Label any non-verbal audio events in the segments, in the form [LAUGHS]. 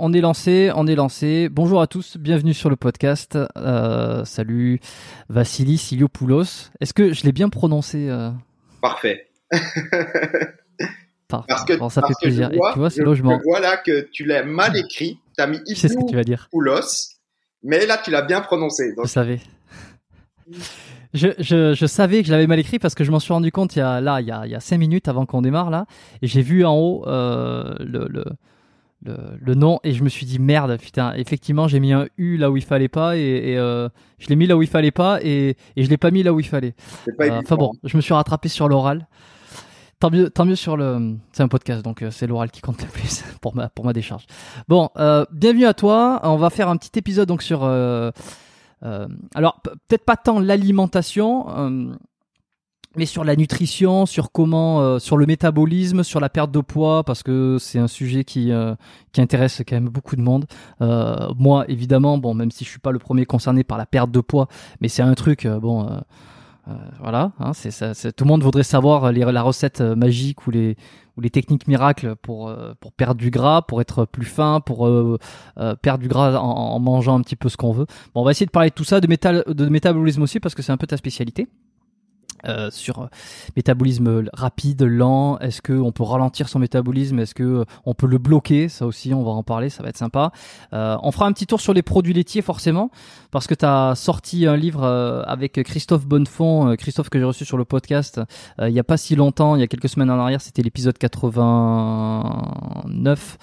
On est lancé, on est lancé. Bonjour à tous, bienvenue sur le podcast. Euh, salut Vassili Siliopoulos. Est-ce que je l'ai bien prononcé euh, Parfait. [LAUGHS] par- Parce que, Bon, ça parce fait que je plaisir. vois, Et tu vois, c'est je- là où je m'en- je vois là que tu l'as mal écrit. Tu as mis [LAUGHS] ce que tu vas dire. Poulos, mais là tu l'as bien prononcé. Donc, Je savais. Je, je, je savais que je l'avais mal écrit parce que je m'en suis rendu compte il y a là il y a, il y a cinq minutes avant qu'on démarre là et j'ai vu en haut euh, le, le, le, le nom et je me suis dit merde putain effectivement j'ai mis un U là où il fallait pas et, et, euh, je l'ai mis là où il fallait pas et, et je l'ai pas mis là où il fallait. Euh. Enfin bon je me suis rattrapé sur l'oral. Tant mieux, tant mieux sur le. C'est un podcast, donc euh, c'est l'oral qui compte le plus [LAUGHS] pour ma pour ma décharge. Bon, euh, bienvenue à toi. On va faire un petit épisode donc sur. alors peut-être pas tant l'alimentation, mais sur la nutrition, sur comment, euh, sur le métabolisme, sur la perte de poids, parce que c'est un sujet qui euh, qui intéresse quand même beaucoup de monde. Euh, moi, évidemment, bon, même si je suis pas le premier concerné par la perte de poids, mais c'est un truc, bon. voilà, hein, Tout le monde voudrait savoir la recette magique ou les ou les techniques miracles pour pour perdre du gras, pour être plus fin, pour perdre du gras en, en mangeant un petit peu ce qu'on veut. Bon, on va essayer de parler de tout ça, de, métal, de métabolisme aussi parce que c'est un peu ta spécialité. Euh, sur euh, métabolisme rapide, lent. Est-ce que on peut ralentir son métabolisme? Est-ce que euh, on peut le bloquer? Ça aussi, on va en parler. Ça va être sympa. on fera un petit tour sur les produits laitiers forcément, parce que tu as sorti un livre avec Christophe Bonnefond, Christophe que j'ai reçu sur le podcast il y a pas si longtemps, il y a quelques semaines en arrière. C'était l'épisode 89,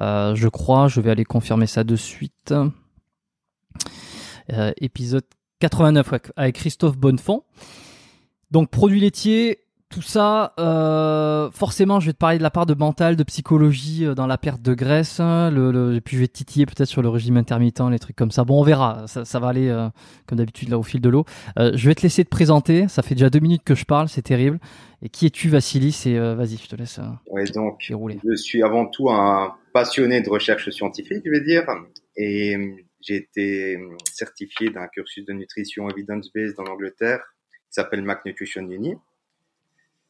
je crois. Je vais aller confirmer ça de suite. épisode 89 avec Christophe Bonnefond. Donc produits laitiers, tout ça, euh, forcément, je vais te parler de la part de mental, de psychologie euh, dans la perte de graisse. Hein, le, et puis je vais te titiller peut-être sur le régime intermittent, les trucs comme ça. Bon, on verra. Ça, va aller euh, comme d'habitude là au fil de l'eau. je vais te laisser te présenter. Ça fait déjà deux minutes que je parle, c'est terrible. Et qui es-tu, Vassilis Et vas-y, je te laisse. ouais, donc je suis avant tout un passionné de recherche scientifique, je vais dire, et j'ai été certifié d'un cursus de nutrition evidence-based en Angleterre s'appelle Mac Nutrition Uni.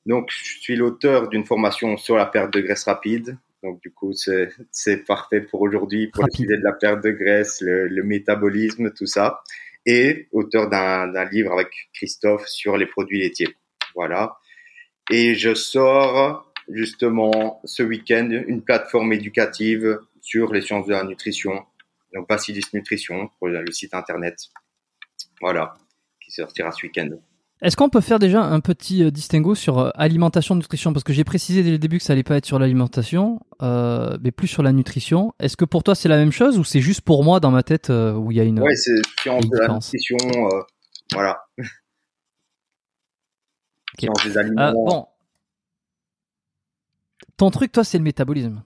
Donc, je suis l'auteur d'une formation sur la perte de graisse rapide. Donc, du coup, c'est parfait pour aujourd'hui pour étudier de la perte de graisse, le, métabolisme, tout ça. Et auteur d'un livre avec Christophe sur les produits laitiers. Voilà. Et je sors justement ce week-end une plateforme éducative sur les sciences de la nutrition. Donc, Basilis Nutrition pour le site internet. Voilà. Qui sortira ce week-end. Est-ce qu'on peut faire déjà un petit euh, distinguo sur euh, alimentation, nutrition? Parce que j'ai précisé dès le début que ça allait pas être sur l'alimentation, euh, mais plus sur la nutrition. Est-ce que pour toi c'est la même chose ou c'est juste pour moi dans ma tête où il y a une. Ouais, c'est science de la nutrition, voilà. Science des aliments. bon. Ton truc, toi, c'est le métabolisme.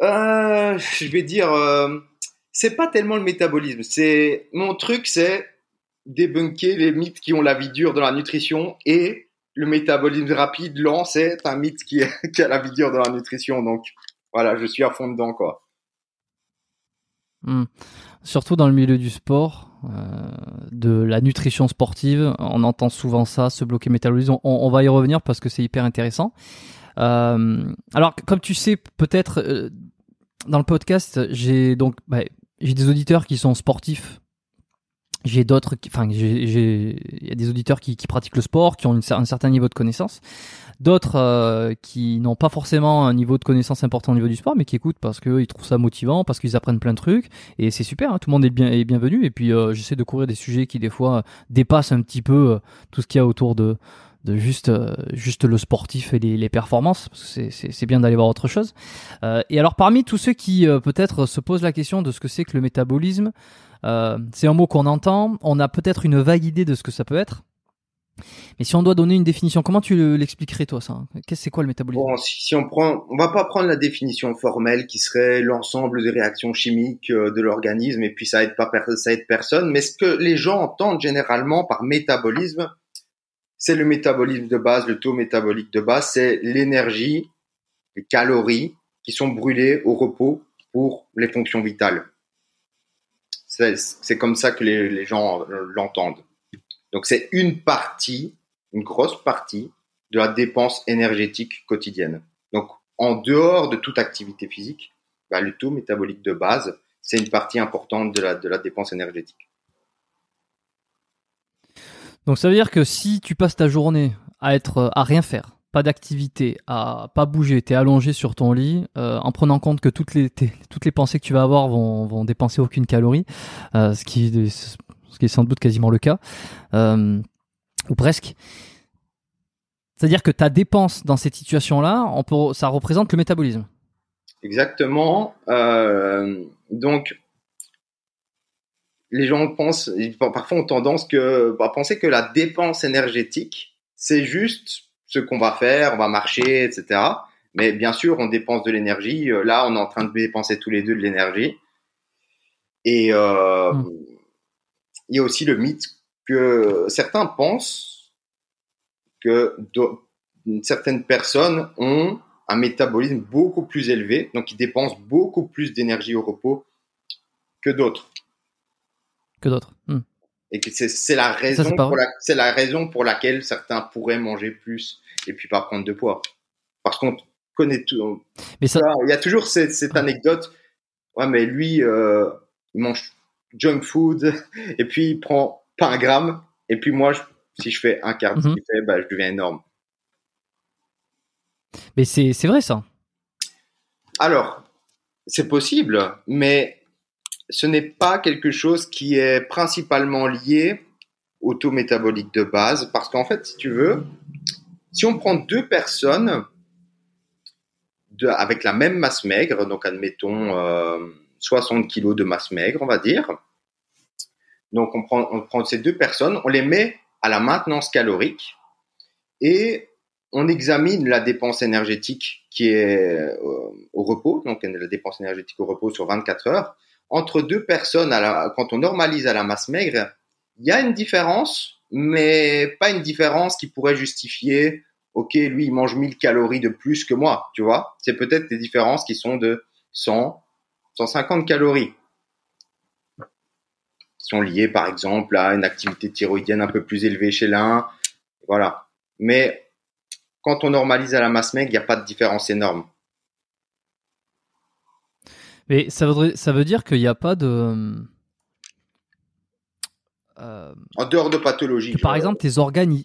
je vais dire, c'est pas tellement le métabolisme. C'est mon truc, c'est débunker les mythes qui ont la vie dure dans la nutrition et le métabolisme rapide, lent, c'est un mythe [LAUGHS] qui, a la vie dure dans la nutrition. Donc voilà, je suis à fond dedans quoi. Hmm. Surtout dans le milieu du sport, euh, de la nutrition sportive, on entend souvent ça, se bloquer métabolisme. On, va y revenir parce que c'est hyper intéressant. Euh, alors, comme tu sais, peut-être euh, dans le podcast, j'ai donc bah, j'ai des auditeurs qui sont sportifs j'ai d'autres, enfin, il y a des auditeurs qui, pratiquent le sport, qui ont un certain niveau de connaissance, d'autres euh, qui n'ont pas forcément un niveau de connaissance important au niveau du sport, mais qui écoutent parce qu'ils trouvent ça motivant, parce qu'ils apprennent plein de trucs, et c'est super. Hein, tout le monde est bien est bienvenu. Et puis euh, j'essaie de couvrir des sujets qui des fois dépassent un petit peu euh, tout ce qu'il y a autour de de juste juste le sportif et les, les performances parce que c'est bien d'aller voir autre chose et alors parmi tous ceux qui peut-être se posent la question de ce que c'est que le métabolisme euh, c'est un mot qu'on entend, on a peut-être une vague idée de ce que ça peut être. Mais si on doit donner une définition, comment tu l'expliquerait toi ça Qu'est-ce c'est quoi le métabolisme? Si, on prend, on va pas prendre la définition formelle qui serait l'ensemble des réactions chimiques euh, de l'organisme et puis ça aide pas ça aide personne. Mais ce que les gens entendent généralement par métabolisme, c'est le métabolisme de base, le taux métabolique de base, c'est l'énergie, les calories qui sont brûlées au repos pour les fonctions vitales. C'est comme ça que les, gens l'entendent. Donc c'est une partie, une grosse partie de la dépense énergétique quotidienne. Donc en dehors de toute activité physique, bah, le taux métabolique de base, c'est une partie importante de la, de la dépense énergétique. Donc ça veut dire que si tu passes ta journée à être à rien faire, pas d'activité, à pas bouger, tu es allongé sur ton lit, euh, en prenant compte que toutes les, toutes les pensées que tu vas avoir vont, vont dépenser aucune calorie, euh, ce, qui, ce qui est sans doute quasiment le cas, euh, ou presque. C'est-à-dire que ta dépense dans cette situation-là, ça représente le métabolisme. Exactement. donc, les gens pensent, parfois ont tendance à penser que la dépense énergétique, c'est juste ce qu'on va faire, on va marcher, etc. Mais bien sûr, on dépense de l'énergie. Euh, là, on est en train de dépenser tous les deux de l'énergie. Et euh, hmm. il y a aussi le mythe que certains pensent que certaines personnes ont un métabolisme beaucoup plus élevé, donc ils dépensent beaucoup plus d'énergie au repos que d'autres. Que d'autres. Hmm. Et que c'est la raison pour la, c'est la raison pour laquelle certains pourraient manger plus et puis pas prendre de poids. Parce qu'on connaît tout. Mais ça, il y a toujours cette, cette anecdote. Ouais, mais lui, euh, il mange junk food [LAUGHS] et puis il prend pas un gramme. Et puis moi, je Si je fais un quart de ce qu'il fait, bah, je deviens énorme. Mais c'est vrai ça. Alors, c'est possible, mais ce n'est pas quelque chose qui est principalement lié au taux métabolique de base, parce qu'en fait, si tu veux, si on prend deux personnes avec la même masse maigre, donc admettons euh, 60 kg de masse maigre, on va dire, donc on prend, on prend ces deux personnes, on les met à la maintenance calorique et on examine la dépense énergétique qui est euh, au repos, donc la dépense énergétique au repos sur 24 heures. Entre deux personnes, à la, quand on normalise à la masse maigre, il y a une différence, mais pas une différence qui pourrait justifier, ok, lui, il mange 1000 calories de plus que moi, tu vois. C'est peut-être des différences qui sont de 100, 150 calories qui sont liées, par exemple, à une activité thyroïdienne un peu plus élevée chez l'un. Voilà. Mais quand on normalise à la masse maigre, il n'y a pas de différence énorme. Mais ça, ça veut dire qu'il n'y a pas de. Euh, en dehors de pathologie. par exemple, tes organes.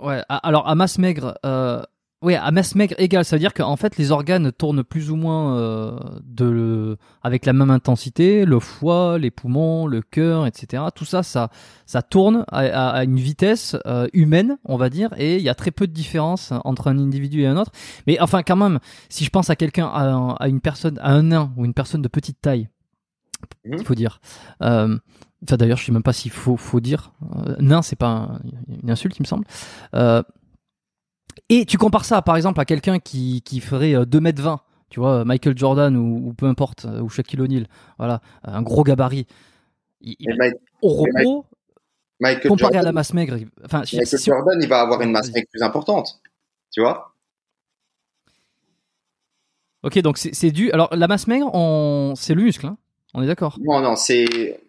Ouais, alors à masse maigre, euh, oui, à masse maigre égale, ça veut dire qu'en fait les organes tournent plus ou moins euh, de, avec la même intensité, le foie, les poumons, le cœur, etc. Tout ça, ça, ça tourne à, une vitesse euh, humaine, on va dire, et il y a très peu de différence entre un individu et un autre. Mais enfin, quand même, si je pense à quelqu'un, à, une personne, à un nain ou une personne de petite taille, mmh. il faut dire. Euh, enfin, d'ailleurs, je sais même pas s'il faut, faut dire. nain, c'est pas une insulte, il me semble. Et tu compares ça, par exemple, à quelqu'un qui, qui ferait 2m20, euh, tu vois, Michael Jordan ou, peu importe, euh, ou Shaquille O'Neal, voilà, un gros gabarit. au repos, comparé à la masse maigre, enfin, Michael Jordan, il va avoir une masse maigre plus importante, tu vois? Ok, donc c'est dû. Alors la masse maigre, on... c'est le muscle, hein on est d'accord? Non, non, c'est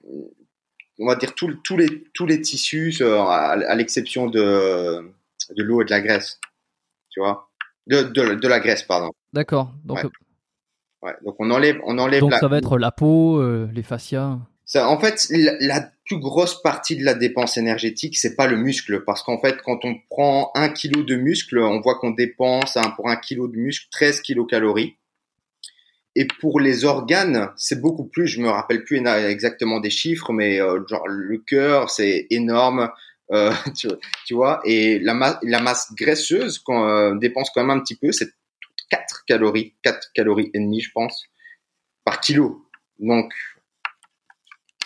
on va dire tous les tous les tissus, à l'exception de de l'eau et de la graisse tu vois, de, de, la graisse, pardon. D'accord. Donc, ouais. donc on enlève, on enlève. Donc ça va être la peau, euh, les fascias. Ça, en fait, la, plus grosse partie de la dépense énergétique, c'est pas le muscle, parce qu'en fait, quand on prend un kilo de muscle, on voit qu'on dépense hein, pour un kilo de muscle 13 kilocalories. Et pour les organes, c'est beaucoup plus. Je me rappelle plus exactement des chiffres, mais euh, genre le cœur, c'est énorme. Euh, [LAUGHS] tu, vois, et la, masse, la masse graisseuse qu'on euh, dépense quand même un petit peu, c'est 4 calories, 4 calories et demie, je pense, par kilo. Donc,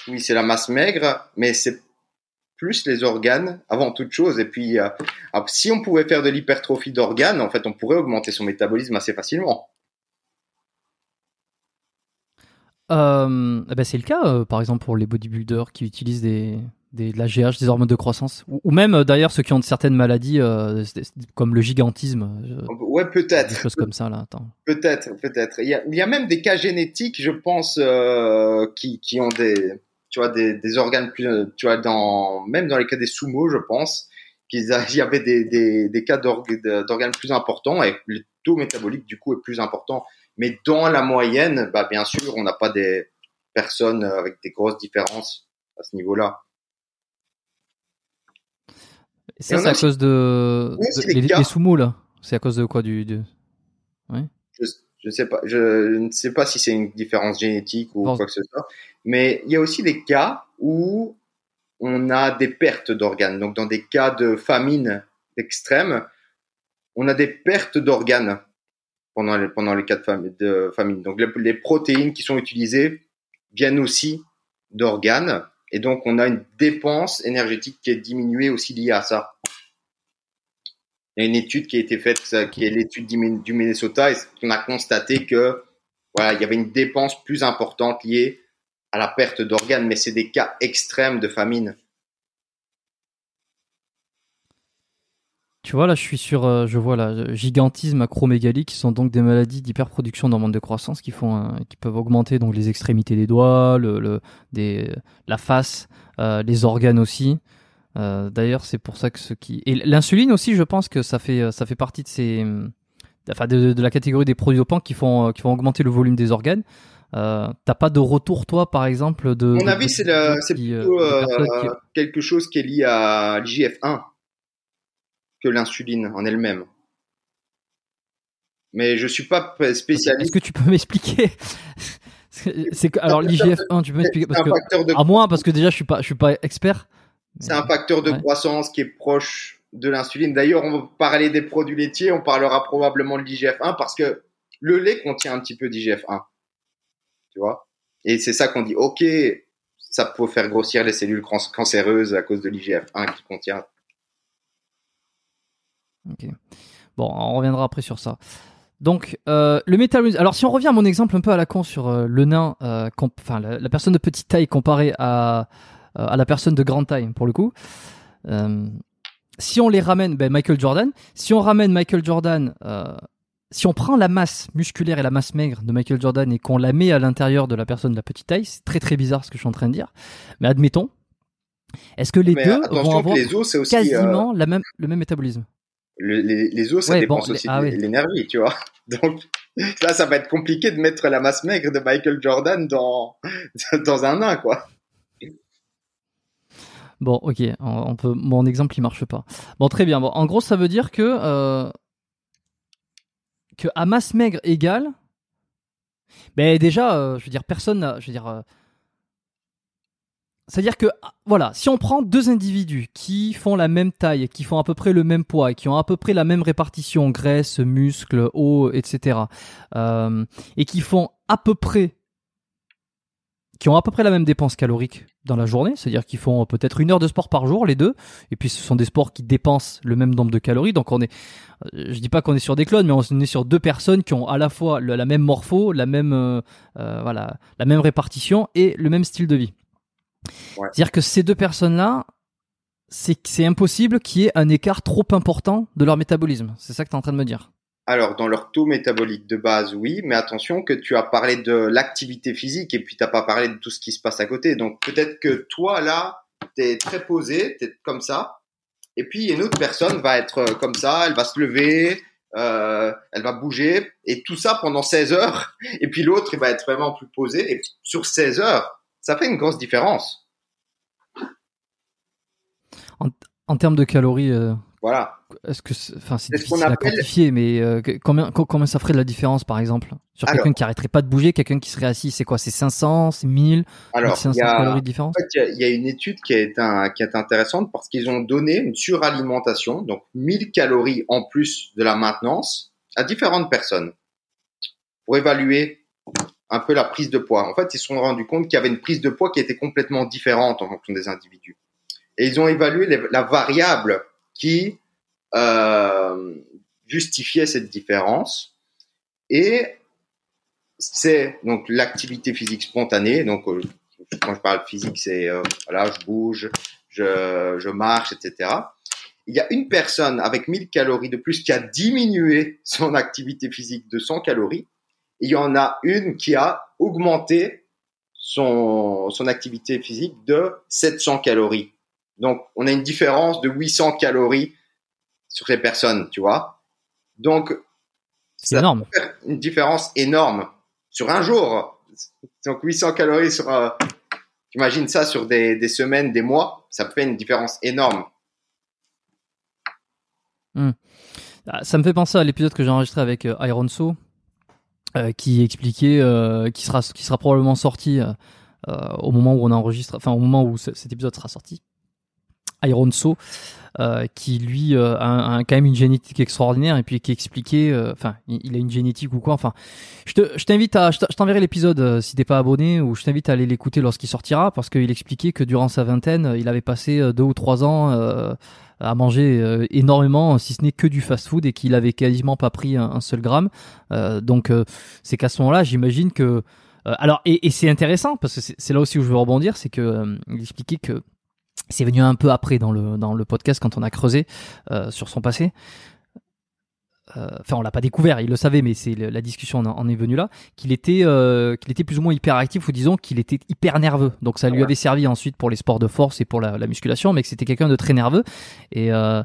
oui, c'est la masse maigre, mais c'est plus les organes avant toute chose. Et puis, euh, si on pouvait faire de l'hypertrophie d'organes, en fait, on pourrait augmenter son métabolisme assez facilement. Euh, ben c'est le cas, par exemple, pour les bodybuilders qui utilisent des, des, de la GH, des hormones de croissance, ou, même euh, d'ailleurs ceux qui ont certaines maladies euh, comme le gigantisme. Euh, ouais, peut-être. Des choses comme ça là. Peut-être, peut-être. Il y a, il y a même des cas génétiques, je pense, qui, qui ont des, tu vois, des, des organes plus, tu vois, dans même dans les cas des sumo, je pense, qu'il y avait des, des, des cas d'organes plus importants et le taux métabolique du coup est plus important. Mais dans la moyenne, bah bien sûr, on n'a pas des personnes avec des grosses différences à ce niveau-là. Et ça, c'est à cause de, les, les, là. C'est à cause de quoi du, Ouais. Je, je sais pas. Je ne sais pas si c'est une différence génétique ou quoi que ce soit. Mais il y a aussi des cas où on a des pertes d'organes. Donc, dans des cas de famine extrême, on a des pertes d'organes pendant les, pendant les cas de famine. De famine. Donc, les protéines qui sont utilisées viennent aussi d'organes et donc, on a une dépense énergétique qui est diminuée aussi liée à ça. Il y a une étude qui a été faite, qui est l'étude du Minnesota, et on a constaté que voilà, il y avait une dépense plus importante liée à la perte d'organes, mais c'est des cas extrêmes de famine. Tu vois, là, je suis sur, euh, je vois là, gigantisme, acromégalie, qui sont donc des maladies d'hyperproduction d'hormones de croissance qui font, qui peuvent augmenter donc les extrémités des doigts, le, des, la face, euh, les organes aussi. Euh, d'ailleurs, c'est pour ça que ce qui et l'insuline aussi, je pense que ça fait, ça fait partie de ces, enfin, de, la catégorie des produits dopants qui font, qui font augmenter le volume des organes. Euh, T'as pas de retour, toi, par exemple, de. Mon avis, c'est plutôt quelque chose qui est lié à l'IGF-1 que l'insuline en elle-même. Mais je suis pas spécialiste. Est-ce que tu peux m'expliquer? [LAUGHS] C'est alors l'IGF-1, tu peux m'expliquer? Parce que à moi parce que déjà je suis pas je suis pas expert. C'est un facteur de croissance qui est proche de l'insuline. D'ailleurs, on va parler des produits laitiers, on parlera probablement de l'IGF-1 parce que le lait contient un petit peu d'IGF-1. Tu vois? Et c'est ça qu'on dit OK, ça peut faire grossir les cellules cancéreuses à cause de l'IGF-1 qui contient. OK. Bon, on reviendra après sur ça. Donc, euh, le métabolisme. Alors, si on revient à mon exemple un peu à la con sur euh, le nain, euh, enfin la, personne de petite taille comparée à à la personne de grande taille, pour le coup. si on les ramène, ben Michael Jordan. Si on ramène Michael Jordan, si on prend la masse musculaire et la masse maigre de Michael Jordan et qu'on la met à l'intérieur de la personne de la petite taille, c'est très très bizarre ce que je suis en train de dire. Mais admettons, est-ce que les deux vont avoir quasiment la même, le même métabolisme? Les, os, ça dépend aussi ah de l'énergie, tu vois. [LAUGHS] Donc là, ça va être compliqué de mettre la masse maigre de Michael Jordan dans, [LAUGHS] dans un nain, quoi. Bon, ok, on peut. Mon exemple, il marche pas. Bon, très bien. Bon, en gros, ça veut dire que euh, que à masse maigre égale, ben déjà, euh, je veux dire, personne, je veux dire, euh, c'est-à-dire que, voilà, si on prend deux individus qui font la même taille, qui font à peu près le même poids, qui ont à peu près la même répartition, graisse, muscles, eau, etc., euh, et qui font à peu près, qui ont à peu près la même dépense calorique dans la journée, c'est-à-dire qu'ils font peut-être une heure de sport par jour, les deux, et puis ce sont des sports qui dépensent le même nombre de calories, donc on est, euh, je dis pas qu'on est sur des clones, mais on est sur deux personnes qui ont à la fois la même morpho, la même, euh, voilà, la même répartition et le même style de vie. C'est-à-dire que ces deux personnes-là, c'est impossible qu'il y ait un écart trop important de leur métabolisme. C'est ça que tu es en train de me dire. Alors, dans leur taux métabolique de base, oui, mais attention que tu as parlé de l'activité physique et puis tu n'as pas parlé de tout ce qui se passe à côté. Donc, peut-être que toi, là, tu es très posé, tu es comme ça, et puis une autre personne va être euh, comme ça, elle va se lever, euh, elle va bouger, et tout ça pendant 16 heures, et puis l'autre, il va être vraiment plus posé, et sur 16 heures, ça fait une grosse différence. En, termes de calories, euh, voilà. Est-ce que, enfin, c'est difficile à quantifier, mais euh, combien, combien ça ferait de la différence, par exemple, sur quelqu'un qui arrêterait pas de bouger, quelqu'un qui serait assis, c'est quoi, c'est 500, c'est 1000, Alors, 500 calories de différence? En fait, il y, a une étude qui est un, qui est intéressante parce qu'ils ont donné une suralimentation, donc 1000 calories en plus de la maintenance, à différentes personnes pour évaluer un peu la prise de poids. En fait, ils se sont rendus compte qu'il y avait une prise de poids qui était complètement différente en fonction des individus. Et ils ont évalué la variable qui euh, justifiait cette différence. Et c'est donc l'activité physique spontanée. Donc, euh, quand je parle physique, c'est euh, voilà, je bouge, je, je marche, etc. Il y a une personne avec 1000 calories de plus qui a diminué son activité physique de 100 calories il y en a une qui a augmenté son, son activité physique de 700 calories. Donc, on a une différence de 800 calories sur les personnes, tu vois. Donc, c'est énorme. Une différence énorme sur un jour. Donc, 800 calories sur, euh, imagines ça sur des, des, semaines, des mois, ça fait une différence énorme. Hmm. Ah, ça me fait penser à l'épisode que j'ai enregistré avec euh, Iron So, euh, qui expliquait, euh, qui sera qui sera probablement sorti euh, au moment où on enregistre, enfin au moment où cet épisode sera sorti. Iron So, qui lui a, quand même une génétique extraordinaire et puis qui expliquait, enfin il, a une génétique ou quoi, enfin je t'invite à, je t'enverrai l'épisode si t'es pas abonné ou je t'invite à aller l'écouter lorsqu'il sortira parce qu'il expliquait que durant sa vingtaine il avait passé deux ou trois ans à manger euh, énormément, si ce n'est que du fast-food, et qu'il avait quasiment pas pris un, seul gramme. Euh, donc euh, c'est qu'à ce moment-là, j'imagine que alors et, c'est intéressant parce que c'est là aussi où je veux rebondir, c'est que il expliquait que c'est venu un peu après dans le dans le podcast quand on a creusé sur son passé. Euh, enfin on l'a pas découvert, il le savait, mais c'est la discussion en, est venue là, qu'il était, euh, qu'il était plus ou moins hyper actif, ou disons qu'il était hyper nerveux. Donc ça lui avait servi ensuite pour les sports de force et pour la, musculation, mais que c'était quelqu'un de très nerveux. Et, euh,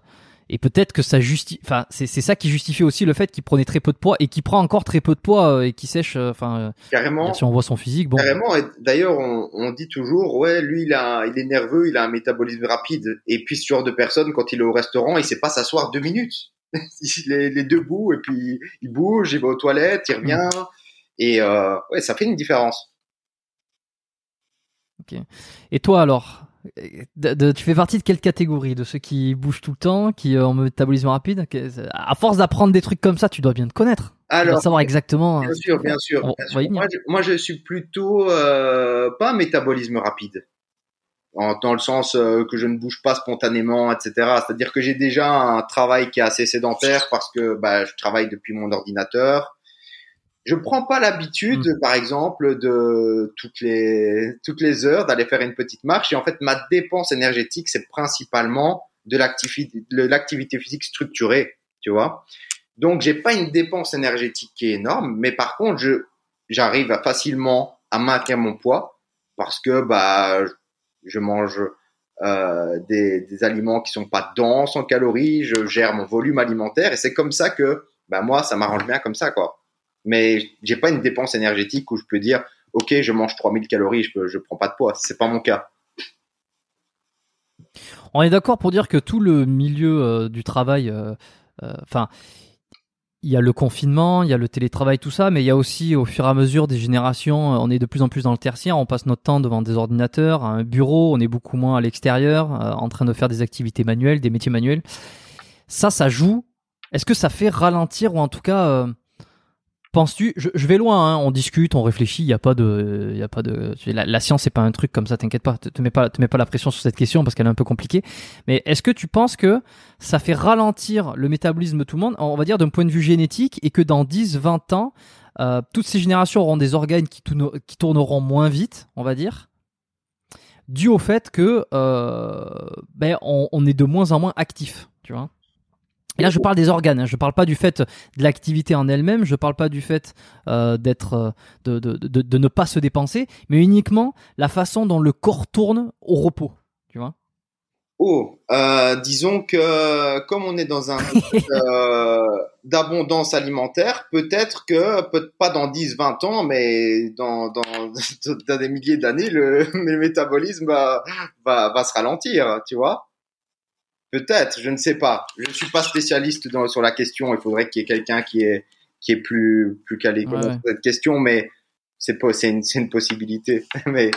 et peut-être que ça justifie, enfin, c'est ça qui justifie aussi le fait qu'il prenait très peu de poids et qu'il prend encore très peu de poids et qui sèche, enfin, carrément. Si on voit son physique, bon. Carrément. D'ailleurs, on, on, dit toujours, ouais, lui, il a, il est nerveux, il a un métabolisme rapide. Et puis, ce genre de personne, quand il est au restaurant, il sait pas s'asseoir deux minutes. [LAUGHS] il est, il est, debout et puis il bouge, il va aux toilettes, il revient. Et euh, ouais, ça fait une différence. Ok. Et toi alors, tu fais partie de quelle catégorie? De ceux qui bougent tout le temps, qui ont un métabolisme rapide? À force d'apprendre des trucs comme ça, tu dois bien te connaître. Alors, savoir exactement. Bien sûr, bien sûr. Moi, je, suis plutôt euh, pas métabolisme rapide, en, dans le sens euh, que je ne bouge pas spontanément, etc. C'est-à-dire que j'ai déjà un travail qui est assez sédentaire parce que bah, je travaille depuis mon ordinateur je prends pas l'habitude, mm. par exemple, de toutes les toutes les heures d'aller faire une petite marche. Et en fait, ma dépense énergétique, c'est principalement de l'activité de l'activité physique structurée, tu vois. Donc, j'ai pas une dépense énergétique qui est énorme, mais par contre, je j'arrive facilement à maintenir mon poids parce que bah je mange euh, des, aliments qui sont pas denses en calories, je gère mon volume alimentaire et c'est comme ça que bah moi ça m'arrange bien comme ça quoi. Mais j'ai pas une dépense énergétique où je peux dire ok je mange 3000 calories je peux, je prends pas de poids c'est pas mon cas. On est d'accord pour dire que tout le milieu euh, du travail euh, enfin il y a le confinement, il y a le télétravail, tout ça, mais il y a aussi au fur et à mesure des générations, on est de plus en plus dans le tertiaire, on passe notre temps devant des ordinateurs, un bureau, on est beaucoup moins à l'extérieur, en train de faire des activités manuelles, des métiers manuels. Ça, ça joue. Est-ce que ça fait ralentir ou en tout cas Penses-tu, je, vais loin, hein, on discute, on réfléchit, il y a pas de, il a pas de, la, science c'est pas un truc comme ça, t'inquiète pas, te, te mets pas, la pression sur cette question parce qu'elle est un peu compliquée. Mais est-ce que tu penses que ça fait ralentir le métabolisme de tout le monde, on va dire d'un point de vue génétique, et que dans 10, 20 ans, euh, toutes ces générations auront des organes qui, qui tourneront moins vite, on va dire, dû au fait que euh, ben on, on est de moins en moins actif, tu vois? Et là, je parle des organes. Hein. Je parle pas du fait de l'activité en elle-même. Je parle pas du fait euh, d'être, euh, de, de, de, de, ne pas se dépenser, mais uniquement la façon dont le corps tourne au repos. Tu vois Oh, euh, disons que comme on est dans un [LAUGHS] euh, d'abondance alimentaire, peut-être que peut pas dans 10, 20 ans, mais dans, dans, [LAUGHS] dans des milliers d'années, le, [LAUGHS] le métabolisme va, va, va se ralentir. Tu vois Peut-être, je ne sais pas. Je ne suis pas spécialiste dans, sur la question. Il faudrait qu'il y ait quelqu'un qui est qui est plus plus calé sur cette question, mais c'est une, une possibilité. [LAUGHS] mais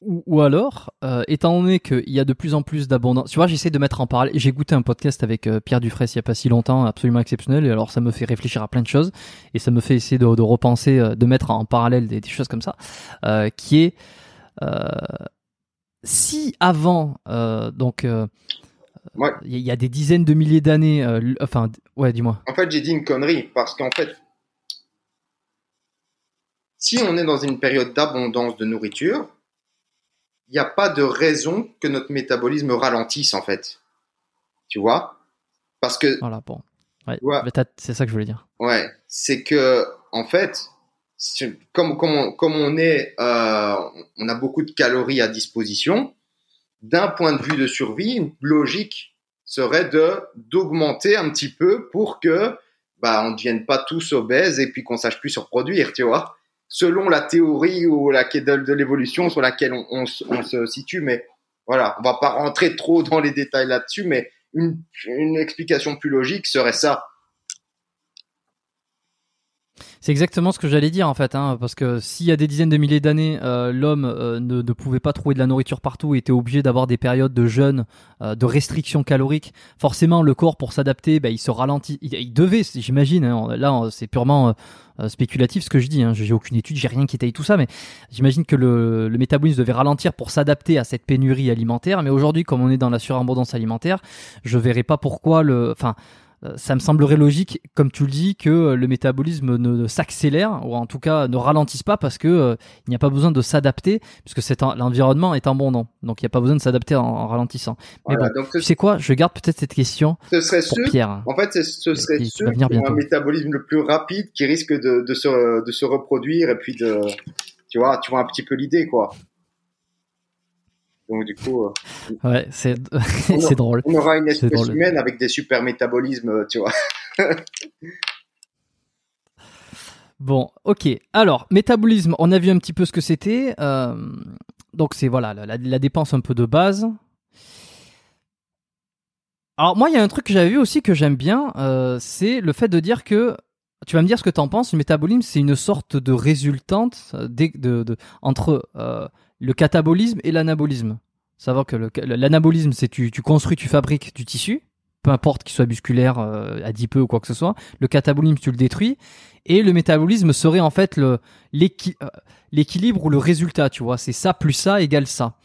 ou, alors, euh, étant donné qu'il y a de plus en plus d'abondance, tu vois, j'essaie de mettre en parallèle. J'ai goûté un podcast avec euh, Pierre Dufresne il y a pas si longtemps, absolument exceptionnel. Et alors, ça me fait réfléchir à plein de choses et ça me fait essayer de, de repenser, euh, de mettre en parallèle des, des choses comme ça, qui est si avant, euh, donc, euh, il y a des dizaines de milliers d'années, euh, enfin, ouais, dis-moi. En fait, j'ai dit une connerie parce qu'en fait, si on est dans une période d'abondance de nourriture, il n'y a pas de raison que notre métabolisme ralentisse en fait. Tu vois? Parce que. Voilà, bon. c'est ça que je voulais dire. Ouais, c'est que en fait, comme, comme, on, comme on est, euh, on a beaucoup de calories à disposition, d'un point de vue de survie, une logique serait de d'augmenter un petit peu pour que bah on ne devienne pas tous obèses et puis qu'on sache plus se reproduire, tu vois. Selon la théorie ou la de, de l'évolution sur laquelle on, on, on, se situe, mais voilà, on va pas rentrer trop dans les détails là-dessus, mais une, une explication plus logique serait ça c'est exactement ce que j'allais dire en fait, hein, parce que s'il y a des dizaines de milliers d'années, euh, l'homme euh, ne, ne, pouvait pas trouver de la nourriture partout était obligé d'avoir des périodes de jeûne, euh, de restriction calorique, forcément le corps pour s'adapter, bah, il se ralentit, il, devait, j'imagine, hein, là c'est purement spéculatif ce que je dis, hein, j'ai aucune étude, j'ai rien qui étaye tout ça, mais j'imagine que le, le métabolisme devait ralentir pour s'adapter à cette pénurie alimentaire, mais aujourd'hui comme on est dans la surabondance alimentaire, je verrais pas pourquoi le, enfin euh, ça me semblerait logique, comme tu le dis, que euh, le métabolisme ne, s'accélère ou en tout cas ne ralentisse pas parce que euh, il n'y a pas besoin de s'adapter puisque l'environnement est abondant, donc il n'y a pas besoin de s'adapter en, ralentissant. Mais bon, tu sais quoi, je garde peut-être cette question ce serait pour Pierre. En fait, ce serait ceux qui ont un métabolisme le plus rapide qui risque de, de, se, de se reproduire et puis de, tu vois, tu vois un petit peu l'idée quoi. Donc du coup, ouais, [LAUGHS] c'est drôle. On aura une espèce humaine avec des super métabolismes, tu vois. [LAUGHS] Bon, ok. Alors, métabolisme, on a vu un petit peu ce que c'était. Euh, donc, c'est voilà la, dépense un peu de base. Alors, moi, il y a un truc que j'avais vu aussi que j'aime bien, euh, c'est le fait de dire que. Tu vas me dire ce que tu en penses. Le métabolisme, c'est une sorte de résultante de, entre euh, le catabolisme et l'anabolisme. Savoir que l'anabolisme, c'est tu, tu construis, tu fabriques du tissu peu importe qu'il soit musculaire, euh, adipeux ou quoi que ce soit. Le catabolisme, tu le détruis. Et le métabolisme serait en fait euh, l'équilibre ou le résultat, tu vois. C'est ça plus ça égale ça.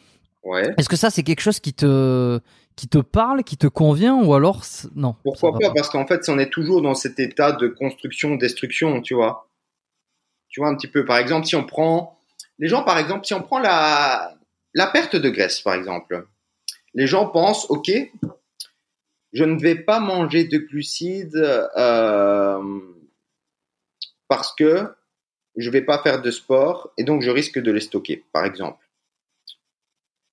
Ouais. Est-ce que ça, c'est quelque chose qui te, qui te parle, qui te convient ou alors non Pourquoi pas, Parce qu'en fait, on est toujours dans cet état de construction-destruction, tu vois. Tu vois un petit peu. Par exemple, si on prend les gens, par exemple, si on prend la la perte de graisse, par exemple, les gens pensent, ok, je ne vais pas manger de glucides euh, parce que je vais pas faire de sport et donc je risque de les stocker, par exemple.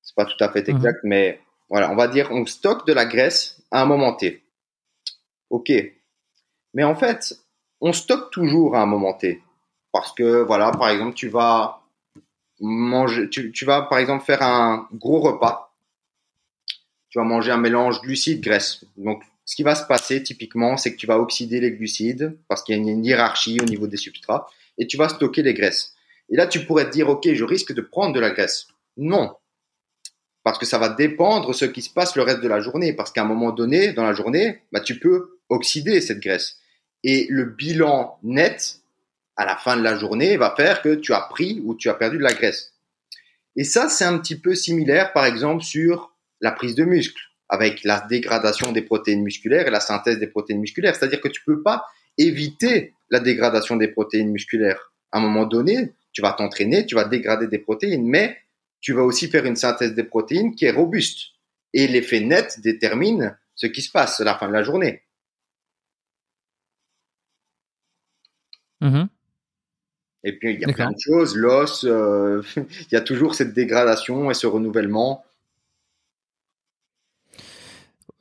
C'est pas tout à fait mhm. exact, mais voilà, on va dire on stocke de la graisse à un moment T. Ok, mais en fait, on stocke toujours à un moment T parce que voilà, par exemple, tu vas manger, tu vas par exemple faire un gros repas tu vas manger un mélange glucides-graisse. Donc, ce qui va se passer typiquement, c'est que tu vas oxyder les glucides parce qu'il y a une hiérarchie au niveau des substrats et tu vas stocker les graisses. Et là, tu pourrais te dire, OK, je risque de prendre de la graisse. Non. Parce que ça va dépendre de ce qui se passe le reste de la journée. Parce qu'à un moment donné, dans la journée, bah, tu peux oxyder cette graisse. Et le bilan net, à la fin de la journée, va faire que tu as pris ou tu as perdu de la graisse. Et ça, c'est un petit peu similaire, par exemple, sur la prise de muscle, avec la dégradation des protéines musculaires et la synthèse des protéines musculaires. C'est-à-dire que tu peux pas éviter la dégradation des protéines musculaires. À un moment donné, tu vas t'entraîner, tu vas dégrader des protéines, mais tu vas aussi faire une synthèse des protéines qui est robuste. Et l'effet net détermine ce qui se passe à la fin de la journée. Mm-hmm. Et puis, il y a plein de choses, l'os, euh, [LAUGHS] il y a toujours cette dégradation et ce renouvellement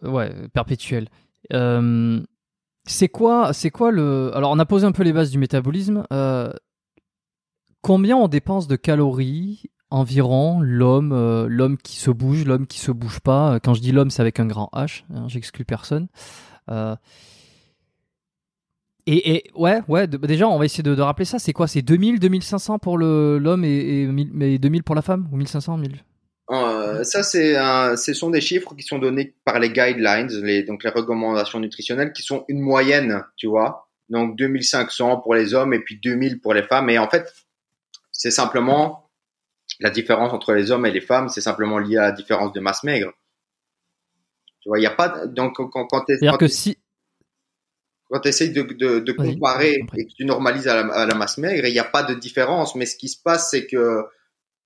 ouais, perpétuel. Euh, c'est quoi, c'est quoi le Alors, on a posé un peu les bases du métabolisme. Euh, combien on dépense de calories environ l'homme, l'homme qui se bouge, l'homme qui se bouge pas? Quand je dis l'homme, c'est avec un grand H. Hein, j'exclus personne. Et, ouais, ouais. déjà, on va essayer de, rappeler ça. C'est quoi? C'est 2000, 2500 pour l'homme et, et, 2000 pour la femme? Ou 1500, 1000 euh, ça, c'est ce sont des chiffres qui sont donnés par les guidelines, les, donc les recommandations nutritionnelles, qui sont une moyenne, tu vois. Donc 2500 pour les hommes et puis 2000 pour les femmes. Et en fait, c'est simplement la différence entre les hommes et les femmes, c'est simplement lié à la différence de masse maigre. Tu vois, il n'y a pas donc quand, quand tu que si quand tu essayes de, de, de comparer et que tu normalises à la, à la masse maigre, il n'y a pas de différence. Mais ce qui se passe, c'est que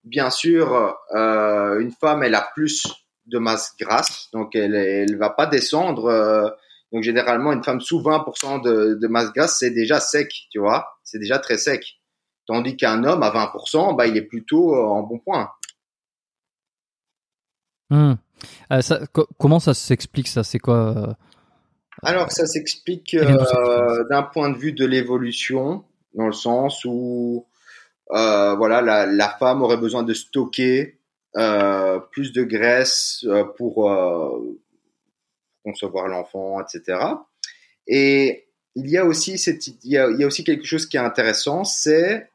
bien sûr, euh, une femme, elle a plus de masse grasse, donc elle elle va pas descendre. Euh, donc généralement, une femme sous 20% de, de masse grasse, c'est déjà sec, tu vois, c'est déjà très sec. Tandis qu'un homme à 20%, bah, il est plutôt euh, en bon point. Hmm. ça, comment ça s'explique ça? C'est quoi Alors ça s'explique d'un point de vue de l'évolution, dans le sens où euh, voilà, la, la, femme aurait besoin de stocker euh, plus de graisse euh, pour euh, concevoir l'enfant, etc. Et il y a aussi cette, il y a, il y a aussi quelque chose qui est intéressant, c'est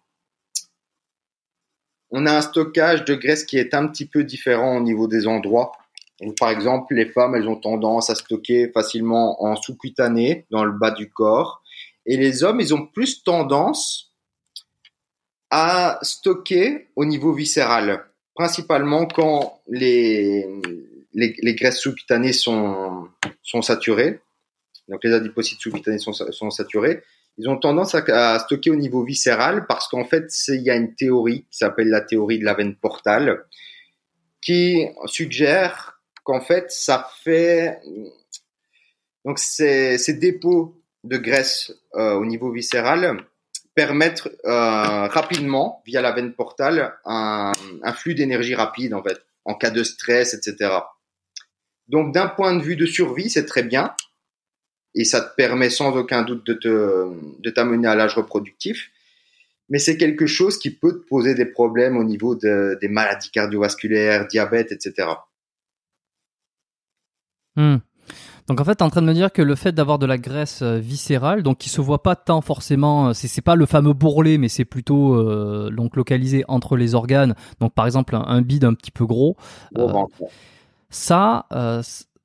on a un stockage de graisse qui est un petit peu différent au niveau des endroits. Par exemple, les femmes, elles ont tendance à stocker facilement en sous-cutané, dans le bas du corps. Et les hommes, ils ont plus tendance à stocker au niveau viscéral, principalement quand les, les, graisses sous-cutanées sont, sont saturées, donc les adipocytes sous-cutanés sont, sont saturés, ils ont tendance à, stocker au niveau viscéral parce qu'en fait, il y a une théorie qui s'appelle la théorie de la veine portale qui suggère qu'en fait, ça fait donc ces, ces dépôts de graisse euh, au niveau viscéral permettre euh, rapidement, via la veine portale, un, flux d'énergie rapide en fait. en cas de stress, etc. Donc d'un point de vue de survie, c'est très bien et ça te permet sans aucun doute de te de t'amener à l'âge reproductif. Mais c'est quelque chose qui peut te poser des problèmes au niveau de, des maladies cardiovasculaires, diabète, etc. Hmm. Donc en fait, tu es en train de me dire que le fait d'avoir de la graisse euh, viscérale, donc qui se voit pas tant forcément, euh, c'est, c'est pas le fameux bourrelet, mais c'est plutôt euh, donc localisé entre les organes. Donc par exemple un, bide un petit peu gros. ça,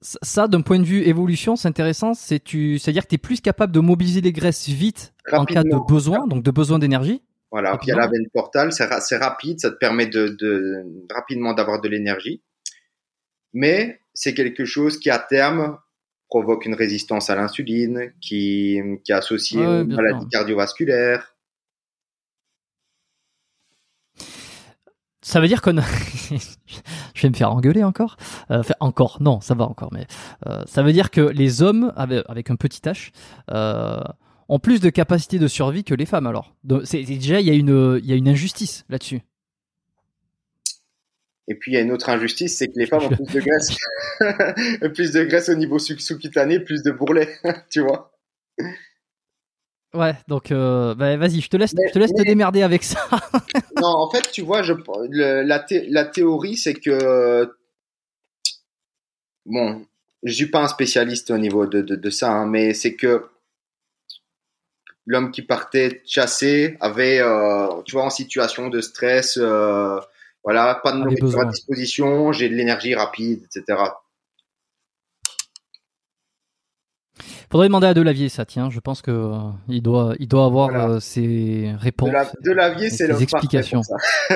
ça, d'un point de vue évolution, c'est intéressant. C'est tu, c'est-à-dire que tu es plus capable de mobiliser les graisses vite en cas de besoin, donc de besoin d'énergie. Voilà, puis il y a la veine portale, c'est, c'est rapide, ça te permet de, de rapidement d'avoir de l'énergie. Mais c'est quelque chose qui à terme provoque une résistance à l'insuline, qui, qui est associée aux maladies cardiovasculaires. Ça veut dire qu'on [LAUGHS] je vais me faire engueuler encore. Euh, enfin, encore, non, ça va encore, mais euh, ça veut dire que les hommes avec, un petit H euh, ont plus de capacité de survie que les femmes. Alors, c'est déjà il y a une il y a une injustice là-dessus. Et puis il y a une autre injustice, c'est que les femmes ont plus de graisse, [LAUGHS] plus de graisse au niveau sous-cutané, plus de bourrelets, [LAUGHS] tu vois. Ouais, donc euh, bah, vas-y, je te laisse, je te laisse te démerder avec ça. [LAUGHS] non, en fait, tu vois, je, la, la théorie, c'est que bon, je suis pas un spécialiste au niveau de, de, ça, hein, mais c'est que l'homme qui partait chasser avait, euh, tu vois, en situation de stress. Euh, voilà, pas de nourriture à disposition, j'ai de l'énergie rapide, etc. Faudrait demander à Delavier ça, tiens. Je pense que euh, il doit, il doit avoir euh, ses réponses. De Delavier, c'est le explications. [LAUGHS]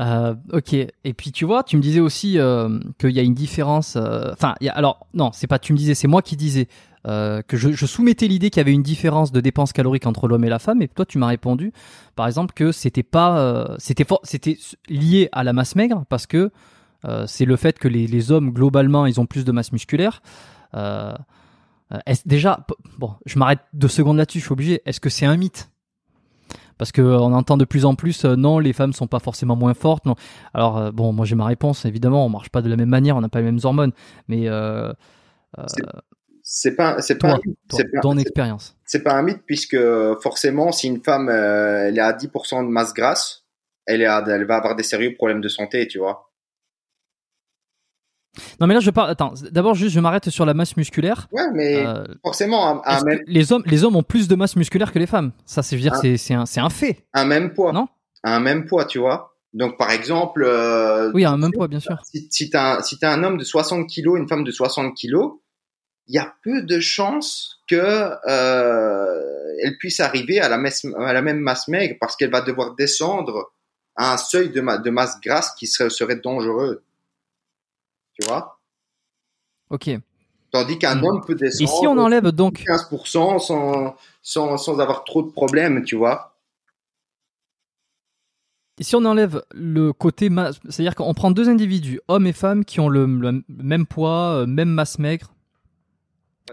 euh, ok. Et puis tu vois, tu me disais aussi euh, qu'il y a une différence. Enfin, alors non, c'est pas. Tu me disais, c'est moi qui disais. Euh, que je, soumettais l'idée qu'il y avait une différence de dépenses caloriques entre l'homme et la femme, et toi tu m'as répondu, par exemple, que c'était pas, euh, c'était c'était lié à la masse maigre parce que euh, c'est le fait que les, les, hommes globalement ils ont plus de masse musculaire. déjà, bon, je m'arrête deux secondes là-dessus, je suis obligé. Est-ce que c'est un mythe? Parce que on entend de plus en plus non les femmes sont pas forcément moins fortes non alors bon moi j'ai ma réponse évidemment on marche pas de la même manière on n'a pas les mêmes hormones mais c'est pas, c'est pas, c'est pas, ton expérience. C'est pas un mythe puisque forcément, si une femme euh, elle est à 10% de masse grasse, elle, est elle va avoir des sérieux problèmes de santé, tu vois. Non mais là je parle. Attends, d'abord juste je m'arrête sur la masse musculaire. Ouais, mais euh, forcément, un, même... les hommes, les hommes ont plus de masse musculaire que les femmes? Ça, c'est dire, c'est, c'est un, fait. Un même poids. Non? Un même poids, tu vois. Donc par exemple. Euh, oui, un même poids, bien sûr. Si, si t'as, si t'as un homme de 60 kilos, une femme de 60 kilos, il y a peu de chances que euh, elle puisse arriver à la, à la, même masse maigre parce qu'elle va devoir descendre à un seuil de, de masse grasse qui serait, serait, dangereux. Tu vois? Ok. Tandis qu'un hmm. homme peut descendre. Et si on enlève donc 15% sans, sans, sans avoir trop de problèmes, tu vois? Et si on enlève le côté masse, c'est-à-dire qu'on prend deux individus, hommes et femmes, qui ont le même poids, euh, même masse maigre,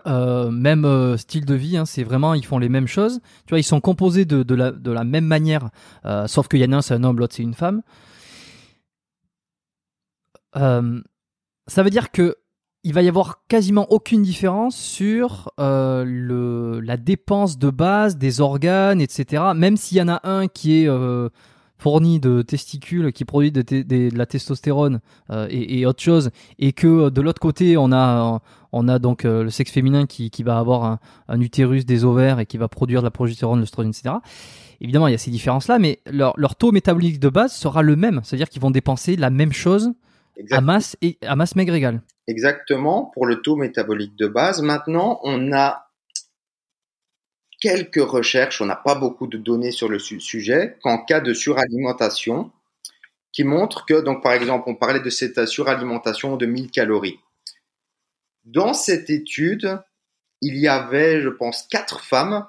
euh, même euh, style de vie, hein, c'est vraiment ils font les mêmes choses. Tu vois, ils sont composés de, la, même manière, euh, sauf qu'il y en a un c'est un homme, l'autre c'est une femme. ça veut dire que il va y avoir quasiment aucune différence sur la dépense de base des organes, etc. Même s'il y en a un qui est fourni de testicules, qui produit de, de, la testostérone et, et, autre chose, et que de l'autre côté on a on a donc euh, le sexe féminin qui, qui va avoir un, utérus, des ovaires et qui va produire de la progestérone, l'œstrogène, etc. Évidemment, il y a ces différences-là, mais leur, leur, taux métabolique de base sera le même, c'est-à-dire qu'ils vont dépenser la même chose à masse et à masse maigre égale. Exactement, pour le taux métabolique de base. Maintenant, on a quelques recherches, on n'a pas beaucoup de données sur le sujet, qu'en cas de suralimentation, qui montrent que, donc par exemple, on parlait de cette suralimentation de 1000 calories. Dans cette étude, il y avait, je pense, quatre femmes,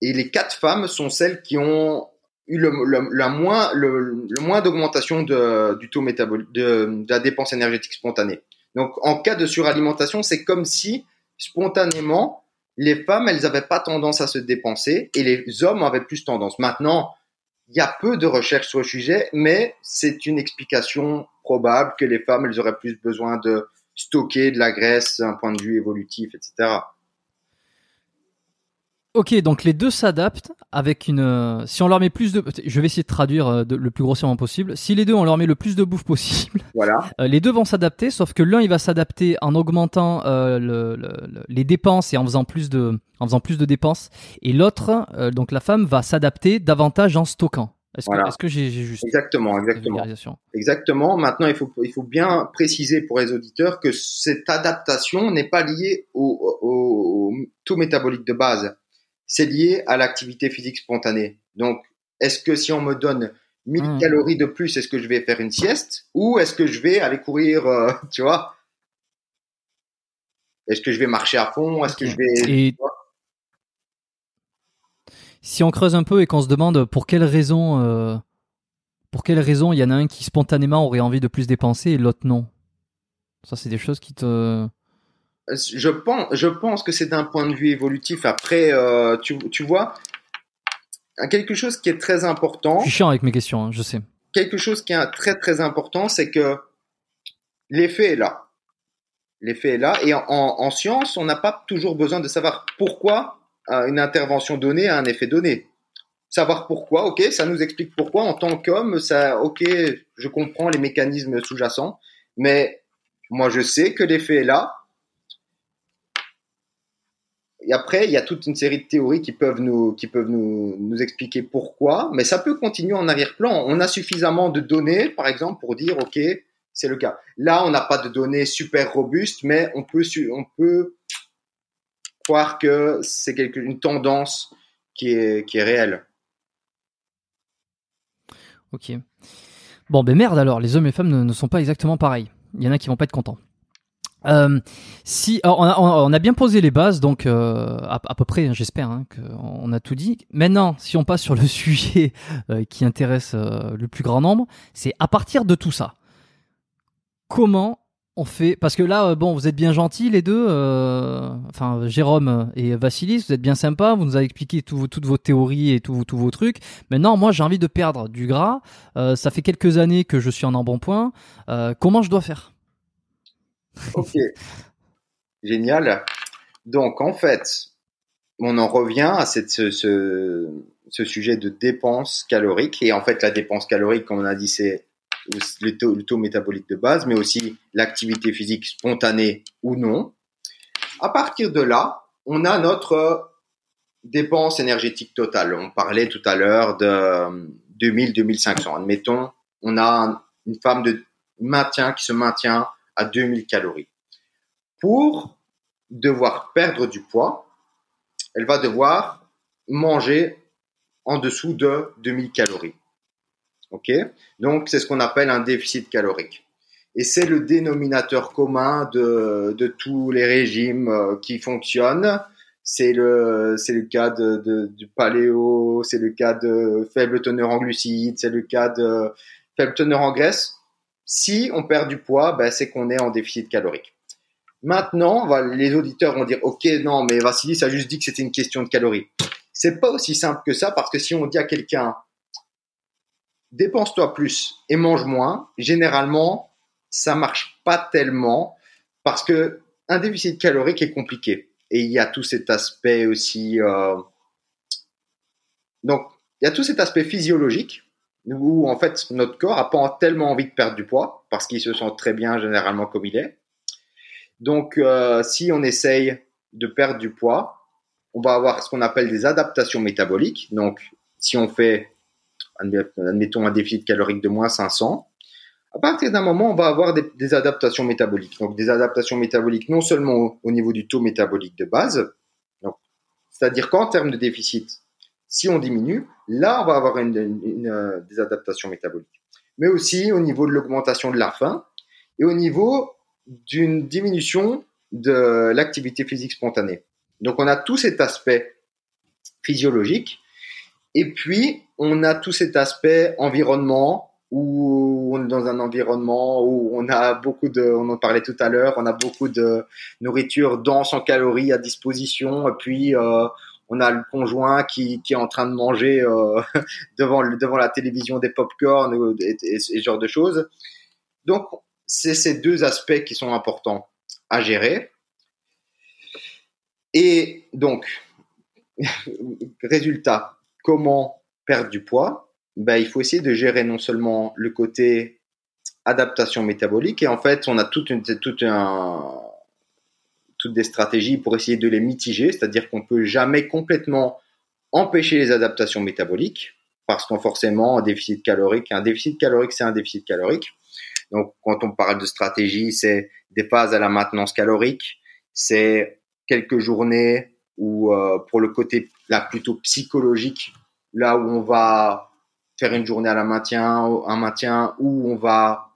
et les quatre femmes sont celles qui ont eu le, la moins, le, moins d'augmentation du taux métabolique, de, la dépense énergétique spontanée. Donc, en cas de suralimentation, c'est comme si spontanément, les femmes, elles n'avaient pas tendance à se dépenser et les hommes avaient plus tendance. Maintenant, il y a peu de recherches sur le sujet, mais c'est une explication probable que les femmes, elles auraient plus besoin de stocker de la graisse d'un point de vue évolutif, etc. Ok, donc les deux s'adaptent avec une. Euh, si on leur met plus de, je vais essayer de traduire euh, le plus grossièrement possible. Si les deux on leur met le plus de bouffe possible, [LAUGHS] voilà. Euh, les deux vont s'adapter, sauf que l'un il va s'adapter en augmentant le, les dépenses et en faisant plus de, en faisant plus de dépenses, et l'autre, donc la femme va s'adapter davantage en stockant. Est-ce que, que j'ai juste exactement, exactement, exactement. Maintenant, il faut il faut bien préciser pour les auditeurs que cette adaptation n'est pas liée au, au, au taux métabolique de base c'est lié à l'activité physique spontanée. Donc, est-ce que si on me donne 1000 hmm. calories de plus, est-ce que je vais faire une sieste ou est-ce que je vais aller courir, euh, [LAUGHS] tu vois? Est-ce que je vais marcher à fond? Est-ce que je vais Si on creuse un peu et qu'on se demande pour quelle raison, euh, pour quelle raison il y en a un qui spontanément aurait envie de plus dépenser et l'autre non? Ça, c'est des choses qui te je pense, je pense que c'est d'un point de vue évolutif. Après, euh, tu, tu vois, quelque chose qui est très important. Je suis chiant avec mes questions, hein, je sais. Quelque chose qui est très très important, c'est que l'effet est là. L'effet est là. Et en, en science, on n'a pas toujours besoin de savoir pourquoi euh, une intervention donnée a un effet donné. Savoir pourquoi, ok, ça nous explique pourquoi en tant qu'homme, ça, ok, je comprends les mécanismes sous-jacents, mais moi je sais que l'effet est là et après, il y a toute une série de théories qui peuvent nous, expliquer pourquoi, mais ça peut continuer en arrière-plan. On a suffisamment de données, par exemple, pour dire, OK, c'est le cas. Là, on n'a pas de données super robustes, mais on peut, croire que c'est une tendance qui est, réelle. Ok. Bon, ben merde alors, les hommes et femmes ne, ne sont pas exactement pareils. Il y en a qui vont pas être contents. Euh, on a, bien posé les bases, donc euh, à, peu près, hein, j'espère hein, qu'on a tout dit. Maintenant, si on passe sur le [LAUGHS] sujet euh, qui intéresse le plus grand nombre, c'est à partir de tout ça, comment on fait Parce que là, bon, vous êtes bien gentils les deux, enfin Jérôme et Vassilis, vous êtes bien sympas, vous nous avez expliqué tout, toutes vos théories et tous vos trucs. Maintenant, moi, j'ai envie de perdre du gras. ça fait quelques années que je suis en embonpoint. comment je dois faire? Ok. Génial. Donc, en fait, on en revient à cette, ce, sujet de dépense calorique. Et en fait, la dépense calorique, comme on a dit, c'est le taux, le taux métabolique de base, mais aussi l'activité physique spontanée ou non. À partir de là, on a notre dépense énergétique totale. On parlait tout à l'heure de 2000-2500. Admettons, on a une femme de maintien qui se maintient à 2000 calories. Pour devoir perdre du poids, elle va devoir manger en dessous de 2000 calories. Ok? Donc, c'est ce qu'on appelle un déficit calorique. Et c'est le dénominateur commun de, tous les régimes euh, qui fonctionnent. C'est le, cas du paléo, c'est le cas de faible teneur en glucides, c'est le cas de faible teneur en graisse si on perd du poids, ben, c'est qu'on est en déficit calorique. Maintenant, les auditeurs vont dire, OK, non, mais Vassili, ça a juste dit que c'était une question de calories. C'est pas aussi simple que ça parce que si on dit à quelqu'un, dépense-toi plus et mange moins, généralement, ça marche pas tellement parce que un déficit calorique est compliqué. Et il y a tout cet aspect aussi, euh... donc, il y a tout cet aspect physiologique où en fait notre corps a pas tellement envie de perdre du poids parce qu'il se sent très bien généralement comme il est. Donc euh, si on essaye de perdre du poids, on va avoir ce qu'on appelle des adaptations métaboliques. Donc si on fait admettons un déficit calorique de moins 500, à partir d'un moment, on va avoir des, adaptations métaboliques. Donc des adaptations métaboliques non seulement au, niveau du taux métabolique de base, c'est-à-dire qu'en termes de déficit, si on diminue, là, on va avoir euh, des adaptations métaboliques. Mais aussi au niveau de l'augmentation de la faim et au niveau d'une diminution de l'activité physique spontanée. Donc, on a tout cet aspect physiologique et puis on a tout cet aspect environnement où on est dans un environnement où on a beaucoup de, on en parlait tout à l'heure, on a beaucoup de nourriture dense en calories à disposition puis euh, on a le conjoint qui, est en train de manger euh, [LAUGHS] devant, devant la télévision des pop-corn et, et, ce genre de choses. Donc, c'est ces deux aspects qui sont importants à gérer. Et donc, [LAUGHS] résultat, comment perdre du poids? Ben, Il faut essayer de gérer non seulement le côté adaptation métabolique, et en fait, on a toute une, toute un, toutes des stratégies pour essayer de les mitiger, c'est-à-dire qu'on peut jamais complètement empêcher les adaptations métaboliques, parce qu'on forcément un déficit calorique, un déficit calorique, c'est un déficit calorique. Donc, quand on parle de stratégie, c'est des phases à la maintenance calorique, c'est quelques journées ou euh, pour le côté là plutôt psychologique, là où on va faire une journée à la maintien, un maintien, où on va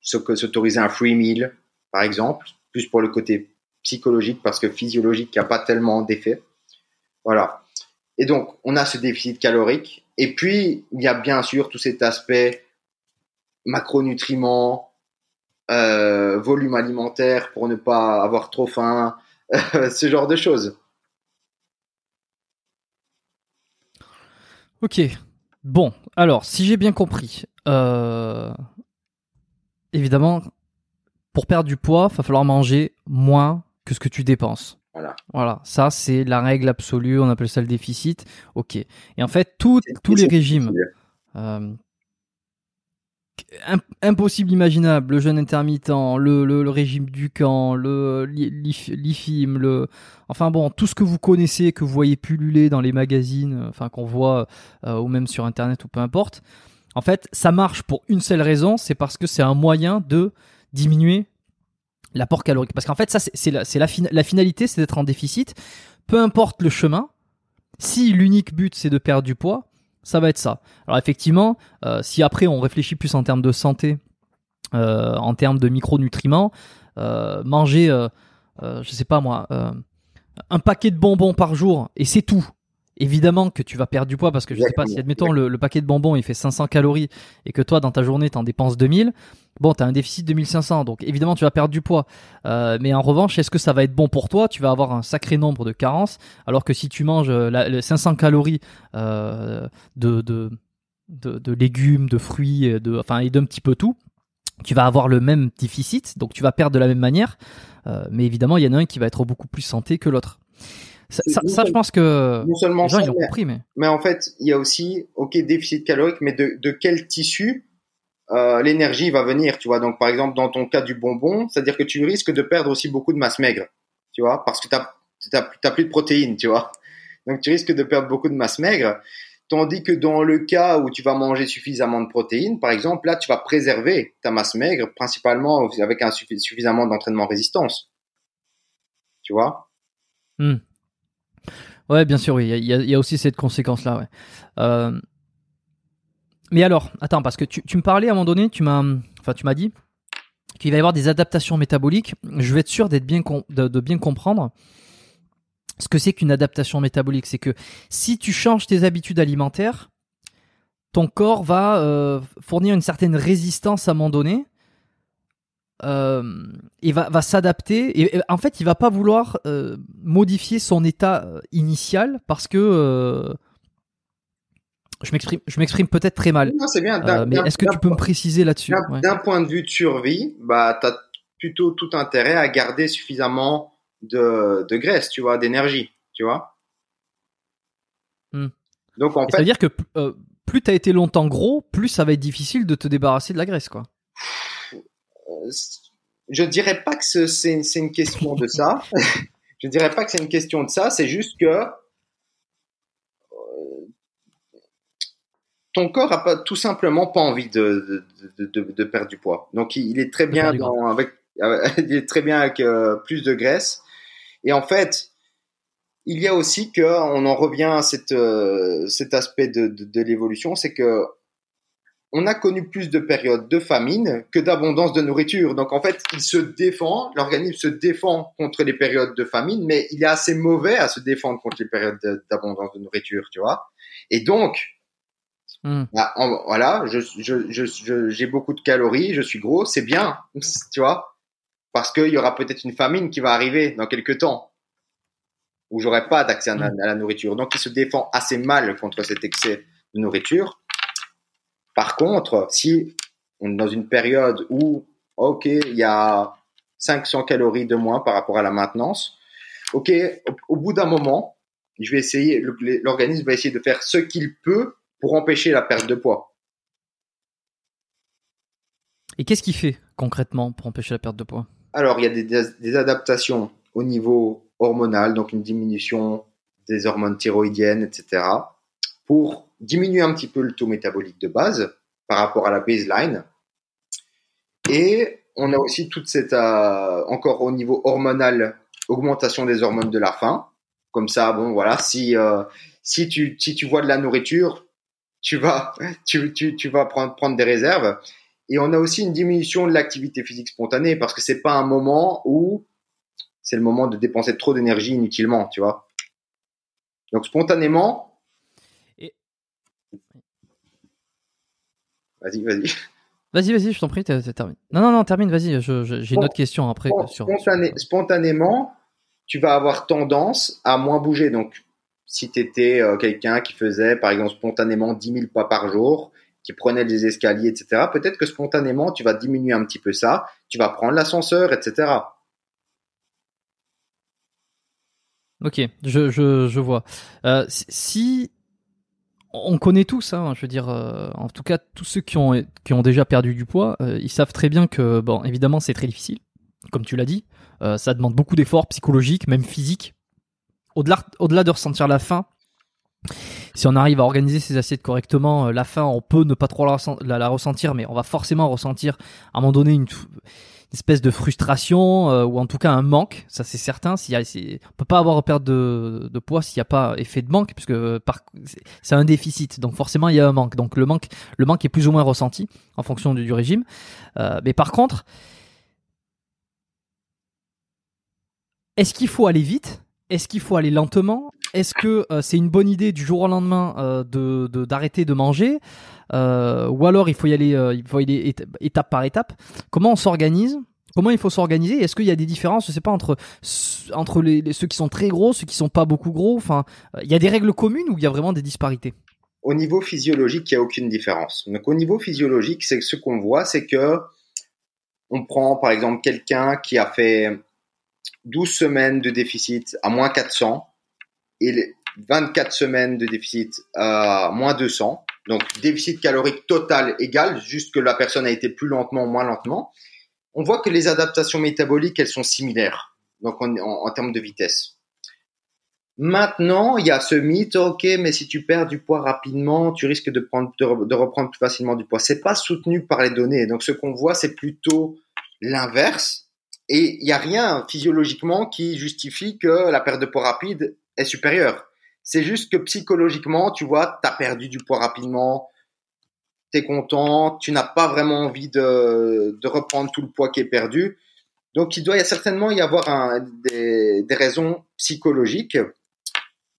s'autoriser un free meal, par exemple, plus pour le côté psychologique parce que physiologique, il n'y a pas tellement d'effet. Voilà. Et donc, on a ce déficit calorique. Et puis, il y a bien sûr tout cet aspect macronutriments, euh, volume alimentaire pour ne pas avoir trop faim, [LAUGHS] ce genre de choses. Ok. Bon, alors, si j'ai bien compris, euh, évidemment, pour perdre du poids, il va falloir manger moins que ce que tu dépenses. Voilà. Voilà, ça c'est la règle absolue, on appelle ça le déficit. Ok. Et en fait, tous les régimes, euh, impossible imaginable, le jeûne intermittent, le, le, régime du camp, le l'IFIM, le enfin bon, tout ce que vous connaissez, que vous voyez pulluler dans les magazines, enfin qu'on voit euh, ou même sur internet ou peu importe. En fait, ça marche pour une seule raison, c'est parce que c'est un moyen de diminuer l'apport calorique. Parce qu'en fait, ça c'est la, la, la finalité, c'est d'être en déficit, peu importe le chemin. Si l'unique but c'est de perdre du poids, ça va être ça. Alors effectivement, euh, si après on réfléchit plus en termes de santé, euh, en termes de micronutriments, euh, manger, je sais pas moi, un paquet de bonbons par jour et c'est tout. Évidemment que tu vas perdre du poids parce que je sais pas si admettons le, le, paquet de bonbons il fait 500 calories et que toi dans ta journée t'en dépenses 2000, bon tu as un déficit de 1500 donc évidemment tu vas perdre du poids. Euh, mais en revanche est-ce que ça va être bon pour toi? Tu vas avoir un sacré nombre de carences alors que si tu manges euh, la, 500 calories euh, de, de, de, de, légumes, de fruits, de, enfin et d'un petit peu tout, tu vas avoir le même déficit donc tu vas perdre de la même manière. Euh, mais évidemment il y en a un qui va être beaucoup plus santé que l'autre. Ça, je pense que non seulement les gens ils ont compris, mais mais en fait, il y a aussi ok déficit calorique, mais de, de quel tissu euh, l'énergie va venir, tu vois. Donc par exemple dans ton cas du bonbon, c'est-à-dire que tu risques de perdre aussi beaucoup de masse maigre, tu vois, parce que tu n'as plus de protéines, tu vois. Donc tu risques de perdre beaucoup de masse maigre. Tandis que dans le cas où tu vas manger suffisamment de protéines, par exemple, là, tu vas préserver ta masse maigre, principalement avec un suffisamment d'entraînement résistance. Tu vois? Hmm. Ouais, bien sûr, oui. Il y, a, aussi cette conséquence-là. Euh, mais alors, attends, parce que tu, me parlais à un moment donné, tu m'as, enfin, tu m'as dit qu'il va y avoir des adaptations métaboliques. Je vais être sûr d'être bien de, bien comprendre ce que c'est qu'une adaptation métabolique. C'est que si tu changes tes habitudes alimentaires, ton corps va euh, fournir une certaine résistance à un moment donné euh, il va, va s'adapter et, en fait il va pas vouloir euh, modifier son état euh, initial parce que je m'exprime je m'exprime peut-être très mal. Non, c'est bien. Mais est-ce que tu peux me préciser là-dessus? d'un point de vue de survie bah tu as plutôt tout intérêt à garder suffisamment de, de graisse tu vois d'énergie tu vois? Hmm. donc en fait ça veut dire que plus tu as été longtemps gros plus ça va être difficile de te débarrasser de la graisse quoi je dirais pas que c'est une question de ça. [LAUGHS] je dirais pas que c'est une question de ça. C'est juste que euh, ton corps a pas tout simplement pas envie de, de, perdre du poids. Donc il, est très bien avec, [LAUGHS] il est très bien avec euh, plus de graisse. Et en fait, il y a aussi que on en revient à cette, euh, cet aspect de, de l'évolution, c'est que on a connu plus de périodes de famine que d'abondance de nourriture. Donc en fait, il se défend, l'organisme se défend contre les périodes de famine, mais il est assez mauvais à se défendre contre les périodes d'abondance de, nourriture, tu vois. Et donc, hmm. bah, voilà, je, j'ai beaucoup de calories, je suis gros, c'est bien, tu vois, parce qu'il y aura peut-être une famine qui va arriver dans quelques temps. où j'aurais pas d'accès à, à, la nourriture. Donc, il se défend assez mal contre cet excès de nourriture. Par contre, si on est dans une période où, ok, il y a 500 calories de moins par rapport à la maintenance, ok, au, bout d'un moment, je vais essayer, l'organisme va essayer de faire ce qu'il peut pour empêcher la perte de poids. Et qu'est-ce qu'il fait concrètement pour empêcher la perte de poids? Alors, il y a des, des, adaptations au niveau hormonal, donc une diminution des hormones thyroïdiennes, etc., pour diminuer un petit peu le taux métabolique de base par rapport à la baseline. Et on a aussi toute cette, euh, encore au niveau hormonal, augmentation des hormones de la faim. Comme ça, bon, voilà, si, euh, si, tu, si tu vois de la nourriture, tu vas, [LAUGHS] tu, tu, tu vas prendre, prendre des réserves. Et on a aussi une diminution de l'activité physique spontanée parce que c'est pas un moment où c'est le moment de dépenser trop d'énergie inutilement, tu vois. Donc spontanément. Vas-y, vas-y. Vas-y, vas-y, je t'en prie, termine. Non, non, non, termine, vas-y, j'ai une autre question après. sur, Spontanément, tu vas avoir tendance à moins bouger. Donc, si tu étais euh, quelqu'un qui faisait, par exemple, spontanément 10 000 pas par jour, qui prenait les escaliers, etc., peut-être que spontanément, tu vas diminuer un petit peu ça, tu vas prendre l'ascenseur, etc. Ok, je, je, je vois. Euh, si on connaît tous, hein, je veux dire, euh, en tout cas tous ceux qui ont déjà perdu du poids, euh, ils savent très bien que bon, évidemment c'est très difficile, comme tu l'as dit, euh, ça demande beaucoup d'efforts psychologiques, même physiques. Au-delà au-delà de ressentir la faim, si on arrive à organiser ses assiettes correctement, la faim, on peut ne pas trop la, la ressentir, mais on va forcément ressentir à un moment donné une espèce de frustration euh, ou en tout cas un manque, ça c'est certain. S'il y a, on peut pas avoir perte de, de poids s'il n'y a pas effet de manque, puisque c'est un déficit, donc forcément il y a un manque. Donc le manque, le manque est plus ou moins ressenti en fonction du, régime. Euh, mais par contre, est-ce qu'il faut aller vite? Est-ce qu'il faut aller lentement? Est-ce que euh, c'est une bonne idée du jour au lendemain de d'arrêter de, manger euh, ou alors il faut y aller, euh, il faut y aller étape par étape? Comment on s'organise? Comment il faut s'organiser? Est-ce qu'il y a des différences, je sais pas, entre entre les, ceux qui sont très gros, ceux qui sont pas beaucoup gros? Enfin, euh, il y a des règles communes ou il y a vraiment des disparités? Au niveau physiologique, il n'y a aucune différence. Donc au niveau physiologique, c'est ce qu'on voit, c'est que on prend par exemple quelqu'un qui a fait 12 semaines de déficit à moins 400 et 24 semaines de déficit à moins 200. Donc déficit calorique total égal, juste que la personne a été plus lentement ou moins lentement. On voit que les adaptations métaboliques, elles sont similaires, donc en, termes de vitesse. Maintenant, il y a ce mythe, ok, mais si tu perds du poids rapidement, tu risques de, prendre, de, reprendre plus facilement du poids. C'est pas soutenu par les données. Donc, ce qu'on voit, c'est plutôt l'inverse. Et il n'y a rien physiologiquement qui justifie que la perte de poids rapide est supérieure. C'est juste que psychologiquement, tu vois, tu as perdu du poids rapidement, tu es content, tu n'as pas vraiment envie de, de, reprendre tout le poids qui est perdu. Donc, il doit y certainement y avoir des, raisons psychologiques,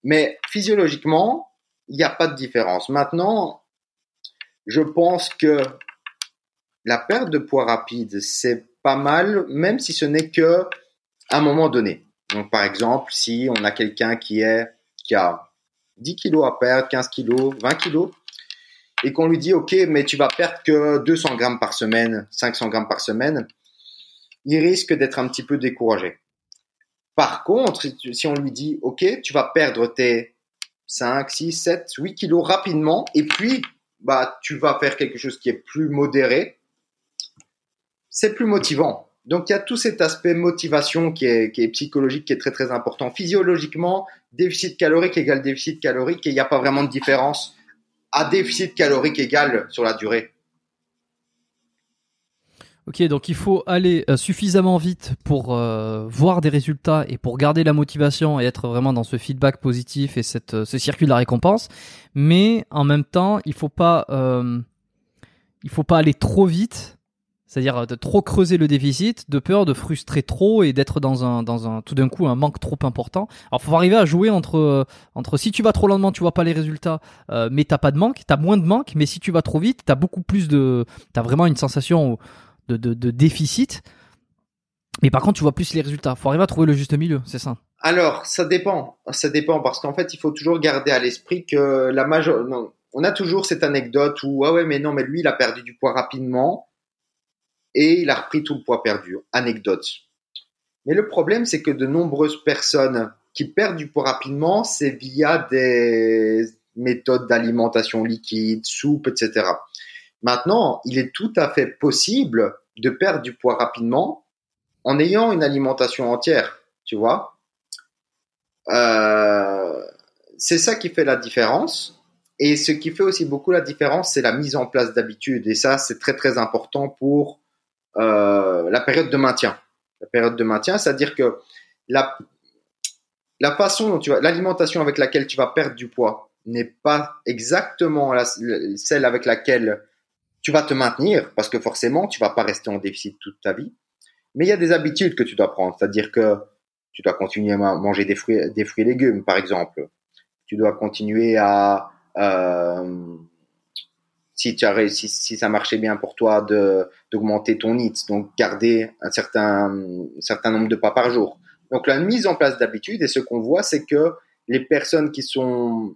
mais physiologiquement, il n'y a pas de différence. Maintenant, je pense que la perte de poids rapide, c'est pas mal, même si ce n'est que à un moment donné. Donc, par exemple, si on a quelqu'un qui est qui a 10 kilos à perdre, 15 kilos, 20 kilos, et qu'on lui dit, OK, mais tu vas perdre que 200 grammes par semaine, 500 grammes par semaine, il risque d'être un petit peu découragé. Par contre, si on lui dit, OK, tu vas perdre tes 5, 6, 7, 8 kilos rapidement, et puis, bah, tu vas faire quelque chose qui est plus modéré, c'est plus motivant. Donc il y a tout cet aspect motivation qui est, psychologique, qui est très très important. Physiologiquement, déficit calorique égale déficit calorique et il n'y a pas vraiment de différence à déficit calorique égal sur la durée. Ok, donc il faut aller euh, suffisamment vite pour euh, voir des résultats et pour garder la motivation et être vraiment dans ce feedback positif et euh, ce circuit de la récompense. Mais en même temps, il faut il faut pas aller trop vite c'est-à-dire euh, de trop creuser le déficit, de peur de frustrer trop et d'être dans un, dans un, tout d'un coup, un manque trop important. Alors, faut arriver à jouer entre, euh, entre si tu vas trop lentement, tu vois pas les résultats, euh, mais t'as pas de manque, t'as moins de manque, mais si tu vas trop vite, t'as beaucoup plus de, t'as vraiment une sensation de, de, déficit. Mais par contre, tu vois plus les résultats. Faut arriver à trouver le juste milieu, c'est ça. Alors, ça dépend. Ça dépend parce qu'en fait, il faut toujours garder à l'esprit que la major... on a toujours cette anecdote où, ah ouais, mais non, mais lui, il a perdu du poids rapidement et il a repris tout le poids perdu. Anecdote. Mais le problème, c'est que de nombreuses personnes qui perdent du poids rapidement, c'est via des méthodes d'alimentation liquide, soupe, etc. Maintenant, il est tout à fait possible de perdre du poids rapidement en ayant une alimentation entière, tu vois. Euh, c'est ça qui fait la différence. Et ce qui fait aussi beaucoup la différence, c'est la mise en place d'habitudes. Et ça, c'est très très important pour euh, la période de maintien. La période de maintien, c'est-à-dire que la, la façon dont tu vas, l'alimentation avec laquelle tu vas perdre du poids n'est pas exactement celle avec laquelle tu vas te maintenir, parce que forcément, tu vas pas rester en déficit toute ta vie. Mais il y a des habitudes que tu dois prendre, c'est-à-dire que tu dois continuer à manger des fruits, des fruits et légumes, par exemple. Tu dois continuer à, euh, si ça marchait bien pour toi de d'augmenter ton NIT, donc garder un certain certain nombre de pas par jour. Donc la mise en place d'habitudes et ce qu'on voit, c'est que les personnes qui sont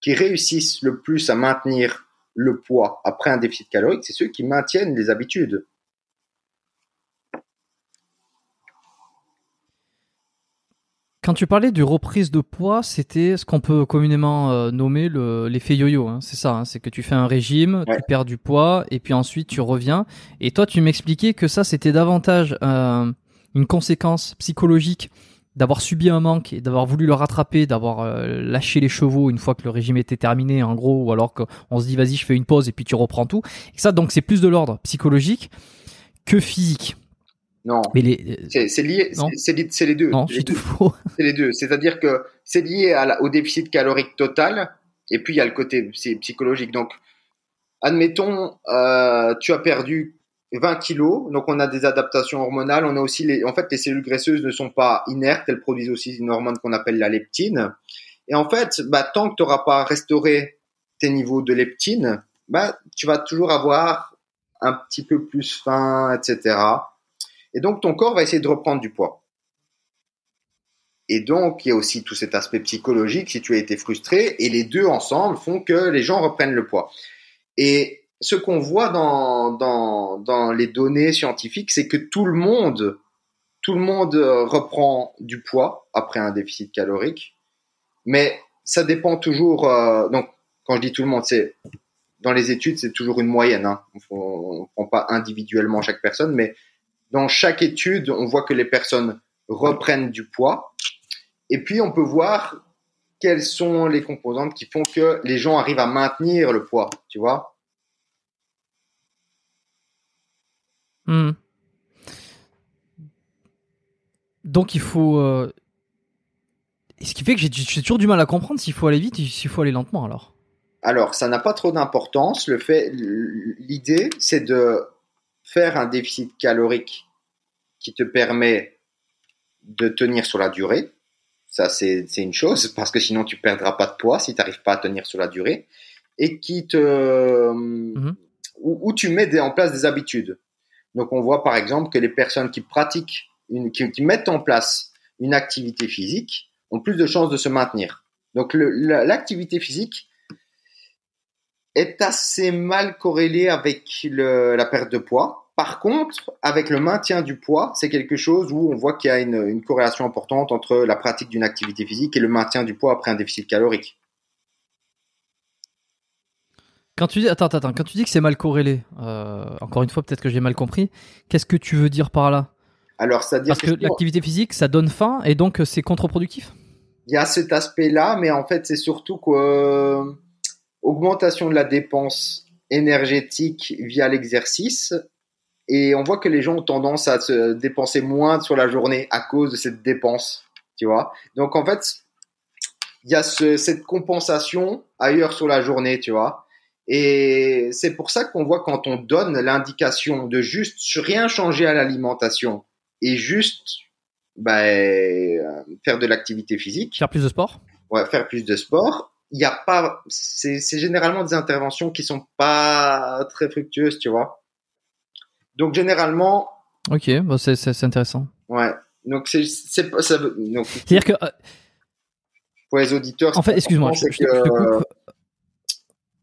qui réussissent le plus à maintenir le poids après un déficit calorique, c'est ceux qui maintiennent les habitudes. Quand tu parlais du reprise de poids, c'était ce qu'on peut communément euh, nommer l'effet yo-yo. Hein. c'est ça, hein. c'est que tu fais un régime, tu perds du poids et puis ensuite tu reviens. Et toi, tu m'expliquais que ça, c'était davantage euh, une conséquence psychologique d'avoir subi un manque et d'avoir voulu le rattraper, d'avoir euh, lâché les chevaux une fois que le régime était terminé, en gros, ou alors qu'on se dit vas-y, je fais une pause et puis tu reprends tout. Et ça, donc, c'est plus de l'ordre psychologique que physique. Non. Mais les... c'est lié, c'est les deux. Non, c'est tout faux. [LAUGHS] C'est les deux. C'est-à-dire que c'est lié à au déficit calorique total, et puis il y a le côté psychologique. Donc, admettons, euh, tu as perdu 20 kilos, donc on a des adaptations hormonales. On a aussi les, en fait, les cellules graisseuses ne sont pas inertes, elles produisent aussi une hormone qu'on appelle la leptine. Et en fait, bah, tant que tu n'auras pas restauré tes niveaux de leptine, bah, tu vas toujours avoir un petit peu plus faim, etc. Et donc, ton corps va essayer de reprendre du poids. Et donc, il y a aussi tout cet aspect psychologique si tu as été frustré. Et les deux ensemble font que les gens reprennent le poids. Et ce qu'on voit dans, dans, dans les données scientifiques, c'est que tout le monde, tout le monde reprend du poids après un déficit calorique. Mais ça dépend toujours. Euh, donc, quand je dis tout le monde, c'est dans les études, c'est toujours une moyenne. Hein. On ne prend pas individuellement chaque personne, mais dans chaque étude, on voit que les personnes reprennent du poids. Et puis, on peut voir quelles sont les composantes qui font que les gens arrivent à maintenir le poids, tu vois. Hmm. Donc, il faut. Euh, ce qui fait que j'ai toujours du mal à comprendre s'il faut aller vite ou s'il faut aller lentement, alors. Alors, ça n'a pas trop d'importance. Le fait, l'idée, c'est de faire un déficit calorique qui te permet de tenir sur la durée. Ça, c'est une chose, [LAUGHS] parce que sinon, tu perdras pas de poids si tu n'arrives pas à tenir sur la durée. Et qui te, mhm. où, tu mets en place des habitudes. Donc, on voit par exemple que les personnes qui pratiquent, une, qui, mettent en place une activité physique ont plus de chances de se maintenir. Donc, l'activité physique est assez mal corrélée avec le, la perte de poids. Par contre, avec le maintien du poids, c'est quelque chose où on voit qu'il y a une, corrélation importante entre la pratique d'une activité physique et le maintien du poids après un déficit calorique. Quand tu dis, attends, attends, quand tu dis que c'est mal corrélé, euh, encore une fois, peut-être que j'ai mal compris. Qu'est-ce que tu veux dire par là? Alors, ça Parce que, l'activité physique, ça donne faim et donc c'est contre-productif? Il y a cet aspect-là, mais en fait, c'est surtout quoi augmentation de la dépense énergétique via l'exercice. Et on voit que les gens ont tendance à se dépenser moins sur la journée à cause de cette dépense, tu vois. Donc en fait, il y a cette compensation ailleurs sur la journée, tu vois. Et c'est pour ça qu'on voit quand on donne l'indication de juste rien changer à l'alimentation et juste bah, faire de l'activité physique. Faire plus de sport? Ouais, faire plus de sport il y a pas, c'est, généralement des interventions qui sont pas très fructueuses, tu vois. Donc généralement. Ok, bah c'est, intéressant. Ouais. donc c'est ça. C'est-à-dire que pour les auditeurs. En fait, excuse-moi, je, je, te coupe.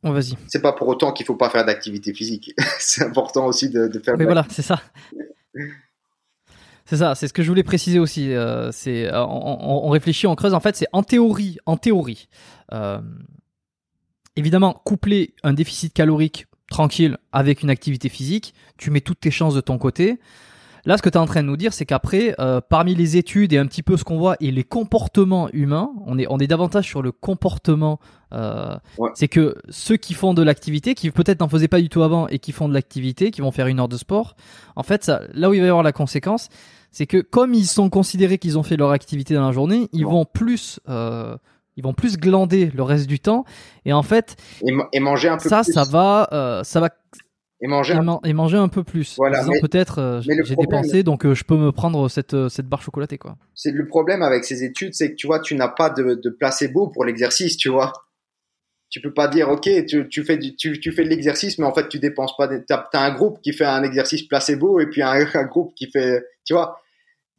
Oh, vas-y. C'est pas pour autant qu'il faut pas faire d'activité physique. [LAUGHS] c'est important aussi de, de faire. Mais voilà, c'est ça. C'est ça, c'est ce que je voulais préciser aussi. Euh, c'est on, on, réfléchit, on creuse. En fait, c'est en théorie, en théorie. Euh, évidemment, coupler un déficit calorique tranquille avec une activité physique, tu mets toutes tes chances de ton côté. Là, ce que tu es en train de nous dire, c'est qu'après, euh, parmi les études et un petit peu ce qu'on voit et les comportements humains, on est, on est davantage sur le comportement. Euh, C'est que ceux qui font de l'activité, qui peut-être n'en faisaient pas du tout avant et qui font de l'activité, qui vont faire une heure de sport, en fait, ça, là où il va y avoir la conséquence, c'est que comme ils sont considérés qu'ils ont fait leur activité dans la journée, ils vont plus euh, ils vont plus glander le reste du temps et en fait et, manger un peu ça plus. ça va euh, ça va et manger, un... et manger un peu plus. Voilà, peut-être euh, j'ai dépensé donc euh, je peux me prendre cette cette barre chocolatée quoi. C'est le problème avec ces études, c'est que tu vois, tu n'as pas de, de placebo pour l'exercice, tu vois. Tu peux pas dire ok, tu, tu fais du, tu, tu fais de l'exercice, mais en fait tu dépenses pas. T'as as un groupe qui fait un exercice placebo et puis un, [LAUGHS] un groupe qui fait, tu vois.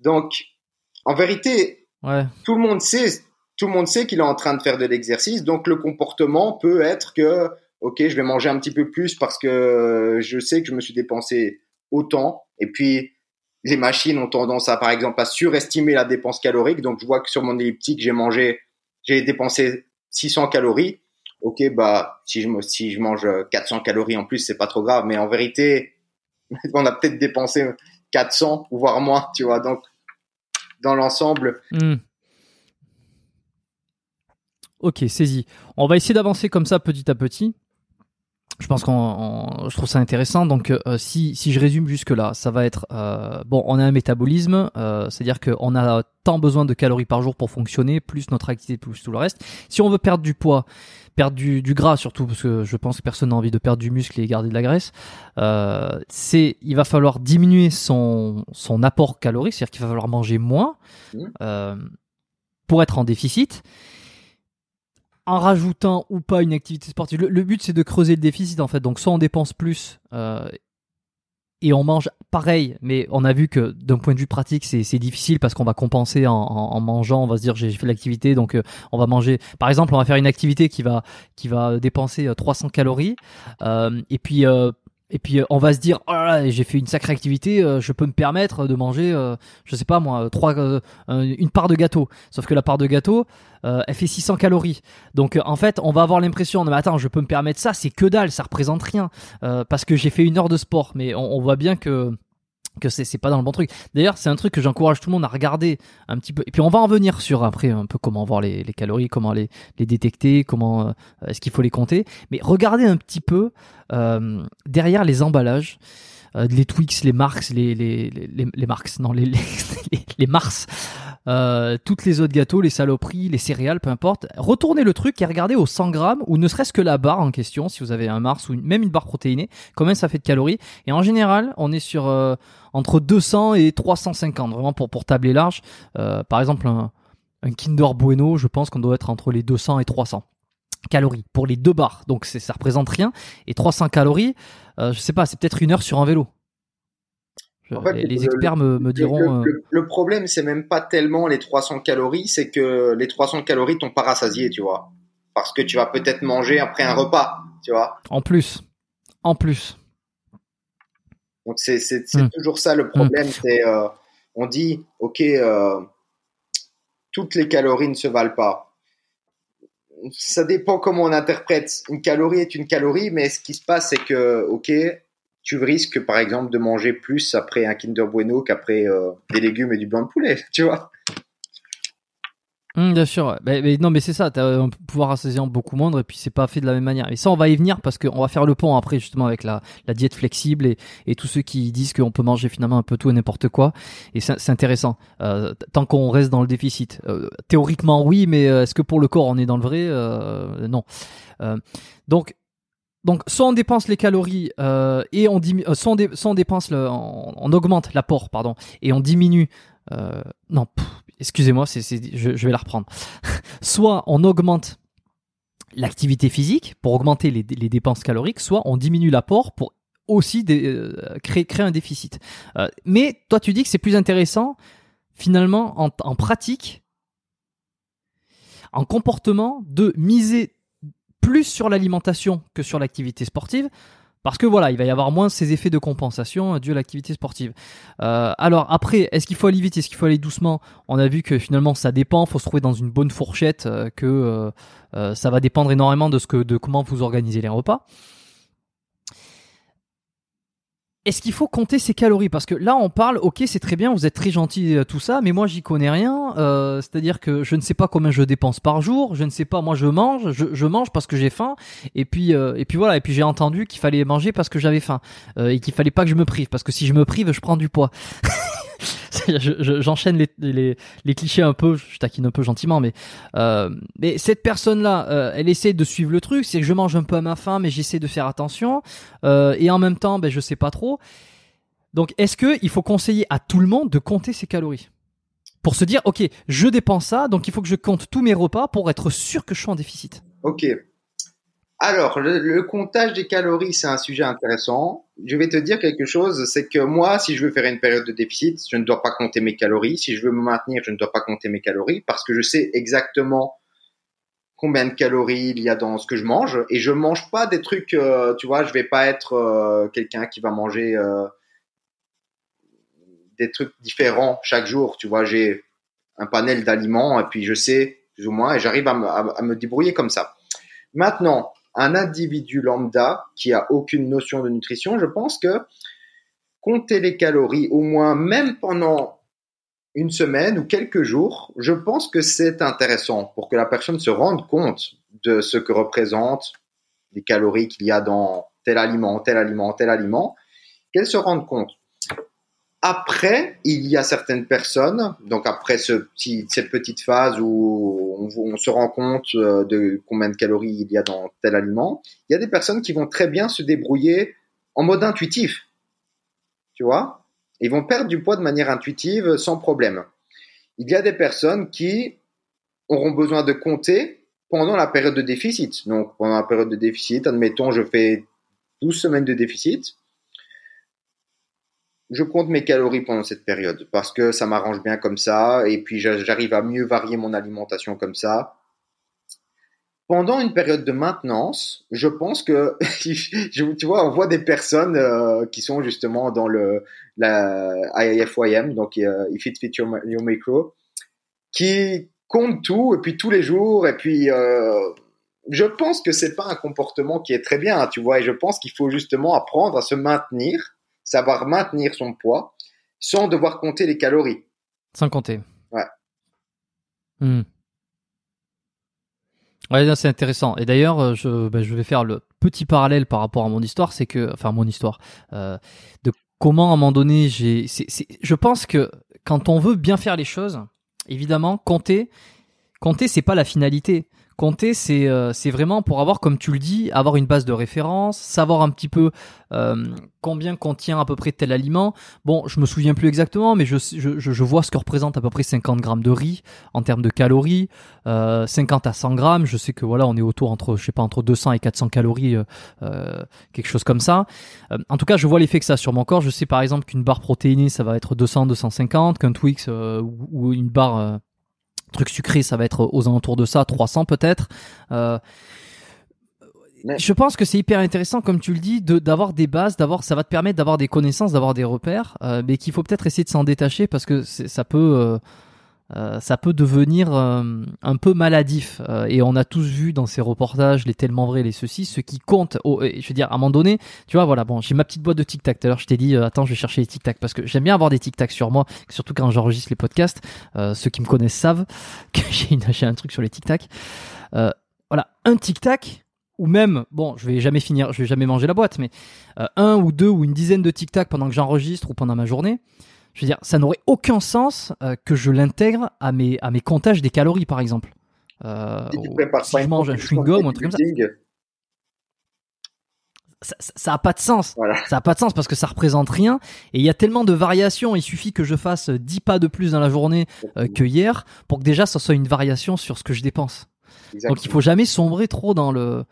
Donc en vérité, ouais. tout le monde sait, tout le monde sait qu'il est en train de faire de l'exercice, donc le comportement peut être que ok, je vais manger un petit peu plus parce que je sais que je me suis dépensé autant. Et puis, les machines ont tendance à, par exemple, à surestimer la dépense calorique. Donc, je vois que sur mon elliptique, j'ai mangé, j'ai dépensé 600 calories. Ok, bah, si je, si je mange 400 calories en plus, c'est pas trop grave. Mais en vérité, [LAUGHS] on a peut-être dépensé 400 ou voire moins, tu vois. Donc, dans l'ensemble, hmm. Ok, saisi. On va essayer d'avancer comme ça petit à petit je pense qu'on, je trouve ça intéressant. Donc, euh, si, si je résume jusque là, ça va être euh, bon. On a un métabolisme, euh, c'est-à-dire qu'on a tant besoin de calories par jour pour fonctionner, plus notre activité, plus tout le reste. Si on veut perdre du poids, perdre du, du gras surtout, parce que je pense que personne n'a envie de perdre du muscle et garder de la graisse, c'est il va falloir diminuer son son apport calorique, c'est-à-dire qu'il va falloir manger moins mmh. pour être en déficit en rajoutant ou pas une activité sportive. Le, but, c'est de creuser le déficit, en fait. Donc, soit on dépense plus euh, et on mange pareil, mais on a vu que d'un point de vue pratique, c'est difficile parce qu'on va compenser en, mangeant. On va se dire, j'ai fait l'activité, donc euh, on va manger. Par exemple, on va faire une activité qui va, qui va dépenser 300 euh, calories. et puis et puis euh, on va se dire oh là j'ai fait une sacrée activité, euh, je peux me permettre de manger, euh, je sais pas moi, trois, une part de gâteau. Sauf que la part de gâteau, elle fait 600 calories. Donc en fait, on va avoir l'impression, mais attends, je peux me permettre ça, c'est que dalle, ça représente rien, parce que j'ai fait une heure de sport. Mais on voit bien que que c'est pas dans le bon truc. D'ailleurs, c'est un truc que j'encourage tout le monde à regarder un petit peu. Et puis on va en venir sur après un peu comment voir les, les calories, comment les, les détecter, comment euh, est-ce qu'il faut les compter. Mais regardez un petit peu euh, derrière les emballages. Euh, les Twix, les Marx, les les les, les Marx, non [LAUGHS] les les, les Mars, euh, toutes les autres gâteaux, les saloperies, les céréales, peu importe. Retournez le truc et regardez au 100 grammes ou ne serait-ce que la barre en question, si vous avez un Mars ou même une barre protéinée, combien ça fait de calories. Et en général, on est sur euh, entre 200 et 350, vraiment pour, pour tabler large. Euh, par exemple, un, un Kinder Bueno, je pense qu'on doit être entre les 200 et 300 calories pour les deux barres. Donc ça représente rien. Et 300 calories, euh, je sais pas, c'est peut-être une heure sur un vélo les, experts me, diront. Euh, le, problème, c'est même pas tellement les 300 calories, c'est que les 300 calories t'ont pas rassasié, tu vois. Parce que tu vas peut-être manger après un repas, tu vois. En plus. En plus. Donc c'est hmm. toujours ça le problème. Hmm. C'est euh, on dit ok, euh, toutes les calories ne se valent pas. Ça dépend comment on interprète. Une calorie est une calorie, mais ce qui se passe, c'est que ok, tu risques par exemple de manger plus après un Kinder Bueno qu'après euh, des légumes et du blanc de poulet, [LAUGHS] tu vois. Mmh, bien sûr, mais, non, mais c'est ça, tu as un pouvoir associant beaucoup moindre et puis c'est pas fait de la même manière. Et ça, on va y venir parce qu'on va faire le pont après justement avec la, diète flexible et, tous ceux qui disent qu'on peut manger finalement un peu tout et n'importe quoi. Et c'est intéressant, euh, tant qu'on reste dans le déficit. Euh, théoriquement, oui, mais est-ce que pour le corps on est dans le vrai? Non. donc donc soit on dépense les calories euh, et on diminue, euh, soit, dépense on, augmente l'apport pardon et on diminue. Euh, non, excusez-moi, je, vais la reprendre. [LAUGHS] soit on augmente l'activité physique pour augmenter les, dépenses caloriques, soit on diminue l'apport pour aussi créer, créer un déficit. mais toi tu dis que c'est plus intéressant finalement, en, en pratique, en comportement, de miser plus sur l'alimentation que sur l'activité sportive parce que voilà, il va y avoir moins ces effets de compensation dû à l'activité sportive. Euh, alors après, est-ce qu'il faut aller vite, est-ce qu'il faut aller doucement? On a vu que finalement ça dépend, il faut se trouver dans une bonne fourchette, euh, que euh, ça va dépendre énormément de ce que, de comment vous organisez les repas. Est-ce qu'il faut compter ses calories? Parce que là, on parle, ok, c'est très bien, vous êtes très gentil, tout ça, mais moi, j'y connais rien. Euh, C'est-à-dire que je ne sais pas combien je dépense par jour. Je ne sais pas, moi, je mange, je, je mange parce que j'ai faim. Et puis, euh, et puis voilà. Et puis j'ai entendu qu'il fallait manger parce que j'avais faim euh, et qu'il fallait pas que je me prive parce que si je me prive, je prends du poids. [LAUGHS] j'enchaîne les, clichés un peu, je taquine un peu gentiment, mais, euh, cette personne-là, euh, elle essaie de suivre le truc, c'est que je mange un peu à ma faim, mais j'essaie de faire attention, euh, et en même temps, ben, je sais pas trop. Donc, est-ce qu'il faut conseiller à tout le monde de compter ses calories? Pour se dire, ok, je dépense ça, donc il faut que je compte tous mes repas pour être sûr que je suis en déficit. Ok, alors, le, comptage des calories, c'est un sujet intéressant. Je vais te dire quelque chose, c'est que moi, si je veux faire une période de déficit, je ne dois pas compter mes calories. Si je veux me maintenir, je ne dois pas compter mes calories parce que je sais exactement combien de calories il y a dans ce que je mange et je mange pas des trucs, euh, tu vois, je vais pas être euh, quelqu'un qui va manger euh, des trucs différents chaque jour. Tu vois, j'ai un panel d'aliments et puis je sais plus ou moins et j'arrive à me débrouiller comme ça. Maintenant, un individu lambda qui a aucune notion de nutrition, je pense que compter les calories, au moins même pendant une semaine ou quelques jours, je pense que c'est intéressant pour que la personne se rende compte de ce que représentent les calories qu'il y a dans tel aliment, tel aliment, tel aliment, qu'elle se rende compte. Après, il y a certaines personnes, donc après cette petite phase où on, se rend compte euh, de combien de calories il y a dans tel aliment, il y a des personnes qui vont très bien se débrouiller en mode intuitif. Tu vois? Ils vont perdre du poids de manière intuitive sans problème. Il y a des personnes qui auront besoin de compter pendant la période de déficit. Donc pendant la période de déficit, admettons, je fais 12 semaines de déficit je compte mes calories pendant cette période parce que ça m'arrange bien comme ça et puis j'arrive à mieux varier mon alimentation comme ça. Pendant une période de maintenance, je pense que [LAUGHS] tu vois, on voit des personnes euh, qui sont justement dans le la IFYM, donc euh, If It Fit Your, Micro, qui comptent tout et puis tous les jours et puis euh, je pense que c'est pas un comportement qui est très bien, tu vois, et je pense qu'il faut justement apprendre à se maintenir savoir maintenir son poids sans devoir compter les calories. Sans compter. Ouais. Hmm. Ouais, c'est intéressant. Et d'ailleurs, euh, je, ben, je vais faire le petit parallèle par rapport à mon histoire, c'est que, enfin, mon histoire, euh, de comment à un moment donné, j'ai, je pense que quand on veut bien faire les choses, évidemment, compter, compter, c'est pas la finalité. Compter, c'est euh, vraiment pour avoir, comme tu le dis, avoir une base de référence, savoir un petit peu euh, combien contient à peu près tel aliment. Bon, je me souviens plus exactement, mais je, je, je vois ce que représente à peu près 50 grammes de riz en termes de calories, euh, 50 à 100 grammes. Je sais que voilà, on est autour entre, je sais pas, entre 200 et 400 calories, euh, euh, quelque chose comme ça. en tout cas, je vois l'effet que ça a sur mon corps. Je sais par exemple qu'une barre protéinée, ça va être 200, 250, qu'un Twix ou une barre truc sucré, ça va être aux alentours de ça, 300 peut-être. Euh, je pense que c'est hyper intéressant, comme tu le dis, d'avoir des bases, d'avoir, ça va te permettre d'avoir des connaissances, d'avoir des repères, euh, mais qu'il faut peut-être essayer de s'en détacher parce que ça peut, euh, euh, ça peut devenir euh, un peu maladif. Euh, et on a tous vu dans ces reportages les tellement vrais, les ceci, ce qui compte. je veux dire, à un moment donné, tu vois, voilà, bon, j'ai ma petite boîte de tic tac. Tout à l'heure, je t'ai dit, attends, je vais chercher les tic tac parce que j'aime bien avoir des tic tac sur moi, surtout quand j'enregistre les podcasts. ceux qui me connaissent savent [LAUGHS] que j'ai un truc sur les tic tac. voilà, un tic tac. Ou même, bon, je vais jamais finir, je vais jamais manger la boîte, mais un ou deux ou une dizaine de tic tac pendant que j'enregistre ou pendant ma journée je veux dire, ça n'aurait aucun sens euh, que je l'intègre à mes, à mes comptages des calories, par exemple. Euh, si, je mange un chewing-gum ou un truc comme ça. Ça n'a pas de sens. Ça n'a pas de sens parce que ça représente rien. Et il y a tellement de variations. Il suffit que je fasse 10 pas de plus dans la journée euh, que hier pour que déjà ça soit une variation sur ce que je dépense. Donc il faut jamais sombrer trop dans le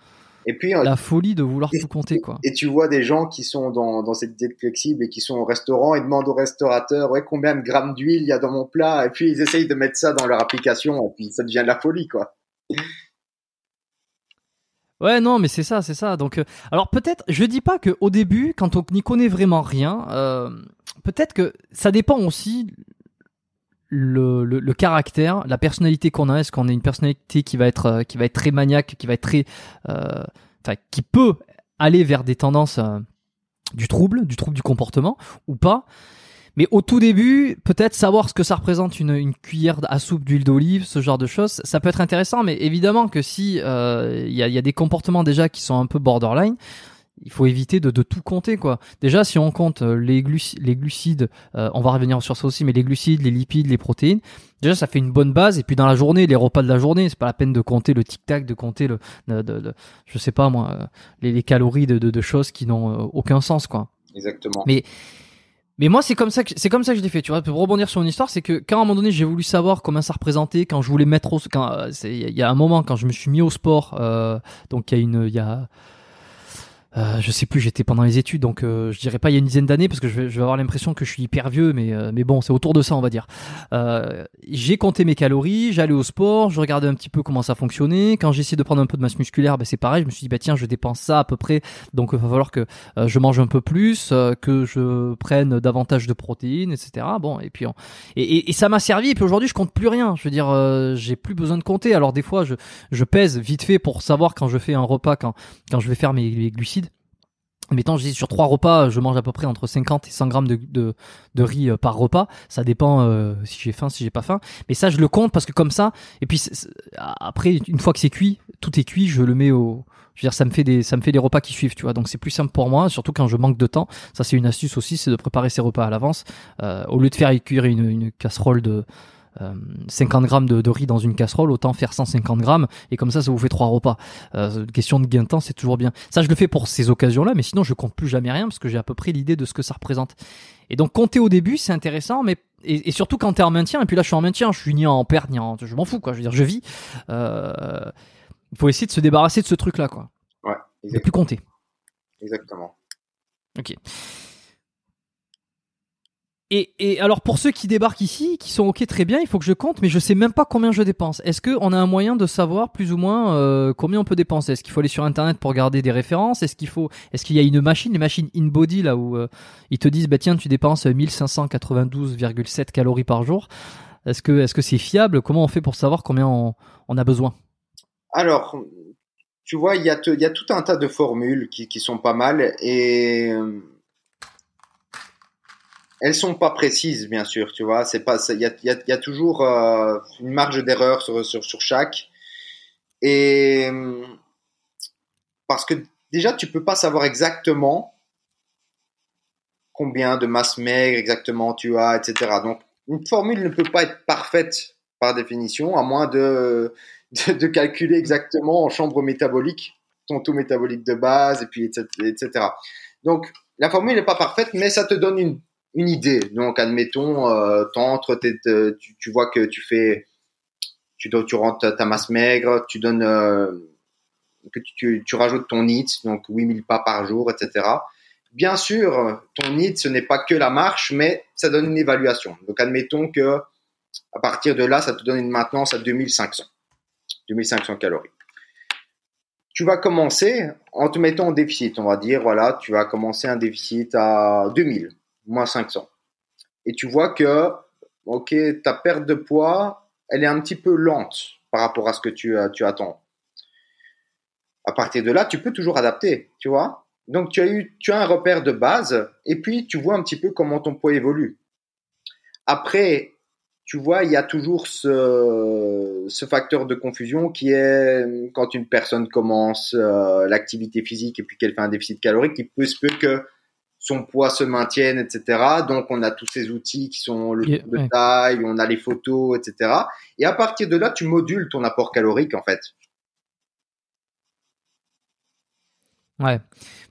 Et puis la folie de vouloir tout compter quoi. Et tu vois des gens qui sont dans, dans cette diète flexible et qui sont au restaurant et demandent au restaurateur ouais combien de grammes d'huile il y a dans mon plat? Et puis ils essayent de mettre ça dans leur application et puis ça devient de la folie quoi. Ouais, non, mais c'est ça, c'est ça. Donc, euh, alors peut-être, je dis pas que au début, quand on n'y connaît vraiment rien, euh, peut-être que ça dépend aussi le, le, caractère, la personnalité qu'on a. Est-ce qu'on a une personnalité qui va être euh, qui va être très maniaque, qui va être très, enfin, qui peut aller vers des tendances du trouble, du trouble du comportement ou pas? Mais au tout début, peut-être savoir ce que ça représente une, une cuillère à soupe d'huile d'olive, ce genre de choses, ça peut être intéressant. Mais évidemment que si euh, il y, a, y, a, des comportements déjà qui sont un peu borderline, il faut éviter de, de, tout compter quoi. Déjà si on compte euh, les, les glucides, euh, on va revenir sur ça aussi, mais les glucides, les lipides, les protéines, déjà ça fait une bonne base. Et puis dans la journée, les repas de la journée, c'est pas la peine de compter le tic tac, de compter le, de, de, je sais pas moi, les, les calories de, de, choses qui n'ont aucun sens quoi. Exactement. Mais mais moi, c'est comme ça que c'est comme ça que je l'ai fait. Tu vois, pour rebondir sur une histoire, c'est que quand à un moment donné, j'ai voulu savoir comment ça représentait, quand je voulais mettre au, quand euh, il y a un moment quand je me suis mis au sport, euh, donc il y a une, il y a euh, je sais plus, j'étais pendant les études, donc euh, je dirais pas il y a une dizaine d'années parce que je vais, je vais avoir l'impression que je suis hyper vieux, mais euh, mais bon, c'est autour de ça, on va dire. Euh, j'ai compté mes calories, j'allais au sport, je regardais un petit peu comment ça fonctionnait. Quand essayé de prendre un peu de masse musculaire, bah, c'est pareil. Je me suis dit bah tiens, je dépense ça à peu près, donc il va falloir que je mange un peu plus, que je prenne davantage de protéines, etc. Bon, et puis et, et, ça m'a servi. Et puis aujourd'hui, je compte plus rien. Je veux dire, j'ai plus besoin de compter. Alors des fois, je je pèse vite fait pour savoir quand je fais un repas, quand quand je vais faire mes glucides Mettons, je dis sur trois repas, je mange à peu près entre 50 et 100 grammes de, riz euh, par repas. Ça dépend euh, si j'ai faim, si j'ai pas faim. Mais ça, je le compte parce que comme ça. Et puis après, une fois que c'est cuit, tout est cuit, je le mets au. Je veux dire, ça me fait des, ça me fait des repas qui suivent, tu vois. Donc c'est plus simple pour moi, surtout quand je manque de temps. Ça, c'est une astuce aussi, c'est de préparer ses repas à l'avance euh, au lieu de faire cuire une, une casserole de 50 euh, grammes de, riz dans une casserole, autant faire 150 grammes et comme ça, ça vous fait trois repas. Euh, question de gain de temps, c'est toujours bien. Ça, je le fais pour ces occasions-là, mais sinon, je compte plus jamais rien parce que j'ai à peu près l'idée de ce que ça représente. Et donc, compter au début, c'est intéressant, mais et, surtout quand t'es en maintien. Et puis là, je suis en maintien, je suis ni en perte ni en, je m'en fous quoi. Je veux dire, je vis. Euh, il faut essayer de se débarrasser de ce truc-là, quoi. Ouais. De plus compter. Exactement. Ok. Et, alors pour ceux qui débarquent ici, qui sont ok très bien, il faut que je compte, mais je sais même pas combien je dépense. Est-ce qu'on a un moyen de savoir plus ou moins euh, combien on peut dépenser? Est-ce qu'il faut aller sur internet pour regarder des références? Est-ce qu'il faut, est-ce qu'il y a une machine, les machines in body là où euh, ils te disent bah tiens tu dépenses 1592,7 calories par jour. Est-ce que est-ce que c'est fiable? Comment on fait pour savoir combien on, a besoin? Alors tu vois il y y a tout un tas de formules qui, qui sont pas mal et euh, elles sont pas précises, bien sûr, tu vois. C'est pas, il y a, toujours euh, une marge d'erreur sur, sur, sur, chaque. Et parce que déjà, tu peux pas savoir exactement combien de masse maigre exactement tu as, etc. Donc, une formule ne peut pas être parfaite par définition, à moins de, de, de calculer exactement en chambre métabolique ton taux métabolique de base, et puis etc. etc. Donc, la formule n'est pas parfaite, mais ça te donne une une idée. Donc, admettons, euh, t'entres, tu, tu, vois que tu fais, tu, tu rentres ta masse maigre, tu donnes, euh, que tu, tu, rajoutes ton NIT, donc 8000 pas par jour, etc. Bien sûr, ton NIT, ce n'est pas que la marche, mais ça donne une évaluation. Donc, admettons que à partir de là, ça te donne une maintenance à 2500, 2500 calories. Tu vas commencer en te mettant en déficit, on va dire, voilà, tu vas commencer un déficit à 2000 moins 500. Et tu vois que, ok, ta perte de poids, elle est un petit peu lente par rapport à ce que tu, euh, tu attends. À partir de là, tu peux toujours adapter, tu vois. Donc tu as eu, tu as un repère de base, et puis tu vois un petit peu comment ton poids évolue. Après, tu vois, il y a toujours ce, facteur de confusion qui est quand une personne commence euh, l'activité physique et puis qu'elle fait un déficit calorique, il peut se peut que son poids se maintienne, etc. Donc on a tous ces outils qui sont le de taille, on a les photos, etc. Et à partir de là, tu modules ton apport calorique en fait. Ouais.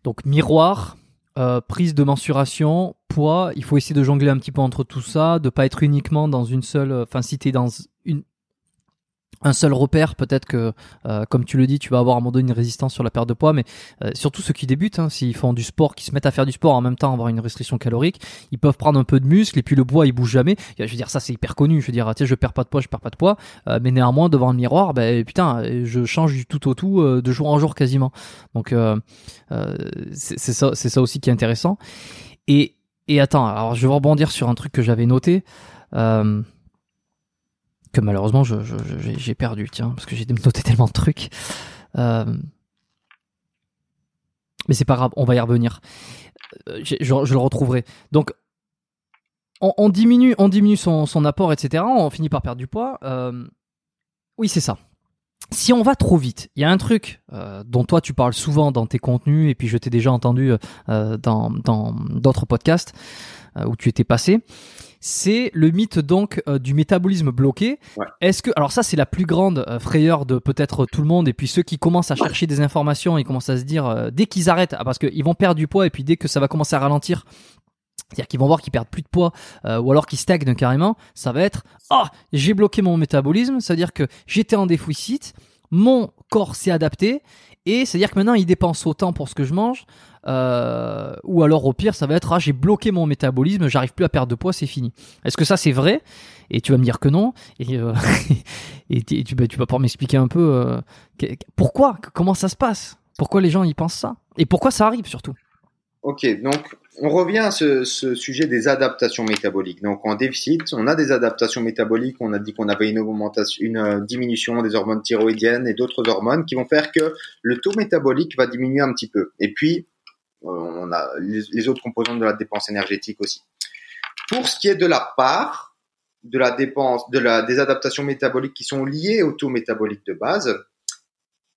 Donc miroir, euh, prise de mensuration, poids. Il faut essayer de jongler un petit peu entre tout ça, de pas être uniquement dans une seule. Enfin, si t'es dans une un seul repère, peut-être que, euh, comme tu le dis, tu vas avoir à un moment donné une résistance sur la perte de poids, mais euh, surtout ceux qui débutent, hein, s'ils font du sport, qui se mettent à faire du sport en même temps, avoir une restriction calorique, ils peuvent prendre un peu de muscle et puis le bois il bouge jamais. Je veux dire, ça c'est hyper connu. Je veux dire, sais, je perds pas de poids, je perds pas de poids, euh, mais néanmoins devant le miroir, ben putain, je change du tout au tout de jour en jour quasiment. Donc c'est ça, c'est ça aussi qui est intéressant. Et et attends, alors je vais rebondir sur un truc que j'avais noté. Euh, que malheureusement j'ai perdu, tiens, parce que j'ai noté tellement de trucs. Euh, mais c'est pas grave, on va y revenir. Euh, je, le retrouverai. Donc, on, diminue, on diminue son, apport, etc. On finit par perdre du poids. Euh, oui, c'est ça. Si on va trop vite, il y a un truc dont toi tu parles souvent dans tes contenus, et puis je t'ai déjà entendu dans d'autres podcasts où tu étais passé c'est le mythe donc euh, du métabolisme bloqué. Est-ce que alors ça c'est la plus grande euh, frayeur de peut-être tout le monde et puis ceux qui commencent à chercher des informations, ils commencent à se dire euh, dès qu'ils arrêtent ah, parce qu'ils vont perdre du poids et puis dès que ça va commencer à ralentir c'est-à-dire qu'ils vont voir qu'ils perdent plus de poids ou alors qu'ils stagnent carrément, ça va être ah j'ai bloqué mon métabolisme, c'est-à-dire que j'étais en déficit, mon corps s'est adapté et c'est-à-dire que maintenant il dépense autant pour ce que je mange, euh, ou alors au pire ça va être ah j'ai bloqué mon métabolisme, j'arrive plus à perdre de poids, c'est fini. Est-ce que ça c'est vrai? Et tu vas me dire que non. Et, euh, [LAUGHS] et tu, tu, vas pouvoir m'expliquer un peu euh, pourquoi, comment ça se passe, pourquoi les gens y pensent ça, et pourquoi ça arrive surtout? Ok, donc on revient à ce, ce, sujet des adaptations métaboliques. Donc en déficit, on a des adaptations métaboliques. On a dit qu'on avait une augmentation, une diminution des hormones thyroïdiennes et d'autres hormones qui vont faire que le taux métabolique va diminuer un petit peu. Et puis on a les, autres composantes de la dépense énergétique aussi. Pour ce qui est de la part de la dépense, de la, des adaptations métaboliques qui sont liées au taux métabolique de base,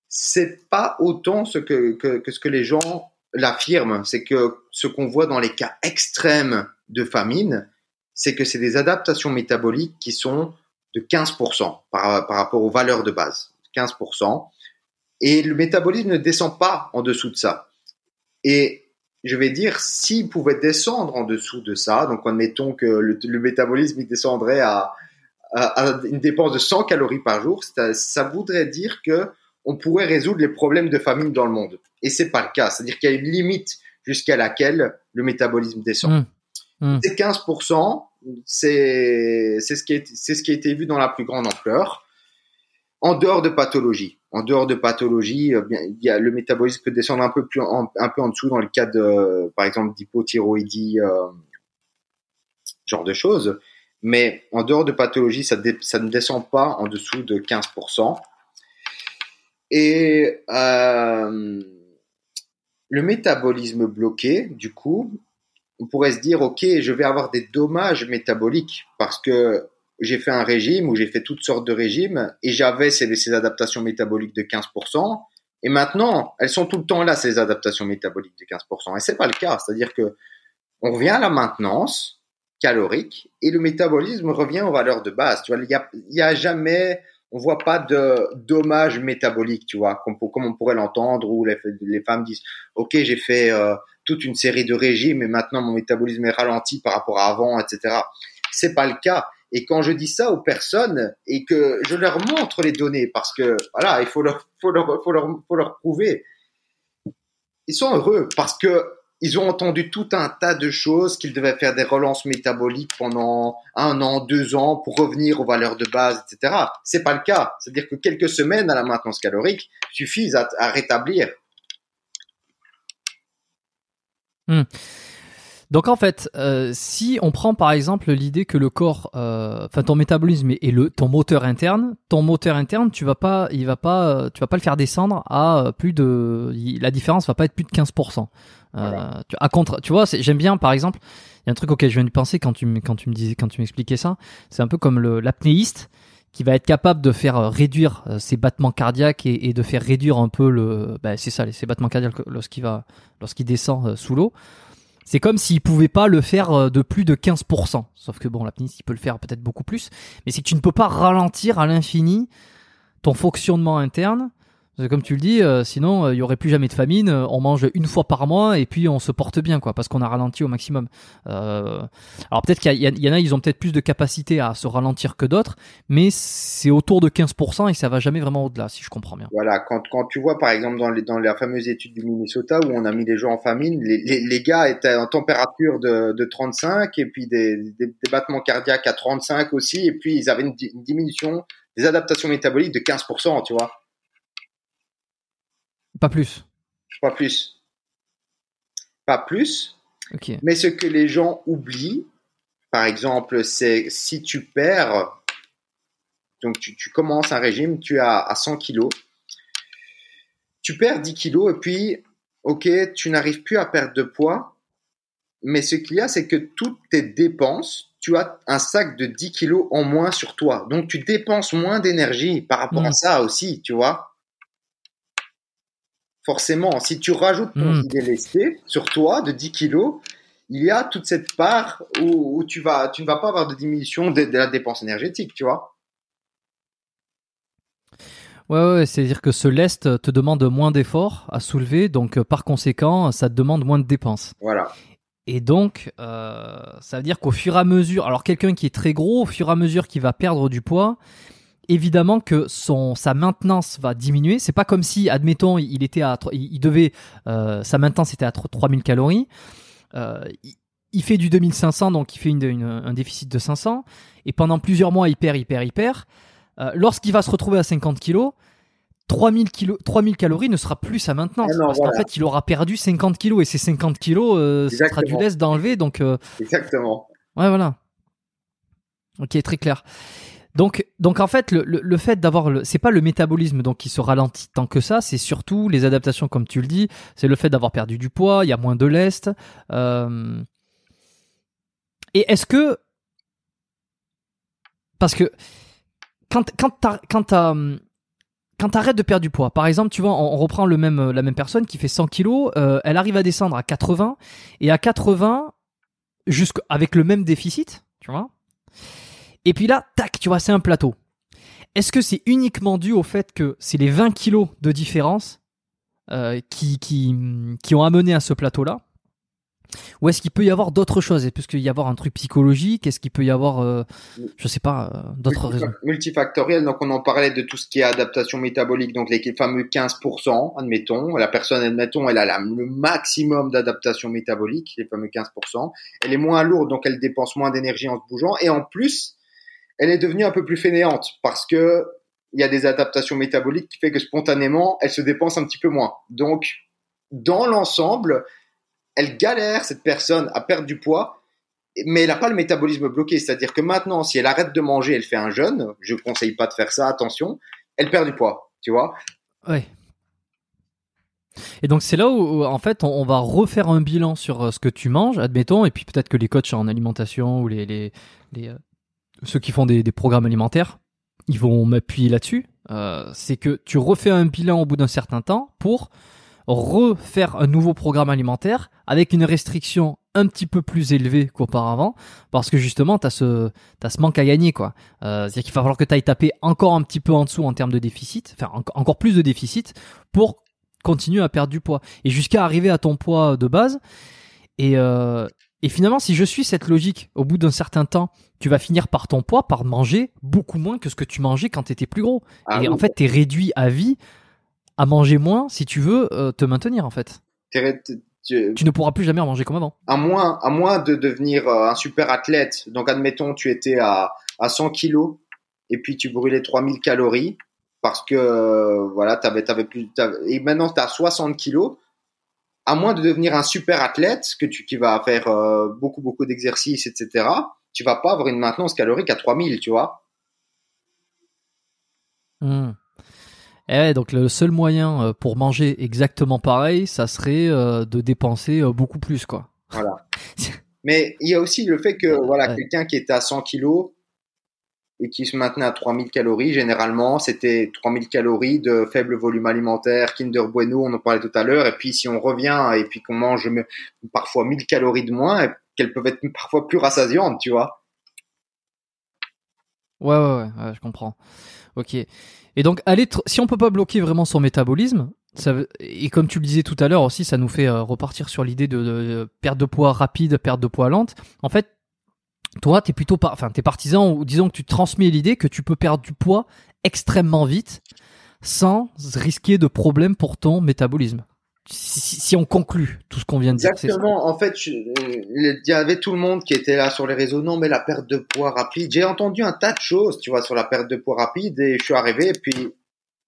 c'est pas autant ce que, que, que ce que les gens l'affirment. C'est que ce qu'on voit dans les cas extrêmes de famine, c'est que c'est des adaptations métaboliques qui sont de 15% par, par rapport aux valeurs de base. 15%. Et le métabolisme ne descend pas en dessous de ça. Et je vais dire, s'il pouvait descendre en dessous de ça, donc admettons que le, métabolisme il descendrait à, une dépense de 100 calories par jour, ça, voudrait dire que on pourrait résoudre les problèmes de famine dans le monde. Et c'est pas le cas. C'est-à-dire qu'il y a une limite jusqu'à laquelle le métabolisme descend. Mmh. Mmh. C'est 15%, c'est ce qui ce qui a été vu dans la plus grande ampleur en dehors de pathologie. En dehors de euh, le métabolisme peut descendre un peu plus en, un peu en dessous dans le cas de, par exemple, d'hypothyroïdie, euh, genre de choses. Mais en dehors de pathologie, ça, ça ne descend pas en dessous de 15%. Et euh, le métabolisme bloqué, du coup, on pourrait se dire, OK, je vais avoir des dommages métaboliques parce que j'ai fait un régime ou j'ai fait toutes sortes de régimes et j'avais ces, adaptations métaboliques de 15%. Et maintenant, elles sont tout le temps là, ces adaptations métaboliques de 15%. Et c'est pas le cas. C'est-à-dire que on revient à la maintenance calorique et le métabolisme revient aux valeurs de base. Tu vois, il y a, jamais, on voit pas de dommages métaboliques, tu vois, comme, on pourrait l'entendre, où les, les, femmes disent, OK, j'ai fait euh, toute une série de régimes et maintenant mon métabolisme est ralenti par rapport à avant, etc. C'est pas le cas. Et quand je dis ça aux personnes et que je leur montre les données, parce que voilà, il faut leur, prouver, ils sont heureux parce que ils ont entendu tout un tas de choses qu'ils devaient faire des relances métaboliques pendant un an, deux ans pour revenir aux valeurs de base, etc. C'est pas le cas. C'est-à-dire que quelques semaines à la maintenance calorique suffisent à, rétablir. Hmm. Donc en fait, euh, si on prend par exemple l'idée que le corps, euh, enfin ton métabolisme est, le ton moteur interne, ton moteur interne, tu vas pas, il va pas, euh, tu vas pas le faire descendre à plus de, la différence va pas être plus de 15%. tu, à contre, tu vois, j'aime bien par exemple, il y a un truc auquel je viens de penser quand tu quand tu me disais, quand tu m'expliquais ça, c'est un peu comme l'apnéiste qui va être capable de faire réduire ses battements cardiaques et, de faire réduire un peu le, bah, c'est ça, ses battements cardiaques lorsqu'il va, lorsqu'il descend sous l'eau. C'est comme s'il pouvait pas le faire euh, de plus de 15%. Sauf que bon, l'apnéiste, il peut le faire peut-être beaucoup plus. Mais c'est que tu ne peux pas ralentir à l'infini ton fonctionnement interne Comme tu le dis, euh, sinon il y aurait plus jamais de famine. On mange une fois par mois et puis on se porte bien, quoi, parce qu'on a ralenti au maximum. alors peut-être qu'il y, en a, ils ont peut-être plus de capacité à se ralentir que d'autres, mais c'est autour de 15% et ça va jamais vraiment au-delà, si je comprends bien. Voilà, quand, quand tu vois par exemple dans, les, dans la fameuse étude du Minnesota où on a mis les gens en famine, les, les, gars étaient en température de, de 35 et puis des, des, battements cardiaques à 35 aussi, et puis ils avaient une diminution des adaptations métaboliques de 15%, tu vois. Pas plus. Pas plus. Pas plus. Mais ce que les gens oublient, par exemple, c'est si tu perds, donc tu, commences un régime, tu as à 100 kilos, tu perds 10 kilos et puis, ok, tu n'arrives plus à perdre de poids, mais ce qu'il y a, c'est que toutes tes dépenses, tu as un sac de 10 kilos en moins sur toi. Donc tu dépenses moins d'énergie par rapport à mm. ça aussi, tu vois forcément, si tu rajoutes ton mmh. sur toi de 10 kilos, il y a toute cette part où, tu, vas, tu ne vas pas avoir de diminution de, la dépense énergétique, tu vois. Ouais, ouais c'est-à-dire que ce lest te demande moins d'efforts à soulever, donc euh, par conséquent, ça te demande moins de dépenses. Voilà. Et donc, euh, ça veut dire qu'au fur et à mesure, alors quelqu'un qui est très gros, au fur et à mesure qu'il va perdre du poids, évidemment que son sa maintenance va diminuer. C'est pas comme si, admettons, il était à, il, devait euh, sa maintenance était à 3000 calories. Euh, il, fait du 2500, donc il fait une, un déficit de 500. Et pendant plusieurs mois, il perd, il perd, il perd. Euh, lorsqu'il va se retrouver à 50 kilos, 3000, kilos, 3000 calories ne sera plus sa maintenance. Ah parce qu'en fait, il aura perdu 50 kilos. Et ces 50 kilos, ce sera du laisse d'enlever. Donc, Exactement. Ouais, voilà. Ok, très clair. Donc, donc en fait, le, le, fait d'avoir, le, c'est pas le métabolisme donc qui se ralentit tant que ça, c'est surtout les adaptations, comme tu le dis, c'est le fait d'avoir perdu du poids, il y a moins de lest. Euh... Et est-ce que, parce que quand quand t'as, quand t'as, quand t'arrêtes de perdre du poids, par exemple, tu vois, on, reprend le même la même personne qui fait 100 kilos, euh, elle arrive à descendre à 80 et à 80 jusqu'avec le même déficit, tu vois et puis là, tac, tu vois, c'est un plateau. Est-ce que c'est uniquement dû au fait que c'est les 20 kilos de différence euh, qui, qui, qui ont amené à ce plateau-là? Ou est-ce qu'il peut y avoir d'autres choses? Est-ce qu'il peut y avoir un truc psychologique? Est-ce qu'il peut y avoir, euh, je sais pas, euh, d'autres raisons? Multifactoriel. Donc on en parlait de tout ce qui est adaptation métabolique, donc les fameux 15%, admettons. La personne, admettons, elle a le maximum d'adaptation métabolique, les fameux 15%. Elle est moins lourde, donc elle dépense moins d'énergie en se bougeant. Et en plus, elle est devenue un peu plus fainéante parce que il y a des adaptations métaboliques qui fait que spontanément, elle se dépense un petit peu moins. Donc, dans l'ensemble, elle galère, cette personne, à perdre du poids, mais elle n'a pas le métabolisme bloqué. C'est-à-dire que maintenant, si elle arrête de manger, elle fait un jeûne, je ne conseille pas de faire ça, attention, elle perd du poids, tu vois. Ouais. Et donc c'est là où, en fait on, va refaire un bilan sur euh, ce que tu manges, admettons, et puis peut-être que les coachs en alimentation ou les, euh, ceux qui font des, programmes alimentaires, ils vont m'appuyer là-dessus. Euh, c'est que tu refais un bilan au bout d'un certain temps pour refaire un nouveau programme alimentaire avec une restriction un petit peu plus élevée qu'auparavant parce que justement tu as ce ce manque à gagner quoi. Euh, c'est-à-dire qu'il va falloir que tu ailles taper encore un petit peu en dessous en termes de déficit, enfin encore plus de déficit pour continuer à perdre du poids et jusqu'à arriver à ton poids de base et, euh, et finalement, si je suis cette logique, au bout d'un certain temps, tu vas finir par ton poids, par manger beaucoup moins que ce que tu mangeais quand tu étais plus gros. Ah et en fait, tu es réduit à vie à manger moins si tu veux euh, te maintenir, en fait. Tu... ne pourras plus jamais en manger comme avant. À moins, à moins de devenir euh, un super athlète. Donc, admettons, tu étais à, à 100 kilos et puis tu brûlais 3000 calories parce que, euh, voilà, t'avais, avais plus, et maintenant tu as 60 kilos à moins de devenir un super athlète, que tu, qui va faire euh, beaucoup, beaucoup d'exercices, etc., tu vas pas avoir une maintenance calorique à 3000, tu vois. Hmm. Eh donc le seul moyen euh, pour manger exactement pareil, ça serait euh, de dépenser beaucoup plus, quoi. Voilà. [LAUGHS] Mais il y a aussi le fait que voilà, quelqu'un qui est à 100 kilos, et qui se maintenait à 3000 calories. Généralement, c'était 3000 calories de faible volume alimentaire, Kinder Bueno, on en parlait tout à l'heure. Et puis, si on revient et puis qu'on mange parfois 1000 calories de moins, qu'elles peuvent être parfois plus rassasiantes, tu vois. Ouais, ouais, ouais, je comprends. Ok. Et donc, aller si on peut pas bloquer vraiment son métabolisme, et comme tu le disais tout à l'heure aussi, ça nous fait euh, repartir sur l'idée de, perte de poids rapide, perte de poids lente. En fait, toi, t'es plutôt, pas enfin, t'es partisan ou disons que tu transmets l'idée que tu peux perdre du poids extrêmement vite sans risquer de problème pour ton métabolisme si, on conclut tout ce qu'on vient de dire. Exactement. En fait, il y avait tout le monde qui était là sur les réseaux. Non, mais la perte de poids rapide. J'ai entendu un tas de choses, tu vois, sur la perte de poids rapide et je suis arrivé et puis,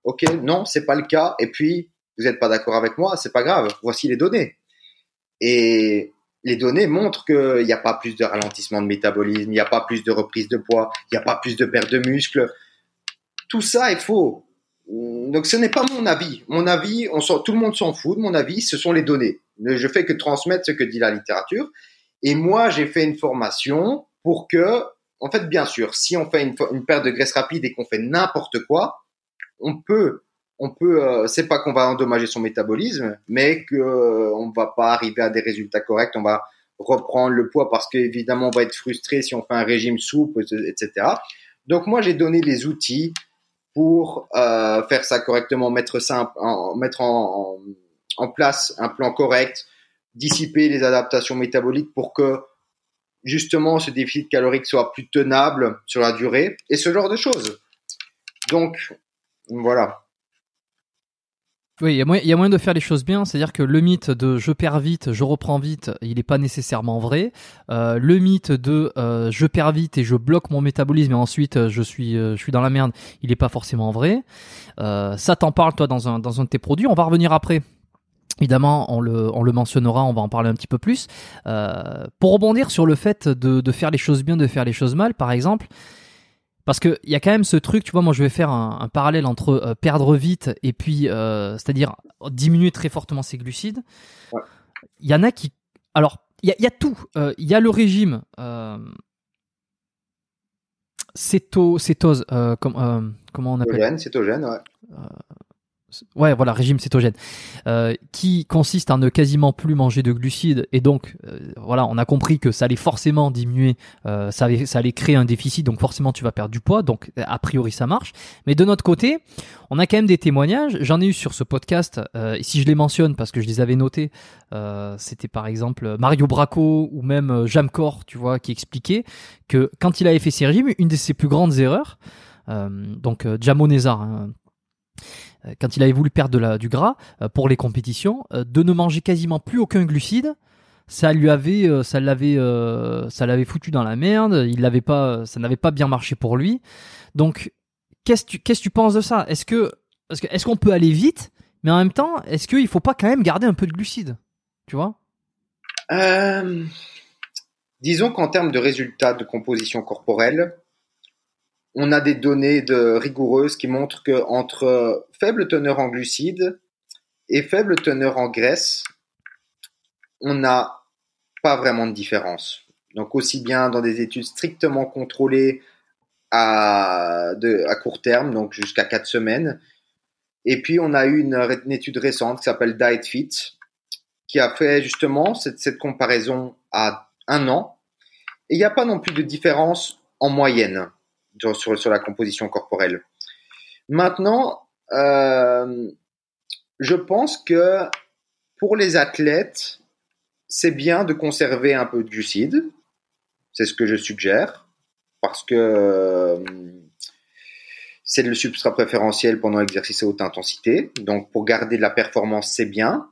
ok, non, c'est pas le cas. Et puis, vous n'êtes pas d'accord avec moi, c'est pas grave. Voici les données. Et les données montrent qu'il n'y a pas plus de ralentissement de métabolisme, il n'y a pas plus de reprise de poids, il n'y a pas plus de perte de muscles. Tout ça est faux. Donc ce n'est pas mon avis. Mon avis, on tout le monde s'en fout de mon avis, ce sont les données. Je fais que transmettre ce que dit la littérature. Et moi, j'ai fait une formation pour que, en fait, bien sûr, si on fait une, perte de graisse rapide et qu'on fait n'importe quoi, on peut, on peut, euh, c'est pas qu'on va endommager son métabolisme, mais que euh, va pas arriver à des résultats corrects. On va reprendre le poids parce qu'évidemment, on va être frustré si on fait un régime souple, etc. Donc moi, j'ai donné les outils pour euh, faire ça correctement, mettre ça en, mettre en, en, place un plan correct, dissiper les adaptations métaboliques pour que justement ce déficit calorique soit plus tenable sur la durée et ce genre de choses. Donc voilà. Oui, il y, a moyen, de faire les choses bien, c'est-à-dire que le mythe de je perds vite, je reprends vite, il n'est pas nécessairement vrai. Euh, le mythe de euh, je perds vite et je bloque mon métabolisme et ensuite euh, je suis je suis dans la merde, il n'est pas forcément vrai. ça t'en parle toi dans un dans un de tes produits. On va revenir après. Évidemment, on le, on le mentionnera, on va en parler un petit peu plus. pour rebondir sur le fait de, de faire les choses bien, de faire les choses mal, par exemple, parce qu'il y a quand même ce truc, tu vois, moi je vais faire un, parallèle entre euh, perdre vite et puis, euh, c'est-à-dire diminuer très fortement ses glucides. Il y en a qui... Alors, il y, a tout. Euh, il y a le régime céto, cétose, comment on appelle Cétogène, cétogène, ouais ouais, voilà, régime cétogène, euh, qui consiste à ne quasiment plus manger de glucides et donc, euh, voilà, on a compris que ça allait forcément diminuer, euh, ça, allait, créer un déficit, donc forcément tu vas perdre du poids, donc a priori ça marche. Mais de notre côté, on a quand même des témoignages. J'en ai eu sur ce podcast, et si je les mentionne parce que je les avais notés, c'était par exemple Mario Bracco ou même Jamcor, tu vois, qui expliquait que quand il avait fait ses régimes, une de ses plus grandes erreurs, donc Jamo hein, quand il avait voulu perdre du gras euh, pour les compétitions, euh, de ne manger quasiment plus aucun glucide, ça lui avait, ça l'avait, ça l'avait foutu dans la merde. Il l'avait pas, ça n'avait pas bien marché pour lui. Donc, qu'est-ce que qu'est-ce que tu penses de ça? Est-ce que, est-ce qu'on peut aller vite, mais en même temps, est-ce qu'il faut pas quand même garder un peu de glucides Tu vois? Disons qu'en termes de résultats de composition corporelle, on a des données rigoureuses qui montrent que entre faible teneur en glucides et faible teneur en graisse, on n'a pas vraiment de différence. Donc aussi bien dans des études strictement contrôlées à, court terme, donc jusqu'à 4 semaines. Et puis on a eu une, étude récente qui s'appelle Diet Fit, qui a fait justement cette comparaison à un an. Et il n'y a pas non plus de différence en moyenne sur, la composition corporelle. Maintenant, euh, je pense que pour les athlètes, c'est bien de conserver un peu de glucides. C'est ce que je suggère parce que euh, c'est le substrat préférentiel pendant l'exercice à haute intensité. Donc, pour garder de la performance, c'est bien.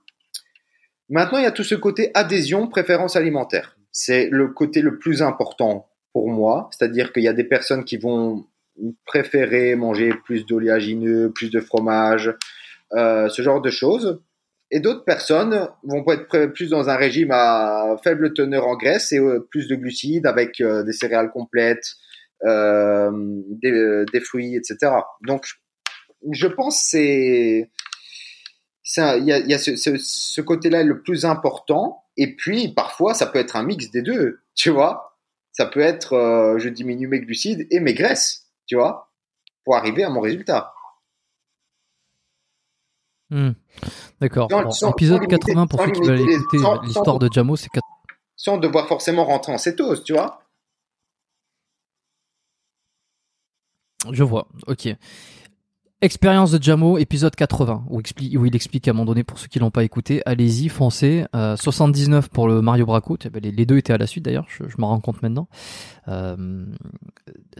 Maintenant, il y a tout ce côté adhésion, préférence alimentaire. C'est le côté le plus important pour moi. C'est-à-dire qu'il y a des personnes qui vont préférer manger plus d'oléagineux, plus de fromage, euh, ce genre de choses. Et d'autres personnes vont être plus dans un régime à faible teneur en graisse et euh, plus de glucides avec euh, des céréales complètes, des, fruits, etc. Donc, je pense c'est il y a, y ce, ce, côté-là le plus important. Et puis, parfois, ça peut être un mix des deux, tu vois ça peut être euh, je diminue mes glucides et mes graisses, tu vois, pour arriver à mon résultat. Hmm. D'accord. épisode 80 pour ceux qui veulent écouter l'histoire de Jamo, c'est 4... sans devoir forcément rentrer en cétose, tu vois. Je vois, ok. Expérience de Jamo, épisode 80, où, où, il explique à un moment donné, pour ceux qui l'ont pas écouté, allez-y, foncez. 79 euh, pour le Mario Braco, eh ben, les, deux étaient à la suite d'ailleurs, je, je m'en rends compte maintenant. Euh,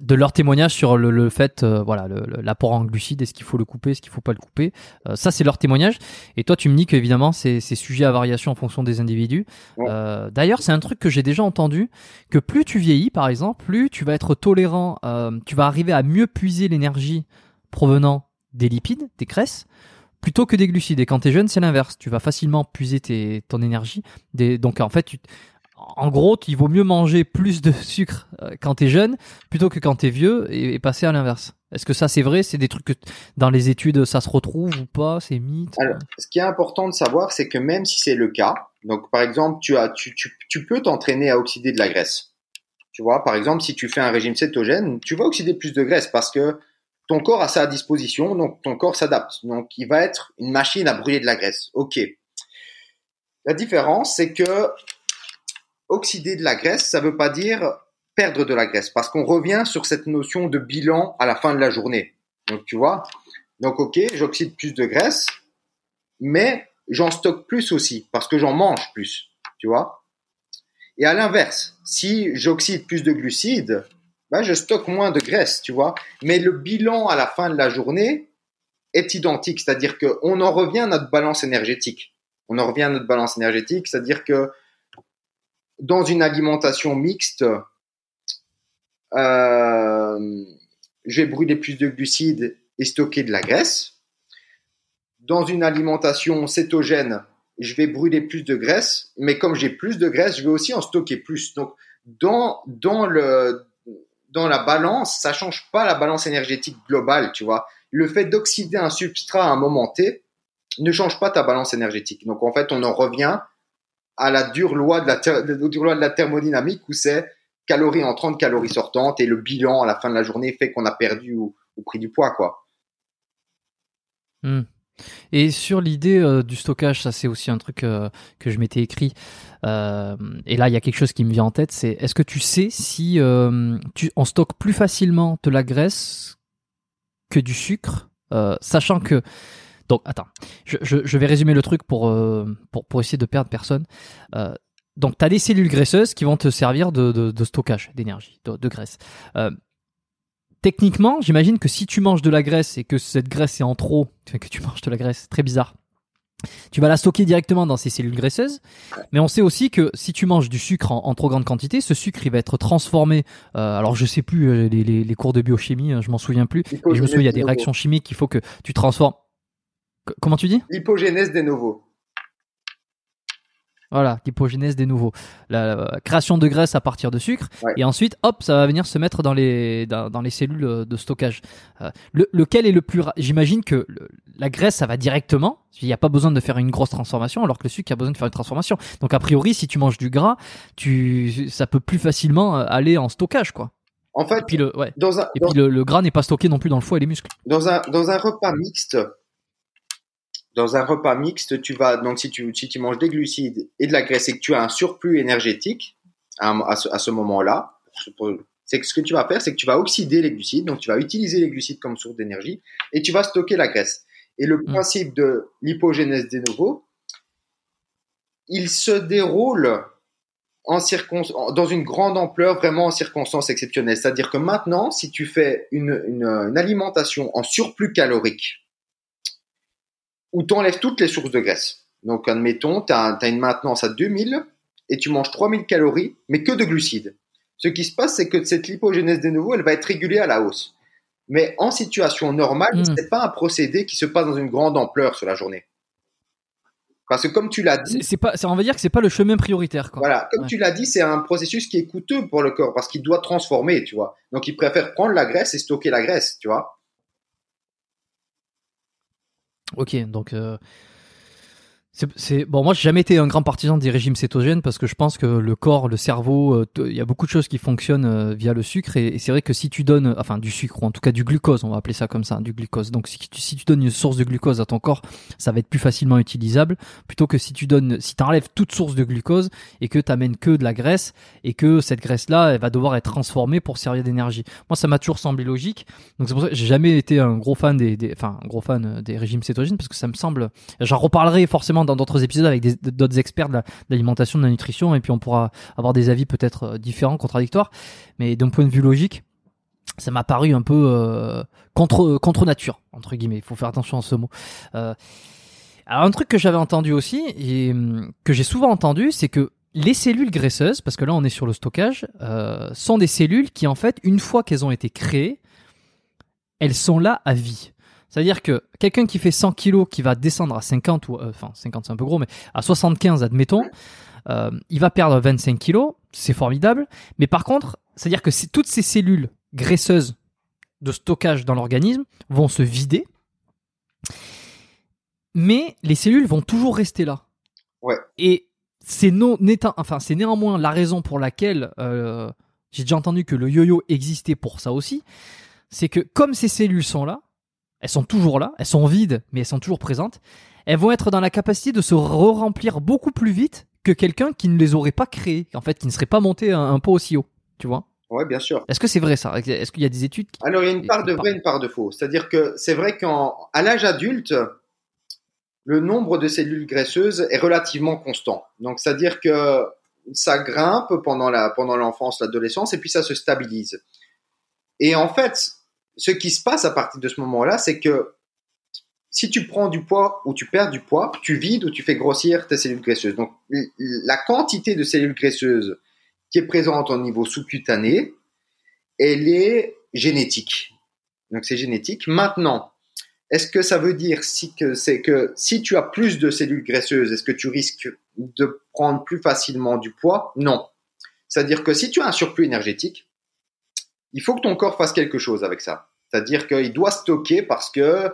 de leur témoignage sur le, fait, euh, voilà, l'apport en glucides, est-ce qu'il faut le couper, est-ce qu'il faut pas le couper. ça, c'est leur témoignage. Et toi, tu me dis qu'évidemment, c'est sujet à variation en fonction des individus. d'ailleurs, c'est un truc que j'ai déjà entendu, que plus tu vieillis, par exemple, plus tu vas être tolérant, tu vas arriver à mieux puiser l'énergie provenant des lipides, des graisses, plutôt que des glucides. Et quand tu es jeune, c'est l'inverse. Tu vas facilement puiser tes, ton énergie. Donc en fait, en gros, il vaut mieux manger plus de [LAUGHS] sucre euh, quand tu es jeune plutôt que quand tu es vieux et, passer à l'inverse. Est-ce que ça c'est vrai? C'est des trucs que dans les études ça se retrouve ou pas? C'est mythe? Alors, ce qui est important de savoir, c'est que même si c'est le cas, donc par exemple, tu, as, tu, tu, tu peux t'entraîner à oxyder de la graisse. Tu vois, par exemple, si tu fais un régime cétogène, tu vas oxyder plus de graisse parce que ton corps a ça à disposition, donc ton corps s'adapte. Donc il va être une machine à brûler de la graisse. Ok. La différence, c'est que oxyder de la graisse, ça veut pas dire perdre de la graisse, parce qu'on revient sur cette notion de bilan à la fin de la journée. Donc tu vois, donc ok, j'oxyde plus de graisse, mais j'en stocke plus aussi, parce que j'en mange plus, tu vois. Et à l'inverse, si j'oxyde plus de glucides, je stocke moins de graisse, tu vois. Mais le bilan à la fin de la journée est identique, c'est-à-dire qu'on en revient à notre balance énergétique. On en revient à notre balance énergétique, c'est-à-dire que dans une alimentation mixte, euh, je vais brûler plus de glucides et stocker de la graisse. Dans une alimentation cétogène, je vais brûler plus de graisse, mais comme j'ai plus de graisse, je vais aussi en stocker plus. Donc, dans le, dans la balance, ça change pas la balance énergétique globale, tu vois. Le fait d'oxyder un substrat à un moment T ne change pas ta balance énergétique. Donc en fait, on en revient à la dure loi de la, thermodynamique où c'est calories entrantes, calories sortantes et le bilan à la fin de la journée fait qu'on a perdu ou, pris du poids, quoi. Hmm. Et sur l'idée euh, du stockage, ça c'est aussi un truc euh, que je m'étais écrit. Euh, et là, il y a quelque chose qui me vient en tête, c'est est-ce que tu sais si tu, on stocke plus facilement de la graisse que du sucre, sachant que donc attends, je, vais résumer le truc pour pour, essayer de perdre personne. donc tu as des cellules graisseuses qui vont te servir de, stockage d'énergie, de, graisse techniquement, j'imagine que si tu manges de la graisse et que cette graisse est en trop, que tu manges de la graisse, très bizarre. Tu vas la stocker directement dans ces cellules graisseuses, mais on sait aussi que si tu manges du sucre en, trop grande quantité, ce sucre il va être transformé. Euh, alors je sais plus euh, les, cours de biochimie, hein, je m'en souviens plus. Et je me souviens, il y a des réactions chimiques qu'il faut que tu transformes. comment tu dis? L'hypogénèse des nouveaux. Voilà, l'hypogénèse des nouveaux. La, création de graisse à partir de sucre. Et ensuite, hop, ça va venir se mettre dans les, dans, les cellules euh, de stockage. Euh, lequel est le plus... J'imagine que la graisse, ça va directement. Il n'y a pas besoin de faire une grosse transformation, alors que le sucre a besoin de faire une transformation. Donc, a priori, si tu manges du gras, tu, ça peut plus facilement euh, aller en stockage, quoi. En fait, et puis le, et puis le, gras n'est pas stocké non plus dans le foie et les muscles. Dans un, dans un repas mixte, dans un repas mixte, tu vas donc si tu, si tu manges des glucides et de la graisse et que tu as un surplus énergétique à, ce, moment-là, c'est que ce que tu vas faire, c'est que tu vas oxyder les glucides, donc tu vas utiliser les glucides comme source d'énergie et tu vas stocker la graisse. Et le mmh. principe de l'hypogénèse des nouveaux, il se déroule en dans une grande ampleur, vraiment en circonstances exceptionnelles. C'est-à-dire que maintenant, si tu fais une, une alimentation en surplus calorique, où tu enlèves toutes les sources de graisse. Donc, admettons, tu as, une maintenance à 2000 et tu manges 3000 calories, mais que de glucides. Ce qui se passe, c'est que cette lipogénèse de nouveau, elle va être régulée à la hausse. Mais en situation normale, hmm. ce n'est pas un procédé qui se passe dans une grande ampleur sur la journée. Parce que comme tu l'as dit, c'est pas, on va dire que c'est pas le chemin prioritaire. Quoi. Voilà, comme tu l'as dit, c'est un processus qui est coûteux pour le corps parce qu'il doit transformer, tu vois. Donc il préfère prendre la graisse et stocker la graisse, tu vois. Ok, donc euh, C'est bon, moi j'ai jamais été un grand partisan des régimes cétogènes parce que je pense que le corps, le cerveau, euh, il y a beaucoup de choses qui fonctionnent euh, via le sucre et, c'est vrai que si tu donnes, enfin du sucre ou en tout cas du glucose, on va appeler ça comme ça, du glucose. Donc si tu, si tu donnes une source de glucose à ton corps, ça va être plus facilement utilisable plutôt que si tu donnes, si tu enlèves toute source de glucose et que tu amènes que de la graisse et que cette graisse là, elle va devoir être transformée pour servir d'énergie. Moi ça m'a toujours semblé logique. Donc c'est pour ça que j'ai jamais été un gros fan des, enfin un gros fan des régimes cétogènes parce que ça me semble, j'en reparlerai forcément dans d'autres épisodes avec d'autres experts de l'alimentation, de la nutrition, et puis on pourra avoir des avis peut-être euh, différents, contradictoires. Mais d'un point de vue logique, ça m'a paru un peu euh, contre contre nature entre guillemets. Il faut faire attention à ce mot. Euh, alors un truc que j'avais entendu aussi et hum, que j'ai souvent entendu, c'est que les cellules graisseuses, parce que là on est sur le stockage, sont des cellules qui en fait, une fois qu'elles ont été créées, elles sont là à vie. C'est-à-dire que quelqu'un qui fait 100 kilos, qui va descendre à 50, ou euh, enfin 50 c'est un peu gros, mais à 75 admettons, euh, il va perdre 25 kilos, c'est formidable. Mais par contre, c'est-à-dire que toutes ces cellules graisseuses de stockage dans l'organisme vont se vider, mais les cellules vont toujours rester là. Ouais. Et c'est non, enfin c'est néanmoins la raison pour laquelle euh, j'ai déjà entendu que le yo-yo existait pour ça aussi. C'est que comme ces cellules sont là, elles sont toujours là, elles sont vides, mais elles sont toujours présentes. Elles vont être dans la capacité de se re-remplir beaucoup plus vite que quelqu'un qui ne les aurait pas créées, en fait, qui ne serait pas monté un, peu aussi haut, tu vois Oui, bien sûr. Est-ce que c'est vrai ça? Est-ce qu'il y a des études Alors, il y a une part de vrai, une part de faux. C'est-à-dire que c'est vrai qu'à l'âge adulte, le nombre de cellules graisseuses est relativement constant. Donc, c'est-à-dire que ça grimpe pendant la pendant l'enfance, l'adolescence, et puis ça se stabilise. Et en fait, ce qui se passe à partir de ce moment-là, c'est que si tu prends du poids ou tu perds du poids, tu vides ou tu fais grossir tes cellules graisseuses. Donc, la quantité de cellules graisseuses qui est présente au niveau sous-cutané, elle est génétique. Donc, c'est génétique. Maintenant, est-ce que ça veut dire que c'est que si tu as plus de cellules graisseuses, est-ce que tu risques de prendre plus facilement du poids? Non. C'est-à-dire que si tu as un surplus énergétique, il faut que ton corps fasse quelque chose avec ça. C'est-à-dire qu'il doit stocker parce que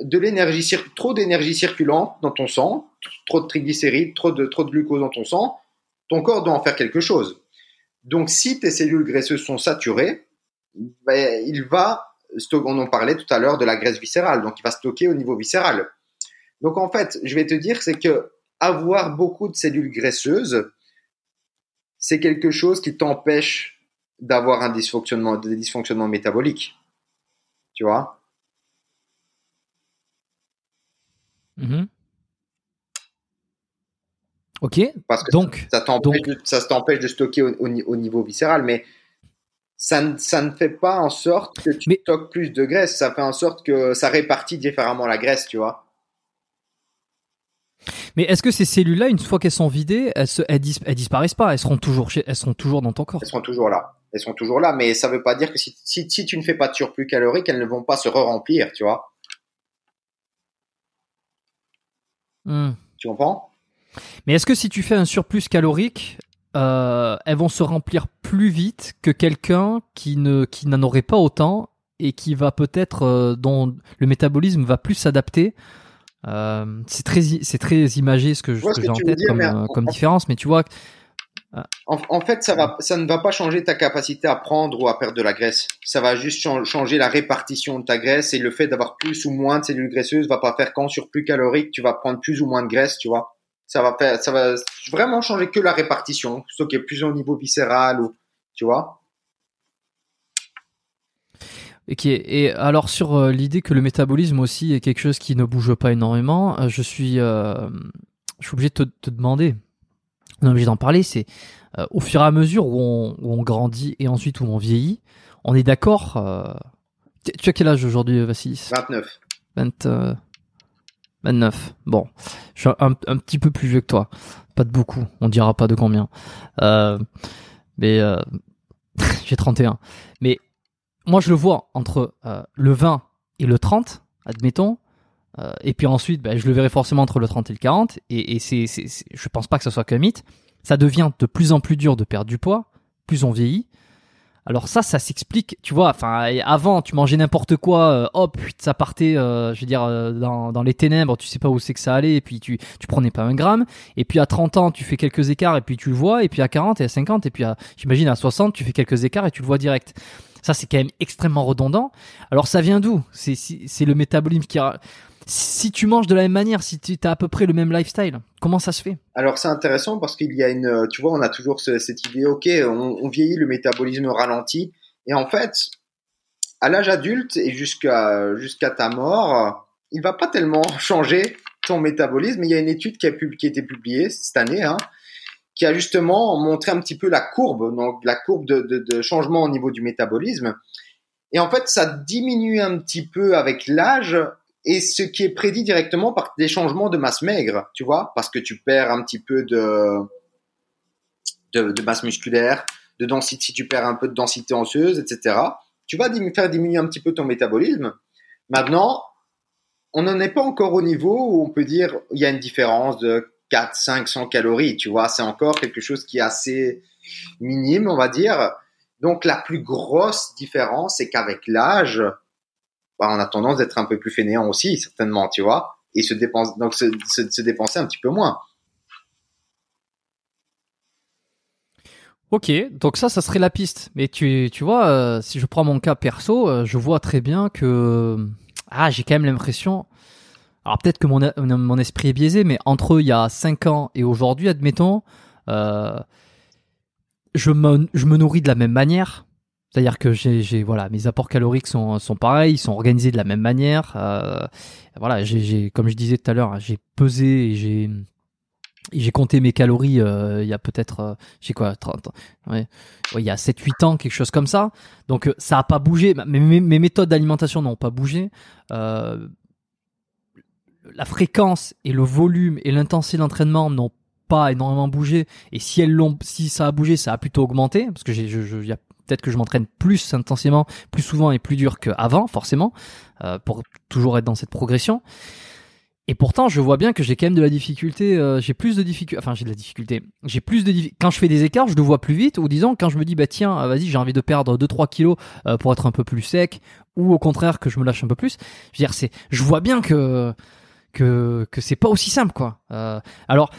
de l'énergie, trop d'énergie circulante dans ton sang, trop de triglycérides, trop de, trop de glucose dans ton sang, ton corps doit en faire quelque chose. Donc, si tes cellules graisseuses sont saturées, ben, il va, on en parlait tout à l'heure de la graisse viscérale, donc il va stocker au niveau viscéral. Donc, en fait, je vais te dire, c'est que avoir beaucoup de cellules graisseuses, c'est quelque chose qui t'empêche d'avoir un dysfonctionnement, des dysfonctionnements métaboliques. Tu vois? Mm-hmm. Ok. Parce que donc, ça, ça t'empêche de stocker au, niveau viscéral, mais ça ne, ça ne fait pas en sorte que tu stockes plus de graisse. Ça fait en sorte que ça répartit différemment la graisse, tu vois. Mais est-ce que ces cellules-là, une fois qu'elles sont vidées, elles, elles, disparaissent pas Elles seront toujours chez, elles seront toujours dans ton corps? Elles seront toujours là elles sont toujours là, mais ça veut pas dire que si, si, tu ne fais pas de surplus calorique, elles ne vont pas se re-remplir, tu vois. Hmm. Tu comprends? Mais est-ce que si tu fais un surplus calorique, euh, elles vont se remplir plus vite que quelqu'un qui ne qui n'en aurait pas autant et qui va peut-être euh, dont le métabolisme va plus s'adapter? Euh, c'est très c'est très imagé ce que, j'ai en tête comme, comme différence, mais tu vois en, fait, ça, ne va pas changer ta capacité à prendre ou à perdre de la graisse. Ça va juste changer la répartition de ta graisse et le fait d'avoir plus ou moins de cellules graisseuses va pas faire qu'en surplus calorique, tu vas prendre plus ou moins de graisse, tu vois. Ça va vraiment changer que la répartition, stocker plus au niveau viscéral ou, tu vois. Ok. Et alors sur euh, l'idée que le métabolisme aussi est quelque chose qui ne bouge pas énormément, euh, euh, je suis obligé de te demander on est obligé d'en parler, c'est euh, au fur et à mesure où on, grandit et ensuite où on vieillit, on est d'accord. Euh, tu as quel âge aujourd'hui, Vassilis? 29. 29. Bon, je suis un, petit peu plus vieux que toi. Pas de beaucoup, on dira pas de combien. Euh, mais [LAUGHS] j'ai 31. Mais moi, je le vois entre le 20 et le 30, admettons. Euh, et puis ensuite, ben, je le verrai forcément entre le 30 et le 40. Et, et c'est, c'est, je pense pas que ce soit qu'un mythe. Ça devient de plus en plus dur de perdre du poids, plus on vieillit. Alors ça, ça s'explique, tu vois. Enfin, avant, tu mangeais n'importe quoi, euh, hop, ça partait, euh, je veux dire, euh, dans, dans les ténèbres, tu sais pas où c'est que ça allait, et puis tu tu prenais pas un gramme. Et puis à 30 ans, tu fais quelques écarts, et puis tu le vois. Et puis à 40 et à 50, et puis à, j'imagine à 60, tu fais quelques écarts et tu le vois direct. Ça, c'est quand même extrêmement redondant. Alors ça vient d'où? C'est le métabolisme qui a si tu manges de la même manière, si tu as à peu près le même lifestyle, comment ça se fait? Alors c'est intéressant parce qu'il y a une, tu vois, on a toujours cette idée, ok, on, vieillit, le métabolisme ralentit, et en fait, à l'âge adulte et jusqu'à jusqu'à ta mort, il va pas tellement [LAUGHS] changer ton métabolisme. Il y a une étude qui a, qui a été publiée cette année, hein, qui a justement montré un petit peu la courbe, donc la courbe de, changement au niveau du métabolisme. Et en fait, ça diminue un petit peu avec l'âge et ce qui est prédit directement par des changements de masse maigre, tu vois, parce que tu perds un petit peu de, de, masse musculaire, de densité, si tu perds un peu de densité osseuse, etc. Tu vas faire diminuer un petit peu ton métabolisme. Maintenant, on n'en est pas encore au niveau où on peut dire il y a une différence de 4 500 calories, tu vois, c'est encore quelque chose qui est assez minime, on va dire. Donc la plus grosse différence, c'est qu'avec l'âge, bah, on a tendance d'être un peu plus fainéant aussi, certainement, tu vois, et se dépense, donc se, se, dépenser un petit peu moins. Ok, donc ça, ça serait la piste. Mais tu, tu vois, euh, si je prends mon cas perso, euh, je vois très bien que ah, j'ai quand même l'impression. Alors peut-être que mon, mon esprit est biaisé, mais entre il y a 5 ans et aujourd'hui, admettons, euh, je, me, je me nourris de la même manière. C'est-à-dire que j'ai, voilà, mes apports caloriques sont, sont pareils, ils sont organisés de la même manière. Euh, voilà, j'ai, comme je disais tout à l'heure, j'ai pesé et j'ai, j'ai compté mes calories euh, il y a peut-être, j'ai quoi, 30, ouais, il y a 7-8 ans, quelque chose comme ça. Donc ça a pas bougé. Mes, mes, méthodes d'alimentation n'ont pas bougé. La fréquence et le volume et l'intensité d'entraînement n'ont pas énormément bougé et si elles l'ont si ça a bougé ça a plutôt augmenté parce que j'ai a peut-être que je m'entraîne plus intensément, plus souvent et plus dur qu'avant, forcément, euh, pour toujours être dans cette progression. Et pourtant, je vois bien que j'ai quand même de la difficulté. Euh, j'ai plus de difficulté. Enfin, j'ai de la difficulté. J'ai plus de quand je fais des écarts, je le vois plus vite. Ou disons, quand je me dis, bah tiens, euh, vas-y, j'ai envie de perdre 2-3 kilos pour être un peu plus sec, ou au contraire que je me lâche un peu plus. Je veux dire, c'est, je vois bien que que que c'est pas aussi simple, quoi. alors,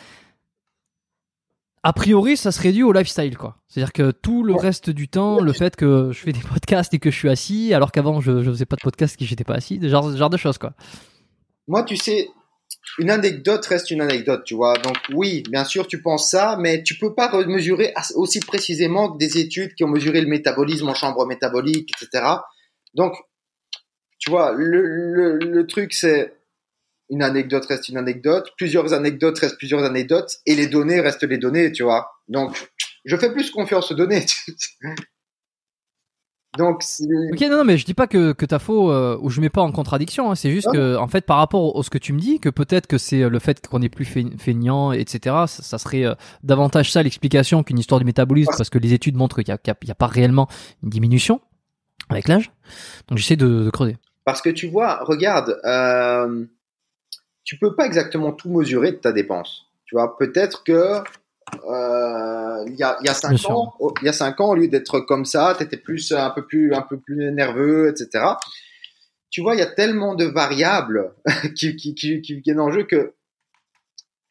a priori, ça serait dû au lifestyle, quoi. C'est-à-dire que tout le reste du temps, le fait que je fais des podcasts et que je suis assis, alors qu'avant je, je faisais pas de podcast et que j'étais pas assis, ce genre, genre de choses, quoi. Moi, tu sais, une anecdote reste une anecdote, tu vois. Donc oui, bien sûr, tu penses ça, mais tu peux pas mesurer aussi précisément que des études qui ont mesuré le métabolisme en chambre métabolique, etc. Donc, tu vois, le, le, le truc, c'est une anecdote reste une anecdote, plusieurs anecdotes restent plusieurs anecdotes, et les données restent les données, tu vois. Donc, je fais plus confiance aux données. [LAUGHS] Donc, ok, non, non, mais je dis pas que, que t'as faux euh, ou je mets pas en contradiction. Hein. c'est juste que, en fait, par rapport à ce que tu me dis, que peut-être que c'est euh, le fait qu'on est plus feignant, etc. Ça, serait euh, davantage ça l'explication qu'une histoire du métabolisme, parce que les études montrent qu'il n'y a, pas réellement une diminution avec l'âge. Donc, j'essaie de, creuser. Parce que tu vois, regarde, euh, tu peux pas exactement tout mesurer de ta dépense. Tu vois, peut-être que euh, il y a y a cinq ans, il y a cinq ans au lieu d'être comme ça, tu étais plus un peu plus un peu plus nerveux, etc. Tu vois, il y a tellement de variables [LAUGHS] qui, qui, qui, qui viennent en jeu que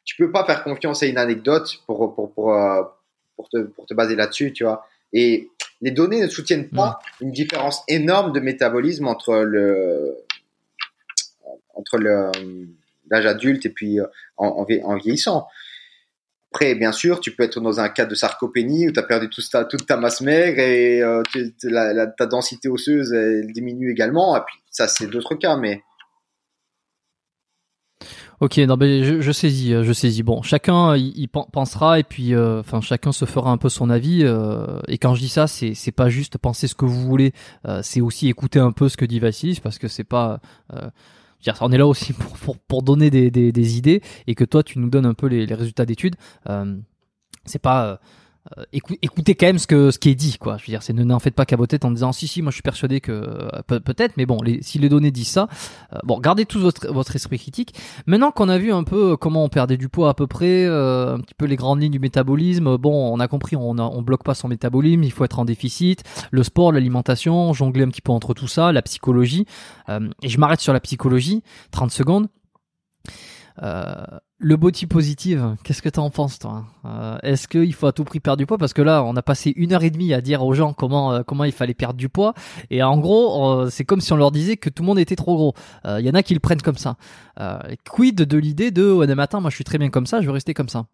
tu peux pas faire confiance à une anecdote pour pour pour, euh, pour te pour te baser là-dessus, tu vois. Et les données ne soutiennent pas une différence énorme de métabolisme entre le entre le l'âge adulte et puis euh, en, en, vieillissant. Après, bien sûr, tu peux être dans un cas de sarcopénie où tu as perdu toute ta, toute ta masse maigre et euh, ta densité osseuse elle diminue également. Et puis ça, c'est d'autres cas, mais Ok, non, je, saisis, je saisis. Bon, chacun il, pensera et puis, euh, enfin, chacun se fera un peu son avis. et quand je dis ça, c'est c'est pas juste penser ce que vous voulez, c'est aussi écouter un peu ce que dit Vassilis parce que c'est pas on est là aussi [LAUGHS] pour, pour, donner des, idées et que toi tu nous donnes un peu les, résultats d'études. Euh, c'est pas euh, écoutez quand même ce que ce qui est dit quoi. Je veux dire, c'est ne n'en faites pas caboter en disant si si, moi je suis persuadé que euh, peut-être, mais bon, les, si les données disent ça, euh, bon, gardez tout votre votre esprit critique. Maintenant qu'on a vu un peu comment on perdait du poids à peu près, un petit peu les grandes lignes du métabolisme, bon, on a compris, on on bloque pas son métabolisme, il faut être en déficit, le sport, l'alimentation, jongler un petit peu entre tout ça, la psychologie. et je m'arrête sur la psychologie, 30 secondes. Euh, le body positive, qu'est-ce que tu en penses toi? Euh, Est-ce qu'il faut à tout prix perdre du poids? Parce que là, on a passé une heure et demie à dire aux gens comment euh, comment il fallait perdre du poids, et en gros, c'est comme si on leur disait que tout le monde était trop gros. Il y en a qui le prennent comme ça. quid de l'idée de ouais, matin, moi je suis très bien comme ça, je veux rester comme ça.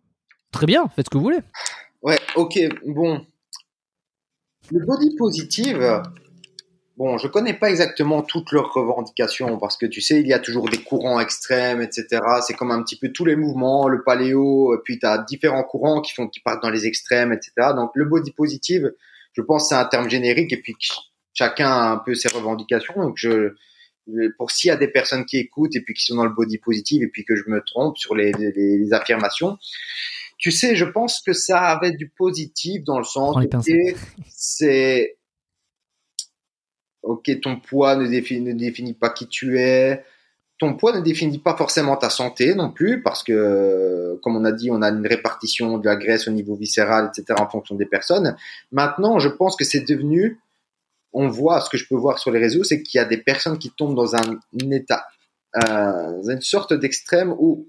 Très bien, faites ce que vous voulez. Ouais, ok, bon. Le body positive, Bon, je connais pas exactement toutes leurs revendications parce que tu sais, il y a toujours des courants extrêmes, etc. C'est comme un petit peu tous les mouvements, le paléo, puis tu as différents courants qui font qui partent dans les extrêmes, etc. Donc le body positive, je pense c'est un terme générique et puis chacun a un peu ses revendications. Donc je pour s'il y a des personnes qui écoutent et puis qui sont dans le body positive et puis que je me trompe sur les, les, les affirmations, tu sais, je pense que ça avait du positif dans le sens que c'est ok, ton poids ne définit, pas qui tu es. Ton poids ne définit pas forcément ta santé non plus, parce que, comme on a dit, on a une répartition de la graisse au niveau viscéral, etc., en fonction des personnes. Maintenant, je pense que c'est devenu, on voit, ce que je peux voir sur les réseaux, c'est qu'il y a des personnes qui tombent dans un, état, euh, une sorte d'extrême où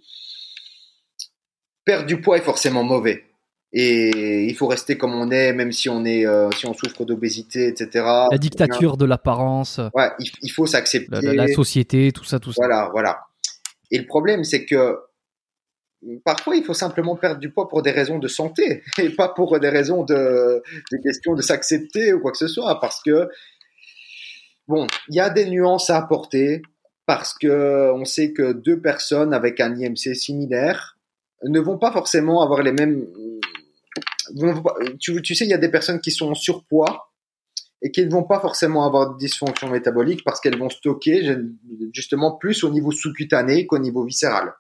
perdre du poids est forcément mauvais et il faut rester comme on est, même si on est, euh, si on souffre d'obésité, etc. La dictature de l'apparence. Ouais, il, faut s'accepter. La, société, tout ça, tout ça. Voilà, voilà. Et le problème, c'est que parfois, il faut simplement perdre du poids pour des raisons de santé [LAUGHS] et pas pour des raisons de, des questions de s'accepter ou quoi que ce soit, parce que bon, il y a des nuances à apporter parce que on sait que deux personnes avec un IMC similaire ne vont pas forcément avoir les mêmes tu, tu sais, il y a des personnes qui sont en surpoids et qui ne vont pas forcément avoir de dysfonction métabolique parce qu'elles vont stocker justement plus au niveau sous-cutané qu'au niveau viscéral.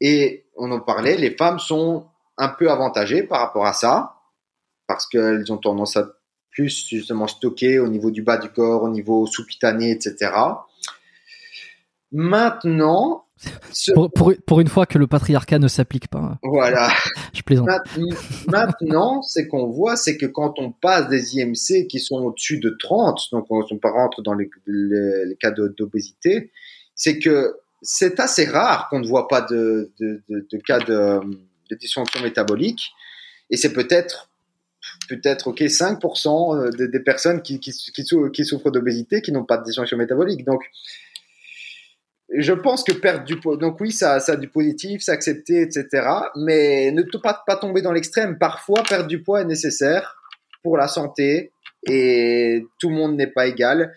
Et on en parlait, les femmes sont un peu avantagées par rapport à ça parce qu'elles ont tendance à plus justement stocker au niveau du bas du corps, au niveau sous-cutané, etc. Maintenant, pour, une fois que le patriarcat ne s'applique pas. Voilà. [LAUGHS] Je plaisante. Maintenant, c'est qu'on voit, c'est que quand on passe des IMC qui sont au-dessus de 30, donc on ne rentre dans les, cas d'obésité, c'est que c'est assez rare qu'on ne voit pas de, cas de, dysfonction métabolique. Et c'est peut-être peut-être ok 5% des, des personnes qui, qui, qui souffrent d'obésité qui n'ont pas de dysfonction métabolique. Donc je pense que perdre du poids, donc oui, ça, ça a du positif, s'accepter, etc. Mais ne pas, pas tomber dans l'extrême. Parfois, perdre du poids est nécessaire pour la santé et tout le monde n'est pas égal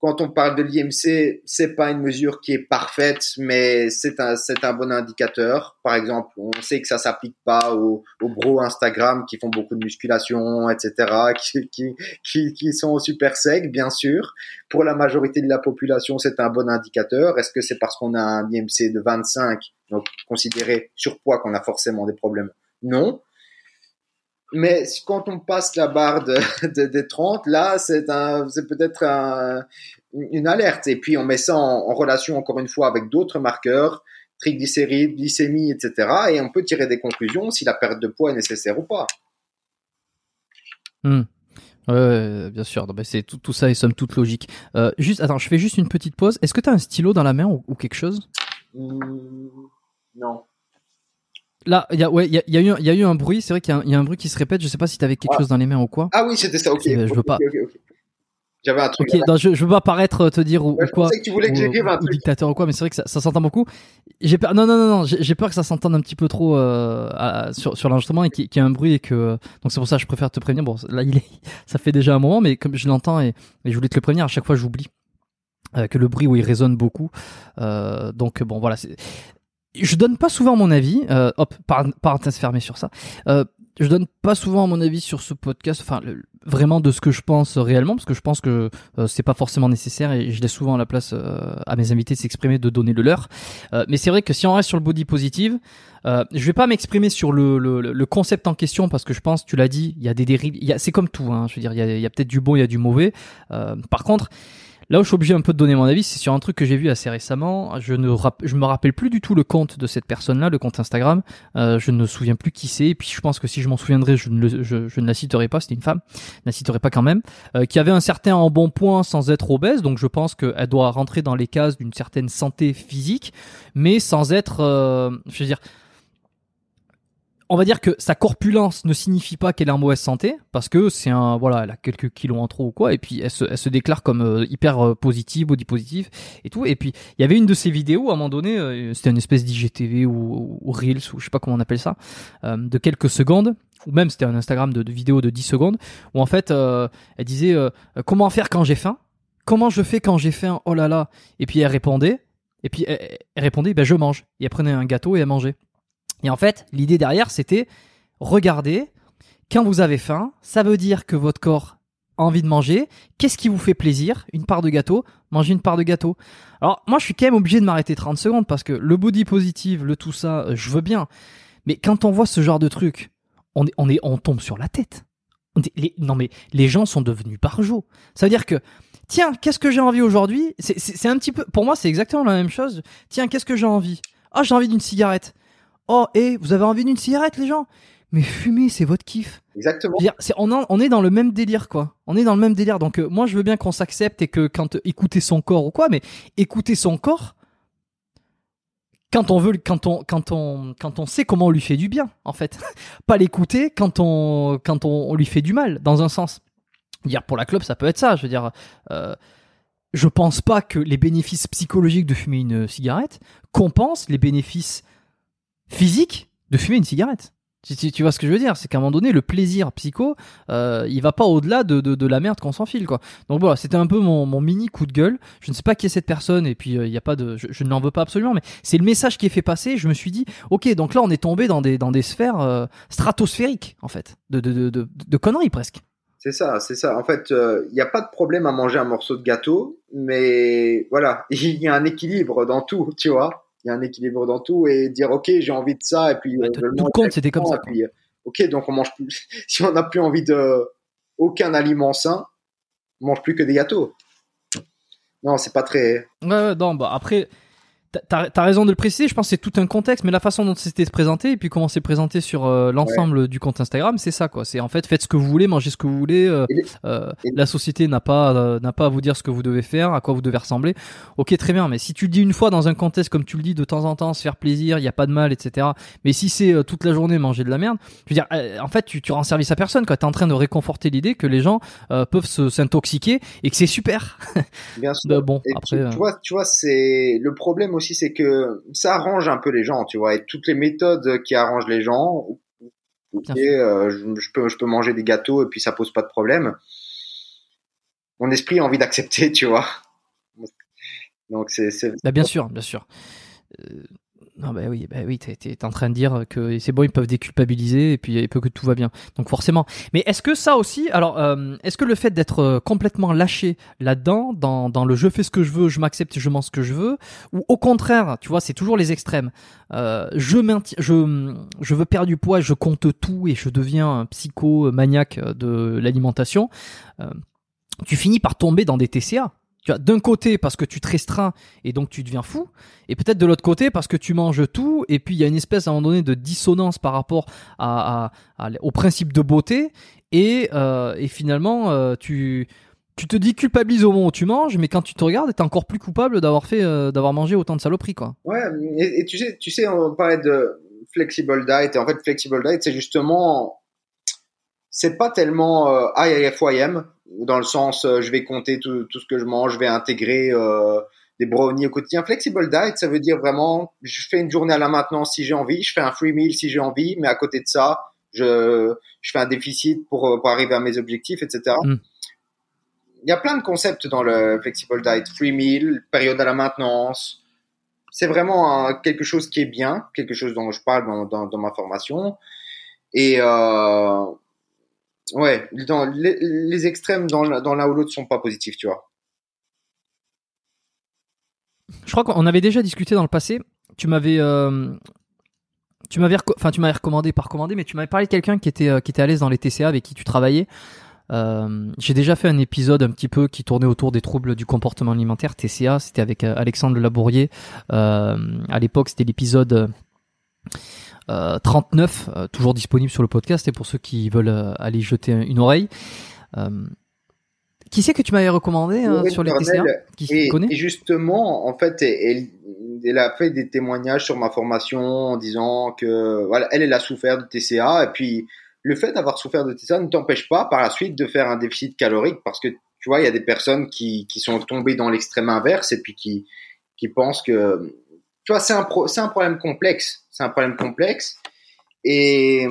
quand on parle de l'IMC, c'est pas une mesure qui est parfaite, mais c'est un, c'est un bon indicateur. Par exemple, on sait que ça s'applique pas aux, aux bros Instagram qui font beaucoup de musculation, etc., [LAUGHS] qui, qui, qui, qui sont super secs, bien sûr. Pour la majorité de la population, c'est un bon indicateur. Est-ce que c'est parce qu'on a un IMC de 25, donc considéré surpoids, qu'on a forcément des problèmes? Non. Mais quand on passe la barre de, [LAUGHS] de, des 30, là, c'est un, c'est peut-être un, une alerte. Et puis, on met ça en, relation, encore une fois, avec d'autres marqueurs, triglycérides, glycémie, etc. Et on peut tirer des conclusions si la perte de poids est nécessaire ou pas. Ouais, bien sûr. C'est tout, tout, ça est somme toute logique. Euh, juste, attends, je fais juste une petite pause. Est-ce que tu as un stylo dans la main ou, quelque chose? Hmm, Non. Là, il y a, ouais, il y a, y, a eu, y a eu un bruit. C'est vrai qu'il y, y, a un bruit qui se répète. Je sais pas si tu avais quelque ah. chose dans les mains ou quoi. Ah oui, c'était ça. Ok. je veux pas. J'avais un truc. Non, je, je veux pas paraître euh, te dire ou, ouais, je quoi. que tu voulais que j'écrive un truc. dictateur ou quoi, mais c'est vrai que ça, ça s'entend beaucoup. J'ai peur. Non, non, non, non. J'ai peur que ça s'entende un petit peu trop euh, à, sur, sur l'enregistrement et qu'il y ait un bruit et que. Donc c'est pour ça que je préfère te prévenir. Bon, là, il est. [LAUGHS] Ça fait déjà un moment, mais comme je l'entends et, et, je voulais te le prévenir, à chaque fois j'oublie euh, que le bruit où il résonne beaucoup. Euh, donc bon, voilà. Je donne pas souvent mon avis. Euh, hop, parenthèse fermée sur ça. Euh, je donne pas souvent mon avis sur ce podcast. Enfin, vraiment de ce que je pense réellement, parce que je pense que euh, c'est pas forcément nécessaire et je laisse souvent la place euh, à mes invités de s'exprimer, de donner le leur. Euh, mais c'est vrai que si on reste sur le body positive, je vais pas m'exprimer sur le, le, le, concept en question parce que je pense, tu l'as dit, il y a des dérives, c'est comme tout, hein, je veux dire, il y a, a peut-être du bon, il y a du mauvais. par contre, Là où je suis obligé un peu de donner mon avis, c'est sur un truc que j'ai vu assez récemment. Je ne me rappelle plus du tout le compte de cette personne-là, le compte Instagram. Euh, je ne me souviens plus qui c'est. Et puis je pense que si je m'en souviendrais, je ne, je, je ne la citerai pas. C'était une femme, je ne la citerai pas quand même. Euh, qui avait un certain embonpoint sans être obèse. Donc je pense qu'elle doit rentrer dans les cases d'une certaine santé physique, mais sans être, euh, je veux dire on va dire que sa corpulence ne signifie pas qu'elle est en mauvaise santé, parce que c'est un, voilà, elle a quelques kilos en trop ou quoi, et puis elle se, elle se déclare comme euh, hyper euh, positive, body positive et tout. Et puis il y avait une de ses vidéos à un moment donné, euh, c'était une espèce d'IGTV ou, ou, Reels ou je sais pas comment on appelle ça, de quelques secondes, ou même c'était un Instagram de, de vidéo de 10 secondes, où en fait elle disait comment faire quand j'ai faim, comment je fais quand j'ai faim, oh là là, et puis elle répondait, et puis elle, elle répondait ben je mange, et elle prenait un gâteau et elle mangeait. Et en fait, l'idée derrière, c'était regardez, quand vous avez faim, ça veut dire que votre corps a envie de manger. Qu'est-ce qui vous fait plaisir? Une part de gâteau Mangez une part de gâteau. Alors, moi, je suis quand même obligé de m'arrêter 30 secondes parce que le body positive, le tout ça, euh, je veux bien. Mais quand on voit ce genre de truc, on, est, on, est, on tombe sur la tête. non, mais les gens sont devenus barjots. Ça veut dire que tiens, qu'est-ce que j'ai envie aujourd'hui? C'est un petit peu, pour moi, c'est exactement la même chose. Tiens, qu'est-ce que j'ai envie? Ah, j'ai envie d'une cigarette. Oh, et vous avez envie d'une cigarette, les gens? Mais fumer, c'est votre kiff. Exactement. on, est dans le même délire, quoi. On est dans le même délire. Donc, euh, moi, je veux bien qu'on s'accepte et que quand euh, écouter son corps ou quoi, mais écouter son corps quand on veut, quand on, quand on, quand on sait comment on lui fait du bien, en fait. [LAUGHS] Pas l'écouter quand on, quand on, lui fait du mal, dans un sens. Dire pour la clope, ça peut être ça. Je veux dire. Euh, je pense pas que les bénéfices psychologiques de fumer une cigarette compensent les bénéfices physique de fumer une cigarette. Tu, tu, vois ce que je veux dire? C'est qu'à un moment donné, le plaisir psycho, euh, il va pas au-delà de, de, de, la merde qu'on s'enfile, quoi. Donc voilà, c'était un peu mon, mon, mini coup de gueule. Je ne sais pas qui est cette personne, et puis euh, il y a pas de, je, ne l'en veux pas absolument, mais c'est le message qui est fait passer. Je me suis dit, ok, donc là, on est tombé dans des dans des sphères euh, stratosphériques, en fait, de de, de, de conneries presque. C'est ça, c'est ça. En fait, euh, il n'y a pas de problème à manger un morceau de gâteau, mais voilà, [LAUGHS] il y a un équilibre dans tout, tu vois il y a un équilibre dans tout et dire ok j'ai envie de ça et puis euh, tout compte c'était comme ça. Puis, euh, ok donc on mange plus. [LAUGHS] si on n'a plus envie de aucun aliment sain, on mange plus que des gâteaux. Non c'est pas très. Ouais, non bah après T'as as raison de le préciser, je pense que c'est tout un contexte, mais la façon dont c'était présenté et puis comment c'est présenté sur euh, l'ensemble du compte Instagram, c'est ça quoi. C'est en fait faites ce que vous voulez, mangez ce que vous voulez. Euh, euh, la société n'a pas n'a pas à vous dire ce que vous devez faire, à quoi vous devez ressembler. Ok très bien, mais si tu le dis une fois dans un contexte comme tu le dis de temps en temps, se faire plaisir, il y a pas de mal, etc. Mais si c'est toute la journée manger de la merde, je veux dire, en fait tu, tu rends service à personne quoi. T'es en train de réconforter l'idée que les gens peuvent s'intoxiquer et que c'est super. Bien [LAUGHS] sûr. bon après. Tu vois, tu vois c'est le problème aussi c'est que ça arrange un peu les gens, tu vois, et toutes les méthodes qui arrangent les gens. Euh, je, peux, je peux manger des gâteaux et puis ça pose pas de problème. Mon esprit a envie d'accepter, [LAUGHS] tu vois. Donc c'est. Bah, bien sûr, bien sûr. Euh, non, bah oui, bah oui, t'es, es en train de dire que c'est bon, ils peuvent déculpabiliser et puis il peut que tout va bien. Donc forcément. Mais est-ce que ça aussi, alors, euh, est-ce que le fait d'être euh, complètement lâché là-dedans, dans, dans le je fais ce que je veux, je m'accepte, je mange ce que je veux, ou au contraire, tu vois, c'est toujours les extrêmes. Euh, je, je, je veux perdre du poids, je compte tout et je deviens un psycho maniaque de l'alimentation. Euh, tu finis par tomber dans des TCA tu vois, d'un côté parce que tu te restreins et donc tu deviens fou, et peut-être de l'autre côté parce que tu manges tout, et puis il y a une espèce à un moment donné de dissonance par rapport au principe de beauté, et, euh, finalement euh, tu tu te dis culpabilise au moment où tu manges, mais quand tu te regardes, t'es encore plus coupable d'avoir fait euh, d'avoir mangé autant de saloperies quoi. Ouais, et, tu sais, tu sais, on parlait de flexible diet, et en fait flexible diet, c'est justement, c'est pas tellement euh, IFYM dans le sens euh, je vais compter tout, tout, ce que je mange, je vais intégrer euh, des brownies au quotidien. Flexible diet, ça veut dire vraiment, je fais une journée à la maintenance si j'ai envie, je fais un free meal si j'ai envie, mais à côté de ça, je, je fais un déficit pour, euh, pour arriver à mes objectifs, etc. Mm. Il y a plein de concepts dans le flexible diet, free meal, période à la maintenance. C'est vraiment quelque chose qui est bien, quelque chose dont je parle dans, dans, dans ma formation. Et euh, ouais, les, extrêmes dans l'un ou l'autre sont pas positifs, tu vois. Je crois qu'on avait déjà discuté dans le passé. Tu m'avais, euh, tu m'avais, enfin, tu m'avais recommandé, par recommandé, mais tu m'avais parlé de quelqu'un qui était, euh, qui était à l'aise dans les TCA avec qui tu travaillais. Euh, j'ai déjà fait un épisode un petit peu qui tournait autour des troubles du comportement alimentaire, TCA. C'était avec Alexandre Labourier. à l'époque, c'était l'épisode 39, toujours disponible sur le podcast et pour ceux qui veulent aller jeter une oreille. Qui c'est que tu m'avais recommandé euh, sur les TCA qui et, connaît et justement, en fait, elle, elle, a fait des témoignages sur ma formation en disant que voilà, elle, elle a souffert de TCA et puis le fait d'avoir souffert de TCA ne t'empêche pas par la suite de faire un déficit calorique parce que tu vois, il y a des personnes qui, qui sont tombées dans l'extrême inverse et puis qui, qui pensent que tu vois, c'est un, pro, c'est un problème complexe. C'est un problème complexe et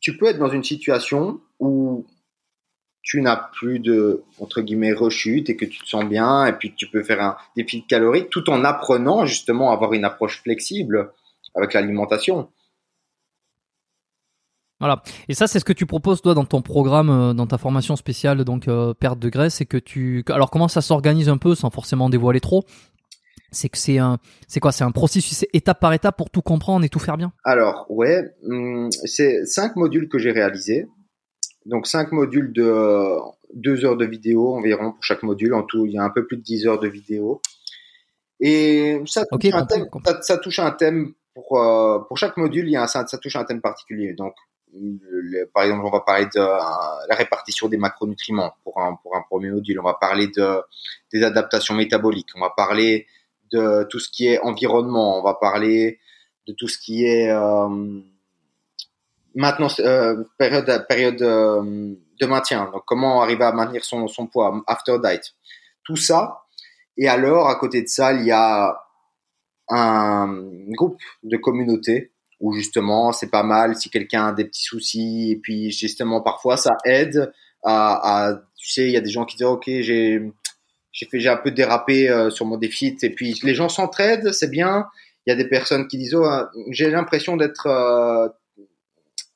tu peux être dans une situation où tu n'as plus de entre guillemets rechute et que tu te sens bien et puis tu peux faire un défi calorique tout en apprenant justement à avoir une approche flexible avec l'alimentation. Voilà. Et ça, c'est ce que tu proposes toi dans ton programme, euh, dans ta formation spéciale, donc euh, perte de graisse, c'est que tu. Alors comment ça s'organise un peu, sans forcément dévoiler trop C'est que c'est un, c'est quoi? C'est un processus étape par étape pour tout comprendre et tout faire bien? Alors ouais, hum, c'est cinq modules que j'ai réalisés. Donc cinq modules de deux heures de vidéo environ pour chaque module. En tout, il y a un peu plus de 10 heures de vidéo. Et ça touche, un, thème, ça, touche un thème pour euh, pour chaque module, il y a un, ça, touche un thème particulier. Donc par exemple, on va parler de euh, la répartition des macronutriments pour un pour un premier module. On va parler de des adaptations métaboliques. On va parler de tout ce qui est environnement. On va parler de tout ce qui est maintenant euh, période période euh, de maintien. Donc comment arriver à maintenir son, son poids after diet. Tout ça. Et alors à côté de ça, il y a un groupe de communauté où justement c'est pas mal si quelqu'un a des petits soucis et puis justement parfois ça aide à tu sais il y a des gens qui disent ok j'ai j'ai fait j'ai un peu dérapé euh, sur mon déficit et puis les gens s'entraident c'est bien il y a des personnes qui disent oh j'ai l'impression d'être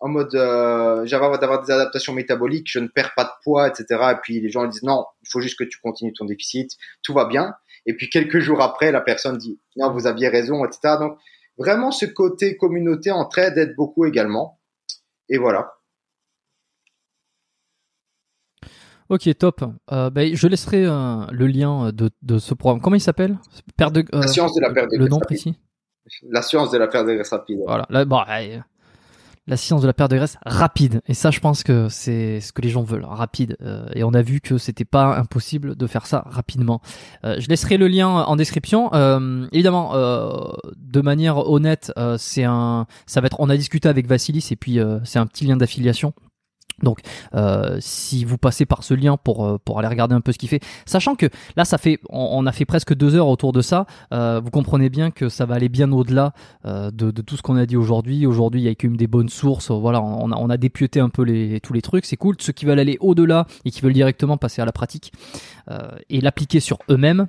en mode euh, j'avais d'avoir des adaptations métaboliques, je ne perds pas de poids, etc. Et puis les gens disent non, il faut juste que tu continues ton déficit, tout va bien. Et puis quelques jours après, la personne dit non, vous aviez raison, etc. Donc vraiment ce côté communauté entraide aide beaucoup également. Et voilà. Ok, top. Euh, ben, je laisserai euh, le lien de, de, ce programme. Comment il s'appelle? De, La science de la perte de Le nom précis? La science de la perte de graisse rapide. Voilà. Bon, la science de la perte de graisse rapide. Et ça, je pense que c'est ce que les gens veulent, rapide. Euh, et on a vu que c'était pas impossible de faire ça rapidement. Euh, je laisserai le lien en description. Euh, évidemment, de manière honnête, c'est un, ça va être. On a discuté avec Vassilis et puis c'est un petit lien d'affiliation. Donc, euh, si vous passez par ce lien pour euh, pour aller regarder un peu ce qu'il fait, sachant que là, ça fait, on, a fait presque deux heures autour de ça. Euh, vous comprenez bien que ça va aller bien au-delà de, de, tout ce qu'on a dit aujourd'hui. Aujourd'hui, il y a quand des bonnes sources. Voilà, on a, on a dépioté un peu tous les trucs. C'est cool. Ceux qui veulent aller au-delà et qui veulent directement passer à la pratique et l'appliquer sur eux-mêmes,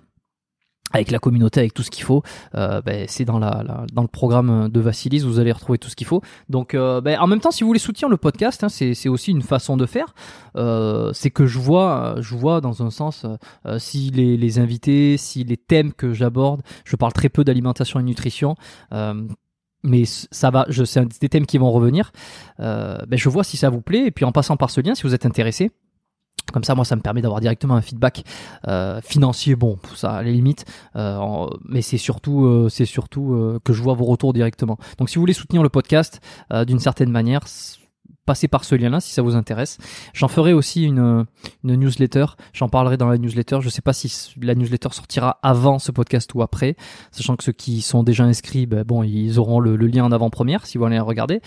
avec la communauté, avec tout ce qu'il faut. Euh, ben, c'est dans la, dans le programme de Vassilis, vous allez retrouver tout ce qu'il faut. Donc, euh, ben, en même temps, si vous voulez soutenir le podcast, hein, c'est, aussi une façon de faire. Euh, c'est que je vois, je vois dans un sens si les, invités, si les thèmes que j'aborde, je parle très peu d'alimentation et nutrition. Mais ça va, c'est des thèmes qui vont revenir. Ben je vois si ça vous plaît, et puis en passant par ce lien, si vous êtes intéressé, comme ça, moi, ça me permet d'avoir directement un feedback euh, financier, bon, ça à la limite, euh, mais c'est surtout, euh, c'est surtout que je vois vos retours directement. Donc, si vous voulez soutenir le podcast d'une certaine manière, passez par ce lien-là si ça vous intéresse. J'en ferai aussi une, newsletter. J'en parlerai dans la newsletter. Je sais pas si la newsletter sortira avant ce podcast ou après, sachant que ceux qui sont déjà inscrits, ben bon, ils auront le, lien en avant-première si vous allez regarder.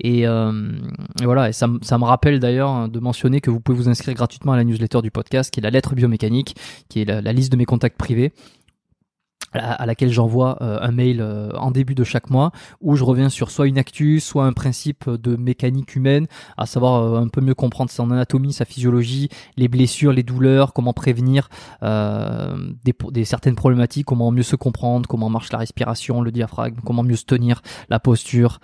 Et, euh, et voilà. Et ça me rappelle d'ailleurs de mentionner que vous pouvez vous inscrire gratuitement à la newsletter du podcast, qui est la lettre biomécanique, qui est la liste de mes contacts privés. À laquelle j'envoie euh, un mail euh, en début de chaque mois où je reviens sur soit une actu, soit un principe de mécanique humaine, à savoir euh, un peu mieux comprendre son anatomie, sa physiologie, les blessures, les douleurs, comment prévenir des, des, certaines problématiques, comment mieux se comprendre, comment marche la respiration, le diaphragme, comment mieux se tenir, la posture,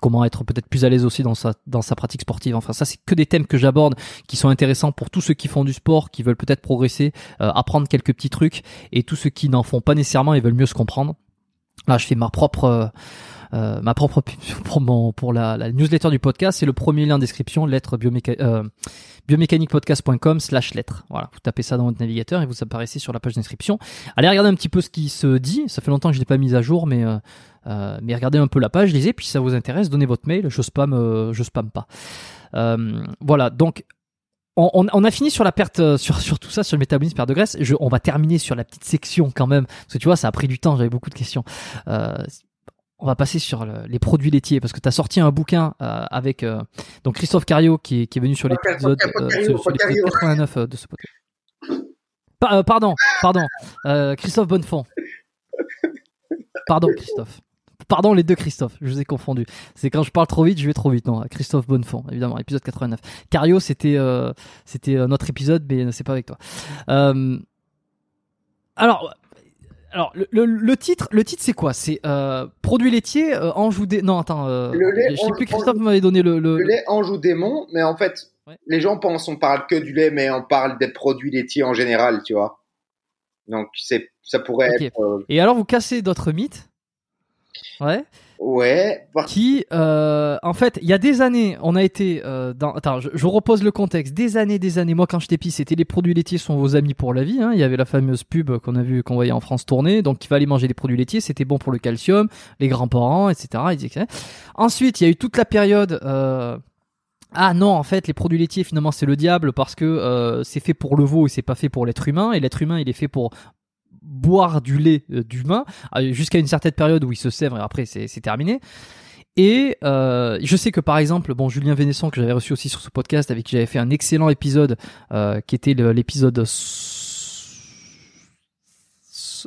comment être peut-être plus à l'aise aussi dans sa dans sa pratique sportive. Enfin ça c'est que des thèmes que j'aborde qui sont intéressants pour tous ceux qui font du sport, qui veulent peut-être progresser, apprendre quelques petits trucs et tous ceux qui n'en pas nécessairement, ils veulent mieux se comprendre. Là, je fais ma propre euh, euh, ma propre [LAUGHS] pour, la, newsletter du podcast, c'est le premier lien en description, lettre bioméca euh, biomécaniquepodcast.com slash lettre. Voilà, vous tapez ça dans votre navigateur et vous apparaissez sur la page d'inscription. Allez regarder un petit peu ce qui se dit. Ça fait longtemps que je l'ai pas mis à jour, mais euh mais regardez un peu la page, lisez, puis si ça vous intéresse, donnez votre mail. Je spam, je spam pas. voilà, donc on, on, a fini sur la perte, euh, sur, sur tout ça, sur le métabolisme, perte de graisse. Je, on va terminer sur la petite section quand même, parce que tu vois, ça a pris du temps, j'avais beaucoup de questions. Euh, on va passer sur les produits laitiers, parce que tu as sorti un bouquin euh, avec euh, donc Christophe Cario qui est, qui est venu sur l'épisode 89 de ce podcast. pardon, pardon, Christophe Bonnefond. Pardon, Christophe. Pardon les deux Christophe, je vous ai confondu. C'est quand je parle trop vite, je vais trop vite. Non, Christophe Bonnefond, évidemment, épisode 89. Cario, c'était euh, c'était euh, notre épisode, mais c'est pas avec toi. Euh, alors. Alors le, le, titre, le titre c'est quoi? C'est euh, produit laitier Anjou des. Non attends, le lait, je sais plus Christophe m'avait donné le, le, lait Anjou démon, mais en fait les gens pensent on parle que du lait, mais on parle des produits laitiers en général, tu vois. Donc c'est ça pourrait être. Et alors vous cassez d'autres mythes? Ouais. Ouais. Qui, euh, en fait, il y a des années, on a été euh, dans. Attends, je, je, repose le contexte. Des années, des années. Moi, quand j'étais petit, c'était les produits laitiers sont vos amis pour la vie. Hein. Il y avait la fameuse pub qu'on a vu, qu'on voyait en France tourner. Donc, il fallait manger des produits laitiers. C'était bon pour le calcium, les grands-parents, etc., etc. Ensuite, il y a eu toute la période. Euh, ah non, en fait, les produits laitiers, finalement, c'est le diable parce que euh, c'est fait pour le veau et c'est pas fait pour l'être humain. Et l'être humain, il est fait pour boire du lait euh, d'humain euh, jusqu'à une certaine période où il se sèvre et après c'est terminé. Et euh, je sais que par exemple, bon, Julien Vénesson que j'avais reçu aussi sur ce podcast, avec qui j'avais fait un excellent épisode, qui était l'épisode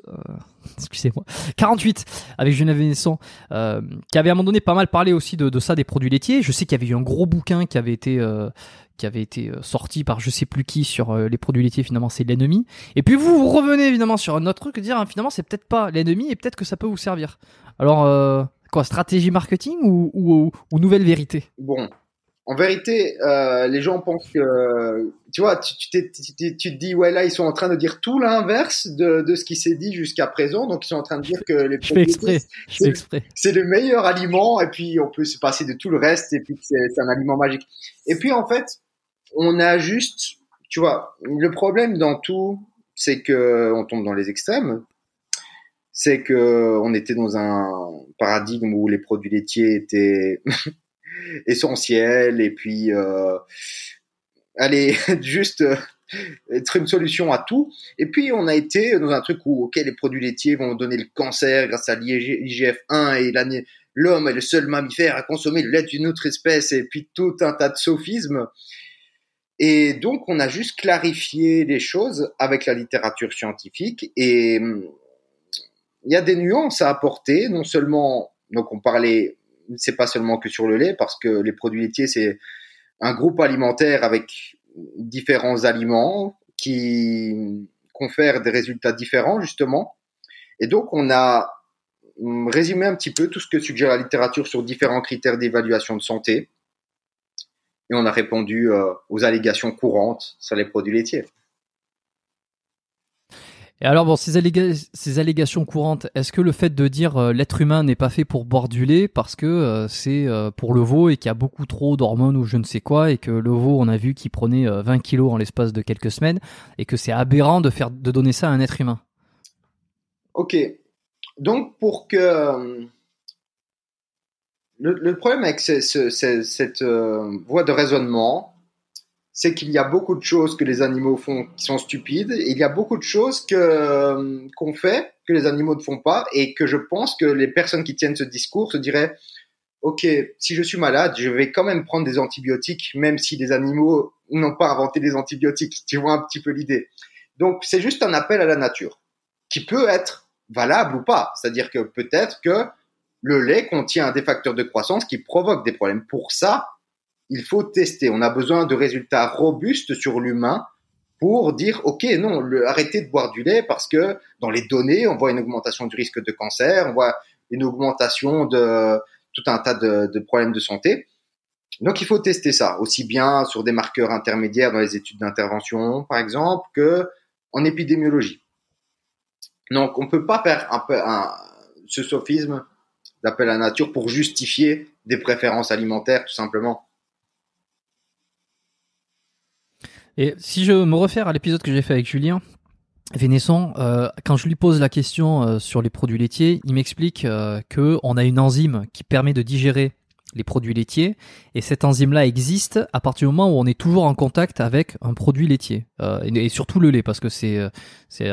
[LAUGHS] excusez-moi, 48 avec Julien Vénesson, qui avait à un moment donné pas mal parlé aussi de ça des produits laitiers. Je sais qu'il y avait eu un gros bouquin qui avait été qui avait été euh, sorti par je sais plus qui sur euh, les produits laitiers, finalement c'est l'ennemi. Et puis vous, vous revenez évidemment sur un autre truc, dire hein, finalement c'est peut-être pas l'ennemi et peut-être que ça peut vous servir. Alors euh, quoi, stratégie marketing ou, ou, ou, nouvelle vérité? Bon, en vérité, euh, les gens pensent que, tu vois, tu, tu, tu, tu, te dis, ouais, là, ils sont en train de dire tout l'inverse de, de ce qui s'est dit jusqu'à présent. Donc, ils sont en train de dire que les produits, c'est le meilleur aliment, et puis on peut se passer de tout le reste, et puis c'est un aliment magique. Et puis, en fait, on a juste, tu vois, le problème dans tout, c'est que on tombe dans les extrêmes. C'est que on était dans un paradigme où les produits laitiers étaient [LAUGHS] essentiels et puis euh, aller [LAUGHS] juste euh, être une solution à tout. Et puis on a été dans un truc où ok les produits laitiers vont donner le cancer grâce à l'IGF-1 et l'homme est le seul mammifère à consommer le lait d'une autre espèce et puis tout un tas de sophismes. Et donc, on a juste clarifié les choses avec la littérature scientifique et hum, il y a des nuances à apporter. Non seulement, donc on parlait, c'est pas seulement que sur le lait parce que les produits laitiers c'est un groupe alimentaire avec différents aliments qui confèrent des résultats différents justement. Et donc, on a hum, résumé un petit peu tout ce que suggère la littérature sur différents critères d'évaluation de santé et on a répondu euh, aux allégations courantes sur les produits laitiers. Et alors, bon, ces, ces allégations courantes, est-ce que le fait de dire euh, l'être humain n'est pas fait pour boire du lait parce que euh, c'est pour le veau et qu'il y a beaucoup trop d'hormones ou je ne sais quoi et que le veau, on a vu qu'il prenait 20 kilos en l'espace de quelques semaines et que c'est aberrant de faire de donner ça à un être humain? Ok. Donc, pour que le, le, problème avec ce, ce, cette euh, voie de raisonnement, c'est qu'il y a beaucoup de choses que les animaux font qui sont stupides, et il y a beaucoup de choses euh, qu'on fait que les animaux ne font pas, et que je pense que les personnes qui tiennent ce discours se diraient Ok, si je suis malade, je vais quand même prendre des antibiotiques, même si les animaux n'ont pas inventé des antibiotiques. Tu vois un petit peu l'idée. Donc, c'est juste un appel à la nature, qui peut être valable ou pas. C'est-à-dire que peut-être que le lait contient des facteurs de croissance qui provoquent des problèmes. Pour ça, il faut tester. On a besoin de résultats robustes sur l'humain pour dire, OK, non, arrêtez de boire du lait parce que dans les données, on voit une augmentation du risque de cancer, on voit une augmentation de tout un tas de, problèmes de santé. Donc, il faut tester ça, aussi bien sur des marqueurs intermédiaires dans les études d'intervention, par exemple, que en épidémiologie. Donc, on peut pas faire un peu ce sophisme d'appel à nature pour justifier des préférences alimentaires, tout simplement. Et si je me réfère à l'épisode que j'ai fait avec Julien, Vénesson, euh, quand je lui pose la question euh, sur les produits laitiers, il m'explique euh, que on a une enzyme qui permet de digérer les produits laitiers. Et cette enzyme-là existe à partir du moment où on est toujours en contact avec un produit laitier. Euh, et, surtout le lait parce que c'est euh, c'est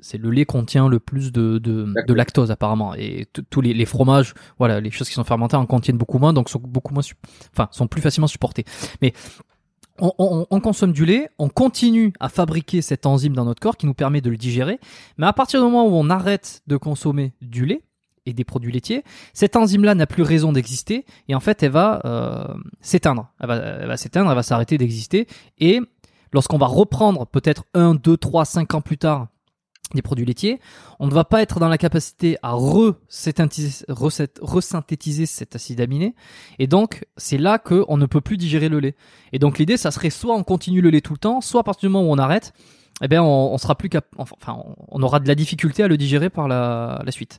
c'est le lait contient le plus de de, de lactose. apparemment. Et tous les, les, fromages voilà les choses qui sont fermentées en contiennent beaucoup moins donc sont beaucoup moins enfin sont plus facilement supportés mais on, consomme du lait, on continue à fabriquer cette enzyme dans notre corps qui nous permet de le digérer, mais à partir du moment où on arrête de consommer du lait et des produits laitiers, cette enzyme-là n'a plus raison d'exister et en fait elle va euh, s'éteindre. Elle va, s'éteindre, elle va s'arrêter d'exister et lorsqu'on va reprendre peut-être un, deux, trois, cinq ans plus tard des produits laitiers, on ne va pas être dans la capacité à resynthétiser, cet acide aminé, et donc c'est là qu'on ne peut plus digérer le lait. Et donc l'idée, ça serait soit on continue le lait tout le temps, soit à partir du moment où on arrête, eh bien on, sera plus cap enfin on aura de la difficulté à le digérer par la suite.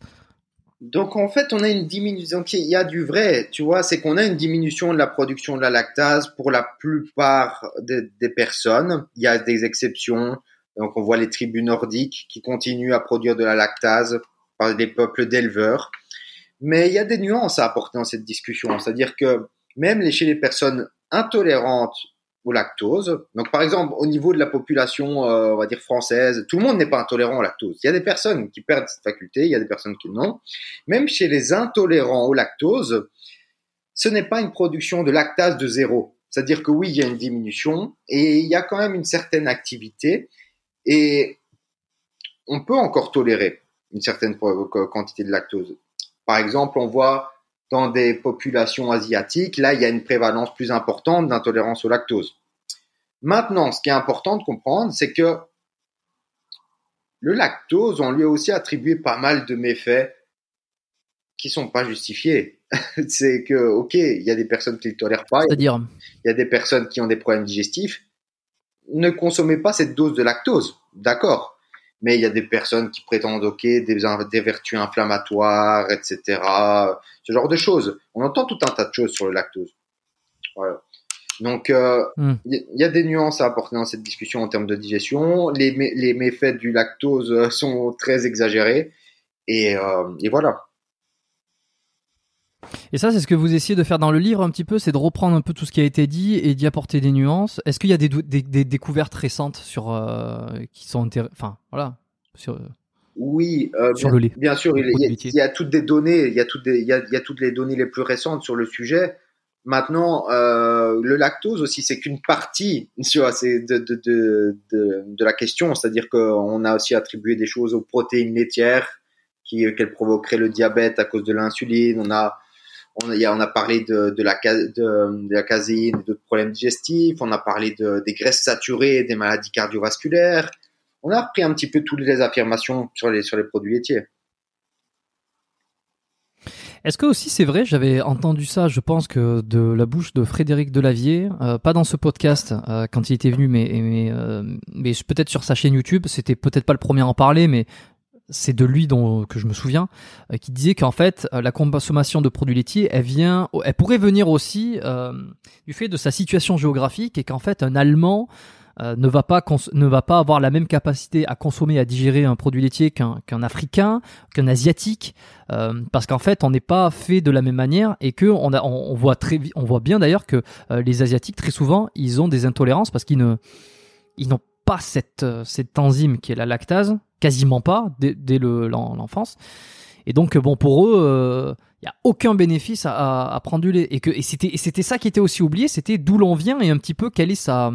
Donc en fait, on a une diminution. Il y a du vrai, tu vois, c'est qu'on a une diminution de la production de la lactase pour la plupart des personnes. Il y a des exceptions. Donc on voit les tribus nordiques qui continuent à produire de la lactase par des peuples d'éleveurs. Mais il y a des nuances à apporter dans cette discussion. C'est-à-dire que même chez les personnes intolérantes au lactose, donc par exemple au niveau de la population, euh, on va dire française, tout le monde n'est pas intolérant au lactose. Il y a des personnes qui perdent cette faculté, il y a des personnes qui non. Même chez les intolérants au lactose, ce n'est pas une production de lactase de zéro. C'est-à-dire que oui, il y a une diminution et il y a quand même une certaine activité. Et on peut encore tolérer une certaine quantité de lactose. Par exemple, on voit dans des populations asiatiques, là, il y a une prévalence plus importante d'intolérance au lactose. Maintenant, ce qui est important de comprendre, c'est que le lactose, on lui a aussi attribué pas mal de méfaits qui sont pas justifiés. [LAUGHS] c'est que, ok, il y a des personnes qui ne tolèrent pas. C'est-à-dire Il y a des personnes qui ont des problèmes digestifs ne consommez pas cette dose de lactose, d'accord. Mais il y a des personnes qui prétendent, ok, des, des vertus inflammatoires, etc. Ce genre de choses. On entend tout un tas de choses sur le lactose. Voilà. Donc, euh, hmm. il y, a des nuances à apporter dans cette discussion en termes de digestion. Les, les méfaits du lactose sont très exagérés. Et, euh, et voilà. Et ça, c'est ce que vous essayez de faire dans le livre un petit peu, c'est de reprendre un peu tout ce qui a été dit et d'y apporter des nuances. Est-ce qu'il y a des, des, découvertes récentes sur euh, qui sont enfin voilà sur euh, oui, euh, sur bien, le lait? Bien sûr, il, y a, toutes des données, il y a toutes il y a, toutes les données les plus récentes sur le sujet. Maintenant, le lactose aussi, c'est qu'une partie [LAUGHS] de, de, de, de, la question, c'est-à-dire qu'on a aussi attribué des choses aux protéines laitières qui qu'elles provoqueraient le diabète à cause de l'insuline. On a on a, on a parlé de, de, la, de, caséine, d'autres problèmes digestifs. On a parlé de, des graisses saturées, des maladies cardiovasculaires. On a repris un petit peu toutes les affirmations sur les, sur les produits laitiers. Est-ce que aussi c'est vrai, j'avais entendu ça, je pense que de la bouche de Frédéric Delavier, euh, pas dans ce podcast euh, quand il était venu, mais mais, euh, mais peut-être sur sa chaîne YouTube. C'était peut-être pas le premier à en parler, mais c'est de lui dont que je me souviens, euh, qui disait qu'en fait euh, la consommation de produits laitiers, elle vient, elle pourrait venir aussi euh, du fait de sa situation géographique et qu'en fait un Allemand ne va pas ne va pas avoir la même capacité à consommer à digérer un produit laitier qu'un Africain, qu'un Asiatique, parce qu'en fait on n'est pas fait de la même manière et que on, a, on, voit très on voit bien d'ailleurs que les Asiatiques très souvent ils ont des intolérances parce qu'ils ne ils n'ont pas cette cette enzyme qui est la lactase quasiment pas dès, l'enfance. Et donc, bon, pour eux, il euh, n'y a aucun bénéfice à, prendre du lait. Et, et c'était, c'était ça qui était aussi oublié, c'était d'où l'on vient et un petit peu quelle est sa,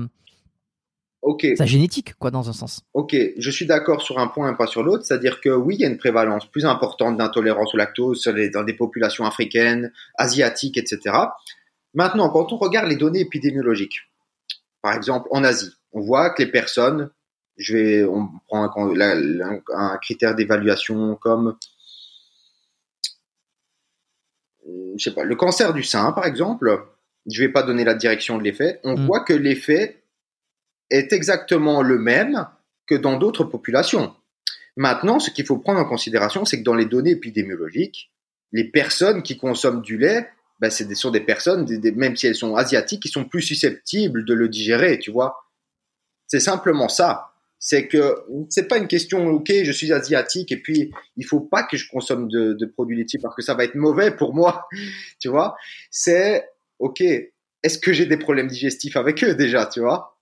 Ok. Sa génétique, quoi, dans un sens. Ok, je suis d'accord sur un point et pas sur l'autre, c'est-à-dire que oui, il y a une prévalence plus importante d'intolérance au lactose dans des populations africaines, asiatiques, etc. Maintenant, quand on regarde les données épidémiologiques, par exemple en Asie, on voit que les personnes, je vais, on prend un, un critère d'évaluation comme je sais pas, le cancer du sein, par exemple, je vais pas donner la direction de l'effet, on mm. voit que l'effet est exactement le même que dans d'autres populations. Maintenant, ce qu'il faut prendre en considération, c'est que dans les données épidémiologiques, les personnes qui consomment du lait, ben, des, sont des personnes, même si elles sont asiatiques, qui sont plus susceptibles de le digérer, tu vois. C'est simplement ça c'est que c'est pas une question ok je suis asiatique et puis il faut pas que je consomme de, produits laitiers parce que ça va être mauvais pour moi [LAUGHS] tu vois c'est ok est-ce que j'ai des problèmes digestifs avec eux déjà tu vois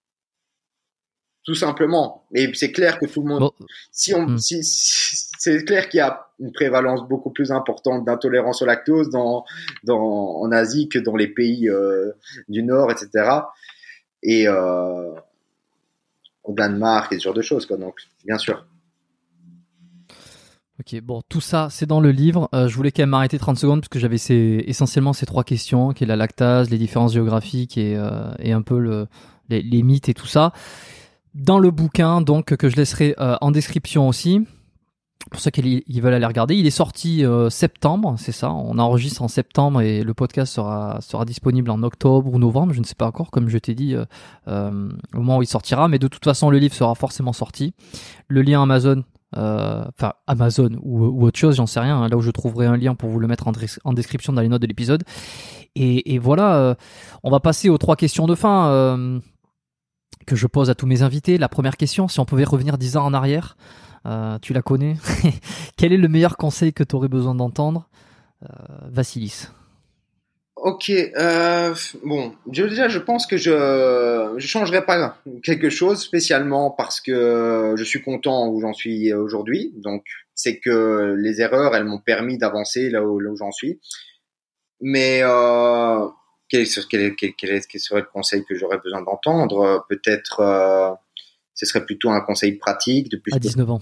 tout simplement et c'est clair que tout le monde si on hmm. si, c'est clair qu'il y a une prévalence beaucoup plus importante d'intolérance au lactose dans, dans en Asie que dans les pays euh, du Nord etc et euh, au Danemark et ce genre de choses. Quoi. Donc, bien sûr. Ok, bon, tout ça, c'est dans le livre. Euh, je voulais quand même m'arrêter 30 secondes parce que j'avais ces, essentiellement ces trois questions, qui est la lactase, les différences géographiques et, et un peu le, les, mythes et tout ça. Dans le bouquin, donc, que je laisserai euh, en description aussi, pour ceux qui veulent aller regarder, il est sorti euh, septembre, c'est ça. On enregistre en septembre et le podcast sera sera disponible en octobre ou novembre, je ne sais pas encore, comme je t'ai dit euh, euh, au moment où il sortira. Mais de toute façon, le livre sera forcément sorti. Le lien Amazon, enfin Amazon ou, autre chose, j'en sais rien. Hein, là où je trouverai un lien pour vous le mettre en, description dans les notes de l'épisode. Et, et, voilà, on va passer aux trois questions de fin que je pose à tous mes invités. La première question, si on pouvait revenir dix ans en arrière. Euh, tu la connais. [LAUGHS] Quel est le meilleur conseil que tu aurais besoin d'entendre euh, Vassilis? Ok, euh, bon, déjà je pense que je je changerai pas quelque chose spécialement parce que je suis content où j'en suis aujourd'hui. Donc c'est que les erreurs, elles m'ont permis d'avancer là où, j'en suis. Mais quel, quel, quel, quel, serait le conseil que j'aurais besoin d'entendre? Peut-être ce serait plutôt un conseil pratique de plus. À 19 ans.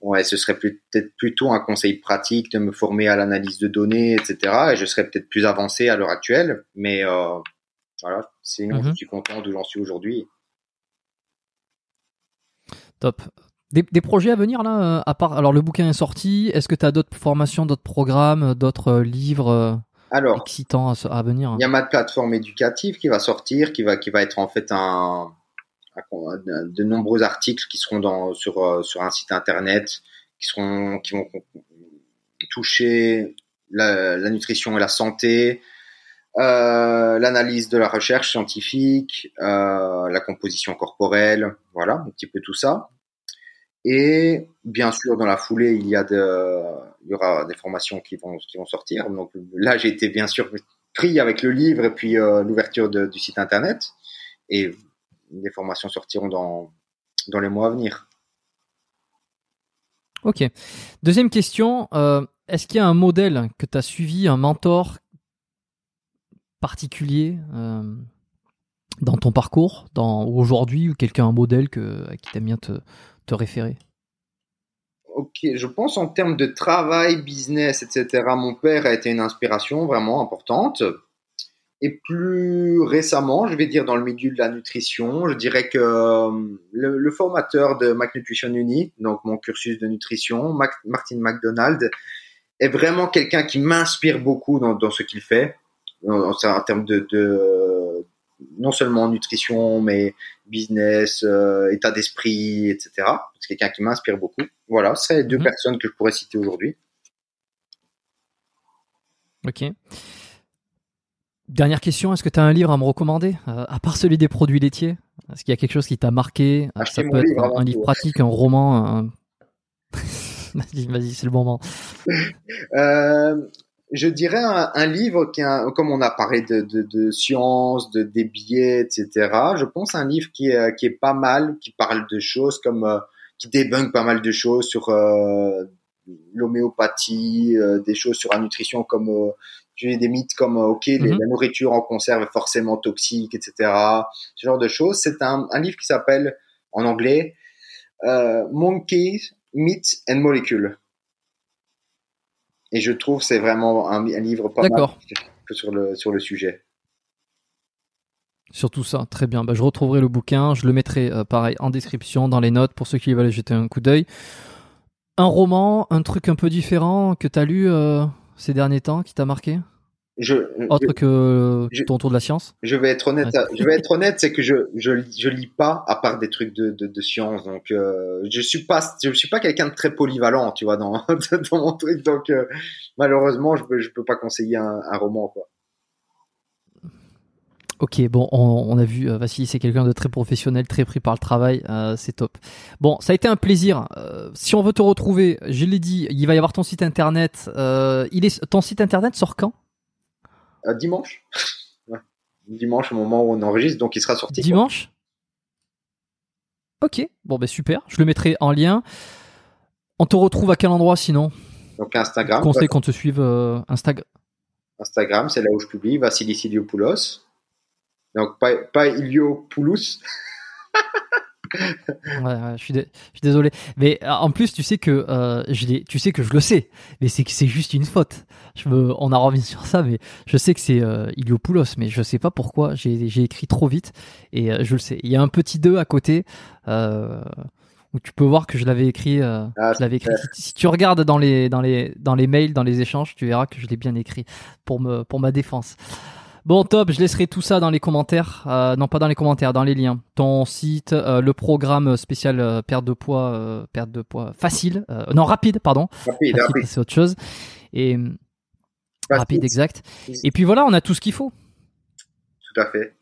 Ouais, ce serait peut-être plutôt un conseil pratique de me former à l'analyse de données, etc. Et je serais peut-être plus avancé à l'heure actuelle. Mais euh, voilà, sinon, je mhm. suis content d'où j'en suis aujourd'hui. Top. Des, projets à venir là, euh, à part. Alors, le bouquin est sorti. Est-ce que tu as d'autres formations, d'autres programmes, d'autres euh, livres alors, excitants à, à venir Il y a ma plateforme éducative qui va sortir, qui va, qui va être en fait un, de nombreux articles qui seront dans, sur, euh, sur un site internet, qui, seront, qui vont toucher la, nutrition et la santé, euh, l'analyse de la recherche scientifique, euh, la composition corporelle, voilà, un petit peu tout ça. Et bien sûr, dans la foulée, il y a de, il y aura des formations qui vont, sortir. Donc là, j'ai été bien sûr pris avec le livre et puis euh, l'ouverture du site internet. Et les formations sortiront dans, les mois à venir. Ok. Deuxième question, euh, est-ce qu'il y a un modèle que tu as suivi, un mentor particulier euh, dans ton parcours, dans aujourd'hui, ou quelqu'un un modèle à qui tu aimes bien te référer? Ok, je pense en termes de travail, business, etc. Mon père a été une inspiration vraiment importante. Et plus récemment, je vais dire dans le milieu de la nutrition, je dirais que euh, le, formateur de Mac Nutrition Uni, donc mon cursus de nutrition, Martin McDonald, est vraiment quelqu'un qui m'inspire beaucoup dans, ce qu'il fait, en, termes de, non seulement nutrition, mais business, euh, état d'esprit, etc. C'est quelqu'un qui m'inspire beaucoup. Voilà, c'est deux mhm. personnes que je pourrais citer aujourd'hui. Ok. Dernière question, est-ce que tu as un livre à me recommander, euh, à part celui des produits laitiers? Est-ce qu'il y a quelque chose qui t'a marqué? Euh, Ça peut être un, livre pratique, un roman. [LAUGHS] vas-y, vas-y, c'est le moment. euh, je dirais un, livre qui, comme on a parlé de, de, de science, de des billets, etc. Je pense un livre qui est, qui est pas mal, qui parle de choses comme, euh, qui débunk pas mal de choses sur l'homéopathie, des choses sur la nutrition comme j'ai des mythes comme euh, ok mhm. la nourriture en conserve est forcément toxique etc ce genre de choses c'est un, un livre qui s'appelle en anglais, Monkeys, Meat and Molecule. Et je trouve c'est vraiment un, livre pas mal sur le, sur le sujet. Surtout ça, très bien. Bah, je retrouverai le bouquin, je le mettrai pareil en description, dans les notes pour ceux qui veulent jeter un coup d'œil. Un roman, un truc un peu différent que tu as lu ces derniers temps qui t'a marqué? Je, Autre que ton tour de la science Je vais être honnête, je vais être honnête, c'est que je, je, je lis pas à part des trucs de, de, de science. Donc, euh, je suis pas, je suis pas quelqu'un de très polyvalent, tu vois, dans, [LAUGHS] dans mon truc. Donc, euh, malheureusement, je peux, je peux pas conseiller un, un roman, quoi. Ok, bon, on, a vu, euh, Vassili, c'est quelqu'un de très professionnel, très pris par le travail, euh, c'est top. Bon, ça a été un plaisir. Euh, si on veut te retrouver, je l'ai dit, il va y avoir ton site internet. il est, ton site internet sort quand? Dimanche. Dimanche, au moment où on enregistre, donc il sera sorti. Dimanche Ok, bon, ben super, je le mettrai en lien. On te retrouve à quel endroit sinon? Donc Instagram. Je conseille qu'on te suive Instagram. Instagram, c'est là où je publie, Vassili Siliopoulos. Donc, pas, pas Iliopoulos. [LAUGHS] ouais, je, suis je, suis désolé. Mais euh, en plus, tu sais que euh, je tu sais que je le sais, mais c'est que c'est juste une faute. Je me, on a remis [LAUGHS] sur ça, mais je sais que c'est euh, Iliopoulos, mais je sais pas pourquoi. J'ai écrit trop vite et euh, je le sais. Il y a un petit 2 à côté où tu peux voir que je l'avais écrit. Ah, je l'avais écrit. Si, si, tu regardes dans les dans les dans les mails, dans les échanges, tu verras que je l'ai bien écrit pour me pour ma défense. Bon, top, je laisserai tout ça dans les commentaires. Euh, non, pas dans les commentaires, dans les liens. Ton site, euh, le programme spécial euh, perte de poids, euh, perte de poids facile. non, rapide, pardon. Rapide, rapide. C'est autre chose. Et rapide, exact. Et puis voilà, on a tout ce qu'il faut. Tout à fait.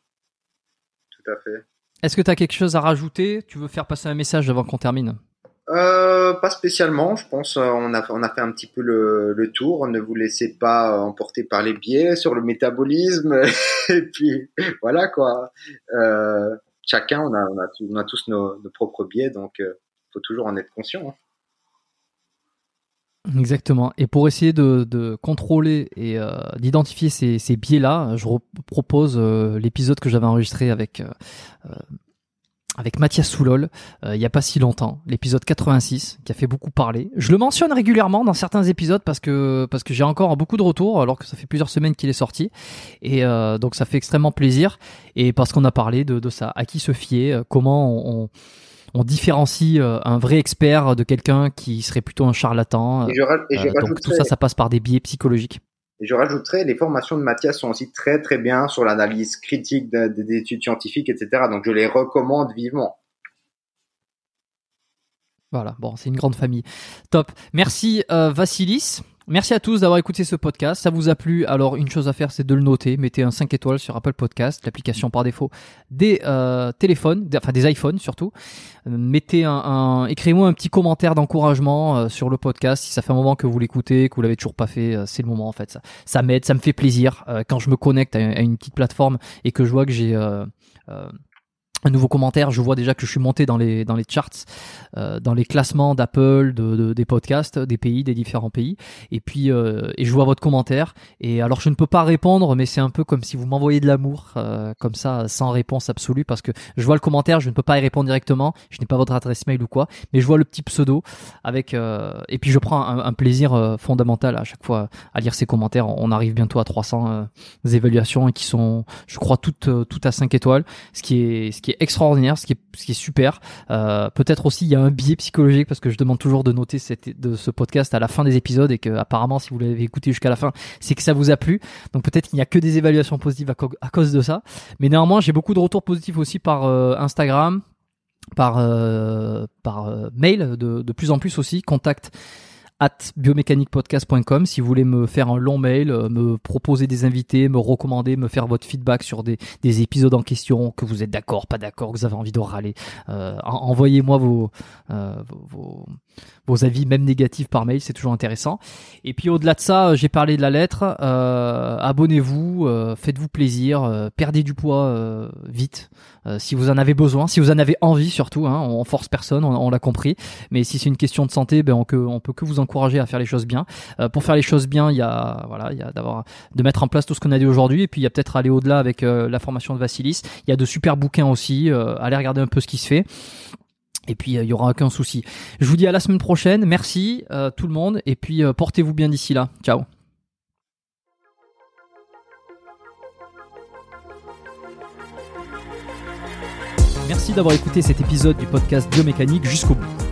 Tout à fait. Est-ce que tu as quelque chose à rajouter? Tu veux faire passer un message avant qu'on termine? Euh, pas spécialement, je pense. Euh, on a, fait un petit peu le, le tour. Ne vous laissez pas emporter par les biais sur le métabolisme. [LAUGHS] Et puis voilà quoi. Euh, chacun, on a, tous nos, propres biais, donc il euh, faut toujours en être conscient. Hein. Exactement. Et pour essayer de, contrôler et euh, d'identifier ces, biais-là, je propose euh, l'épisode que j'avais enregistré avec avec Mathias Soulol euh, il y a pas si longtemps, l'épisode 86 qui a fait beaucoup parler. Je le mentionne régulièrement dans certains épisodes parce que parce que j'ai encore beaucoup de retours alors que ça fait plusieurs semaines qu'il est sorti et euh, donc ça fait extrêmement plaisir et parce qu'on a parlé de, de ça, à qui se fier, euh, comment on, on différencie un vrai expert de quelqu'un qui serait plutôt un charlatan. Et je, donc tout ça, ça passe par des biais psychologiques. Et je rajouterais, les formations de Mathias sont aussi très très bien sur l'analyse critique des études scientifiques, etc. Donc je les recommande vivement. Voilà, bon, c'est une grande famille. Top. Merci euh, Vassilis. Merci à tous d'avoir écouté ce podcast. Ça vous a plu Alors, une chose à faire, c'est de le noter. Mettez un 5 étoiles sur Apple Podcast, l'application par défaut des euh, téléphones, enfin des iPhones surtout. Euh, mettez un, un écrivez-moi un petit commentaire d'encouragement euh, sur le podcast. Si ça fait un moment que vous l'écoutez, que vous l'avez toujours pas fait, euh, c'est le moment en fait. Ça, m'aide, ça me fait plaisir quand je me connecte à, à, une petite plateforme et que je vois que j'ai un nouveau commentaire, je vois déjà que je suis monté dans les dans les charts, euh, dans les classements d'Apple, de, de, des podcasts, des pays, des différents pays. Et puis euh, et je vois votre commentaire. Et alors je ne peux pas répondre, mais c'est un peu comme si vous m'envoyez de l'amour, euh, comme ça, sans réponse absolue, parce que je vois le commentaire, je ne peux pas y répondre directement. Je n'ai pas votre adresse mail ou quoi, mais je vois le petit pseudo avec. Euh, et puis je prends un, plaisir euh, fondamental à chaque fois à lire ces commentaires. On arrive bientôt à 300 euh, évaluations qui sont, je crois, toutes toutes à 5 étoiles, ce qui est ce qui est extraordinaire, ce qui est, ce qui est super. Euh, peut-être aussi il y a un biais psychologique parce que je demande toujours de noter cette, de ce podcast à la fin des épisodes et que apparemment si vous l'avez écouté jusqu'à la fin, c'est que ça vous a plu. Donc peut-être qu'il n'y a que des évaluations positives à, cause de ça. Mais néanmoins, j'ai beaucoup de retours positifs aussi par euh, Instagram, par euh, par euh, mail de, de plus en plus aussi. Contact at biomécaniquepodcast.com si vous voulez me faire un long mail, euh, me proposer des invités, me recommander, me faire votre feedback sur des, des épisodes en question, que vous êtes d'accord, pas d'accord, que vous avez envie de râler. Euh, envoyez-moi vos, euh, vos, avis, même négatifs par mail, c'est toujours intéressant. Et puis au-delà de ça, j'ai parlé de la lettre. Abonnez-vous, faites-vous plaisir, perdez du poids vite si vous en avez besoin, si vous en avez envie surtout. Hein, on force personne, on, l'a compris. Mais si c'est une question de santé, ben on, que, peut que vous encourager à faire les choses bien. Euh, pour faire les choses bien, il y voilà, il y d'avoir de mettre en place tout ce qu'on a dit aujourd'hui et puis il y peut-être aller au-delà avec euh, la formation de Vassilis. Il y a de super bouquins aussi, euh, allez regarder un peu ce qui se fait. Et puis il y aura aucun souci. Je vous dis à la semaine prochaine. Merci tout le monde. Et puis portez-vous bien d'ici là. Ciao. Merci d'avoir écouté cet épisode du podcast Biomécanique jusqu'au bout.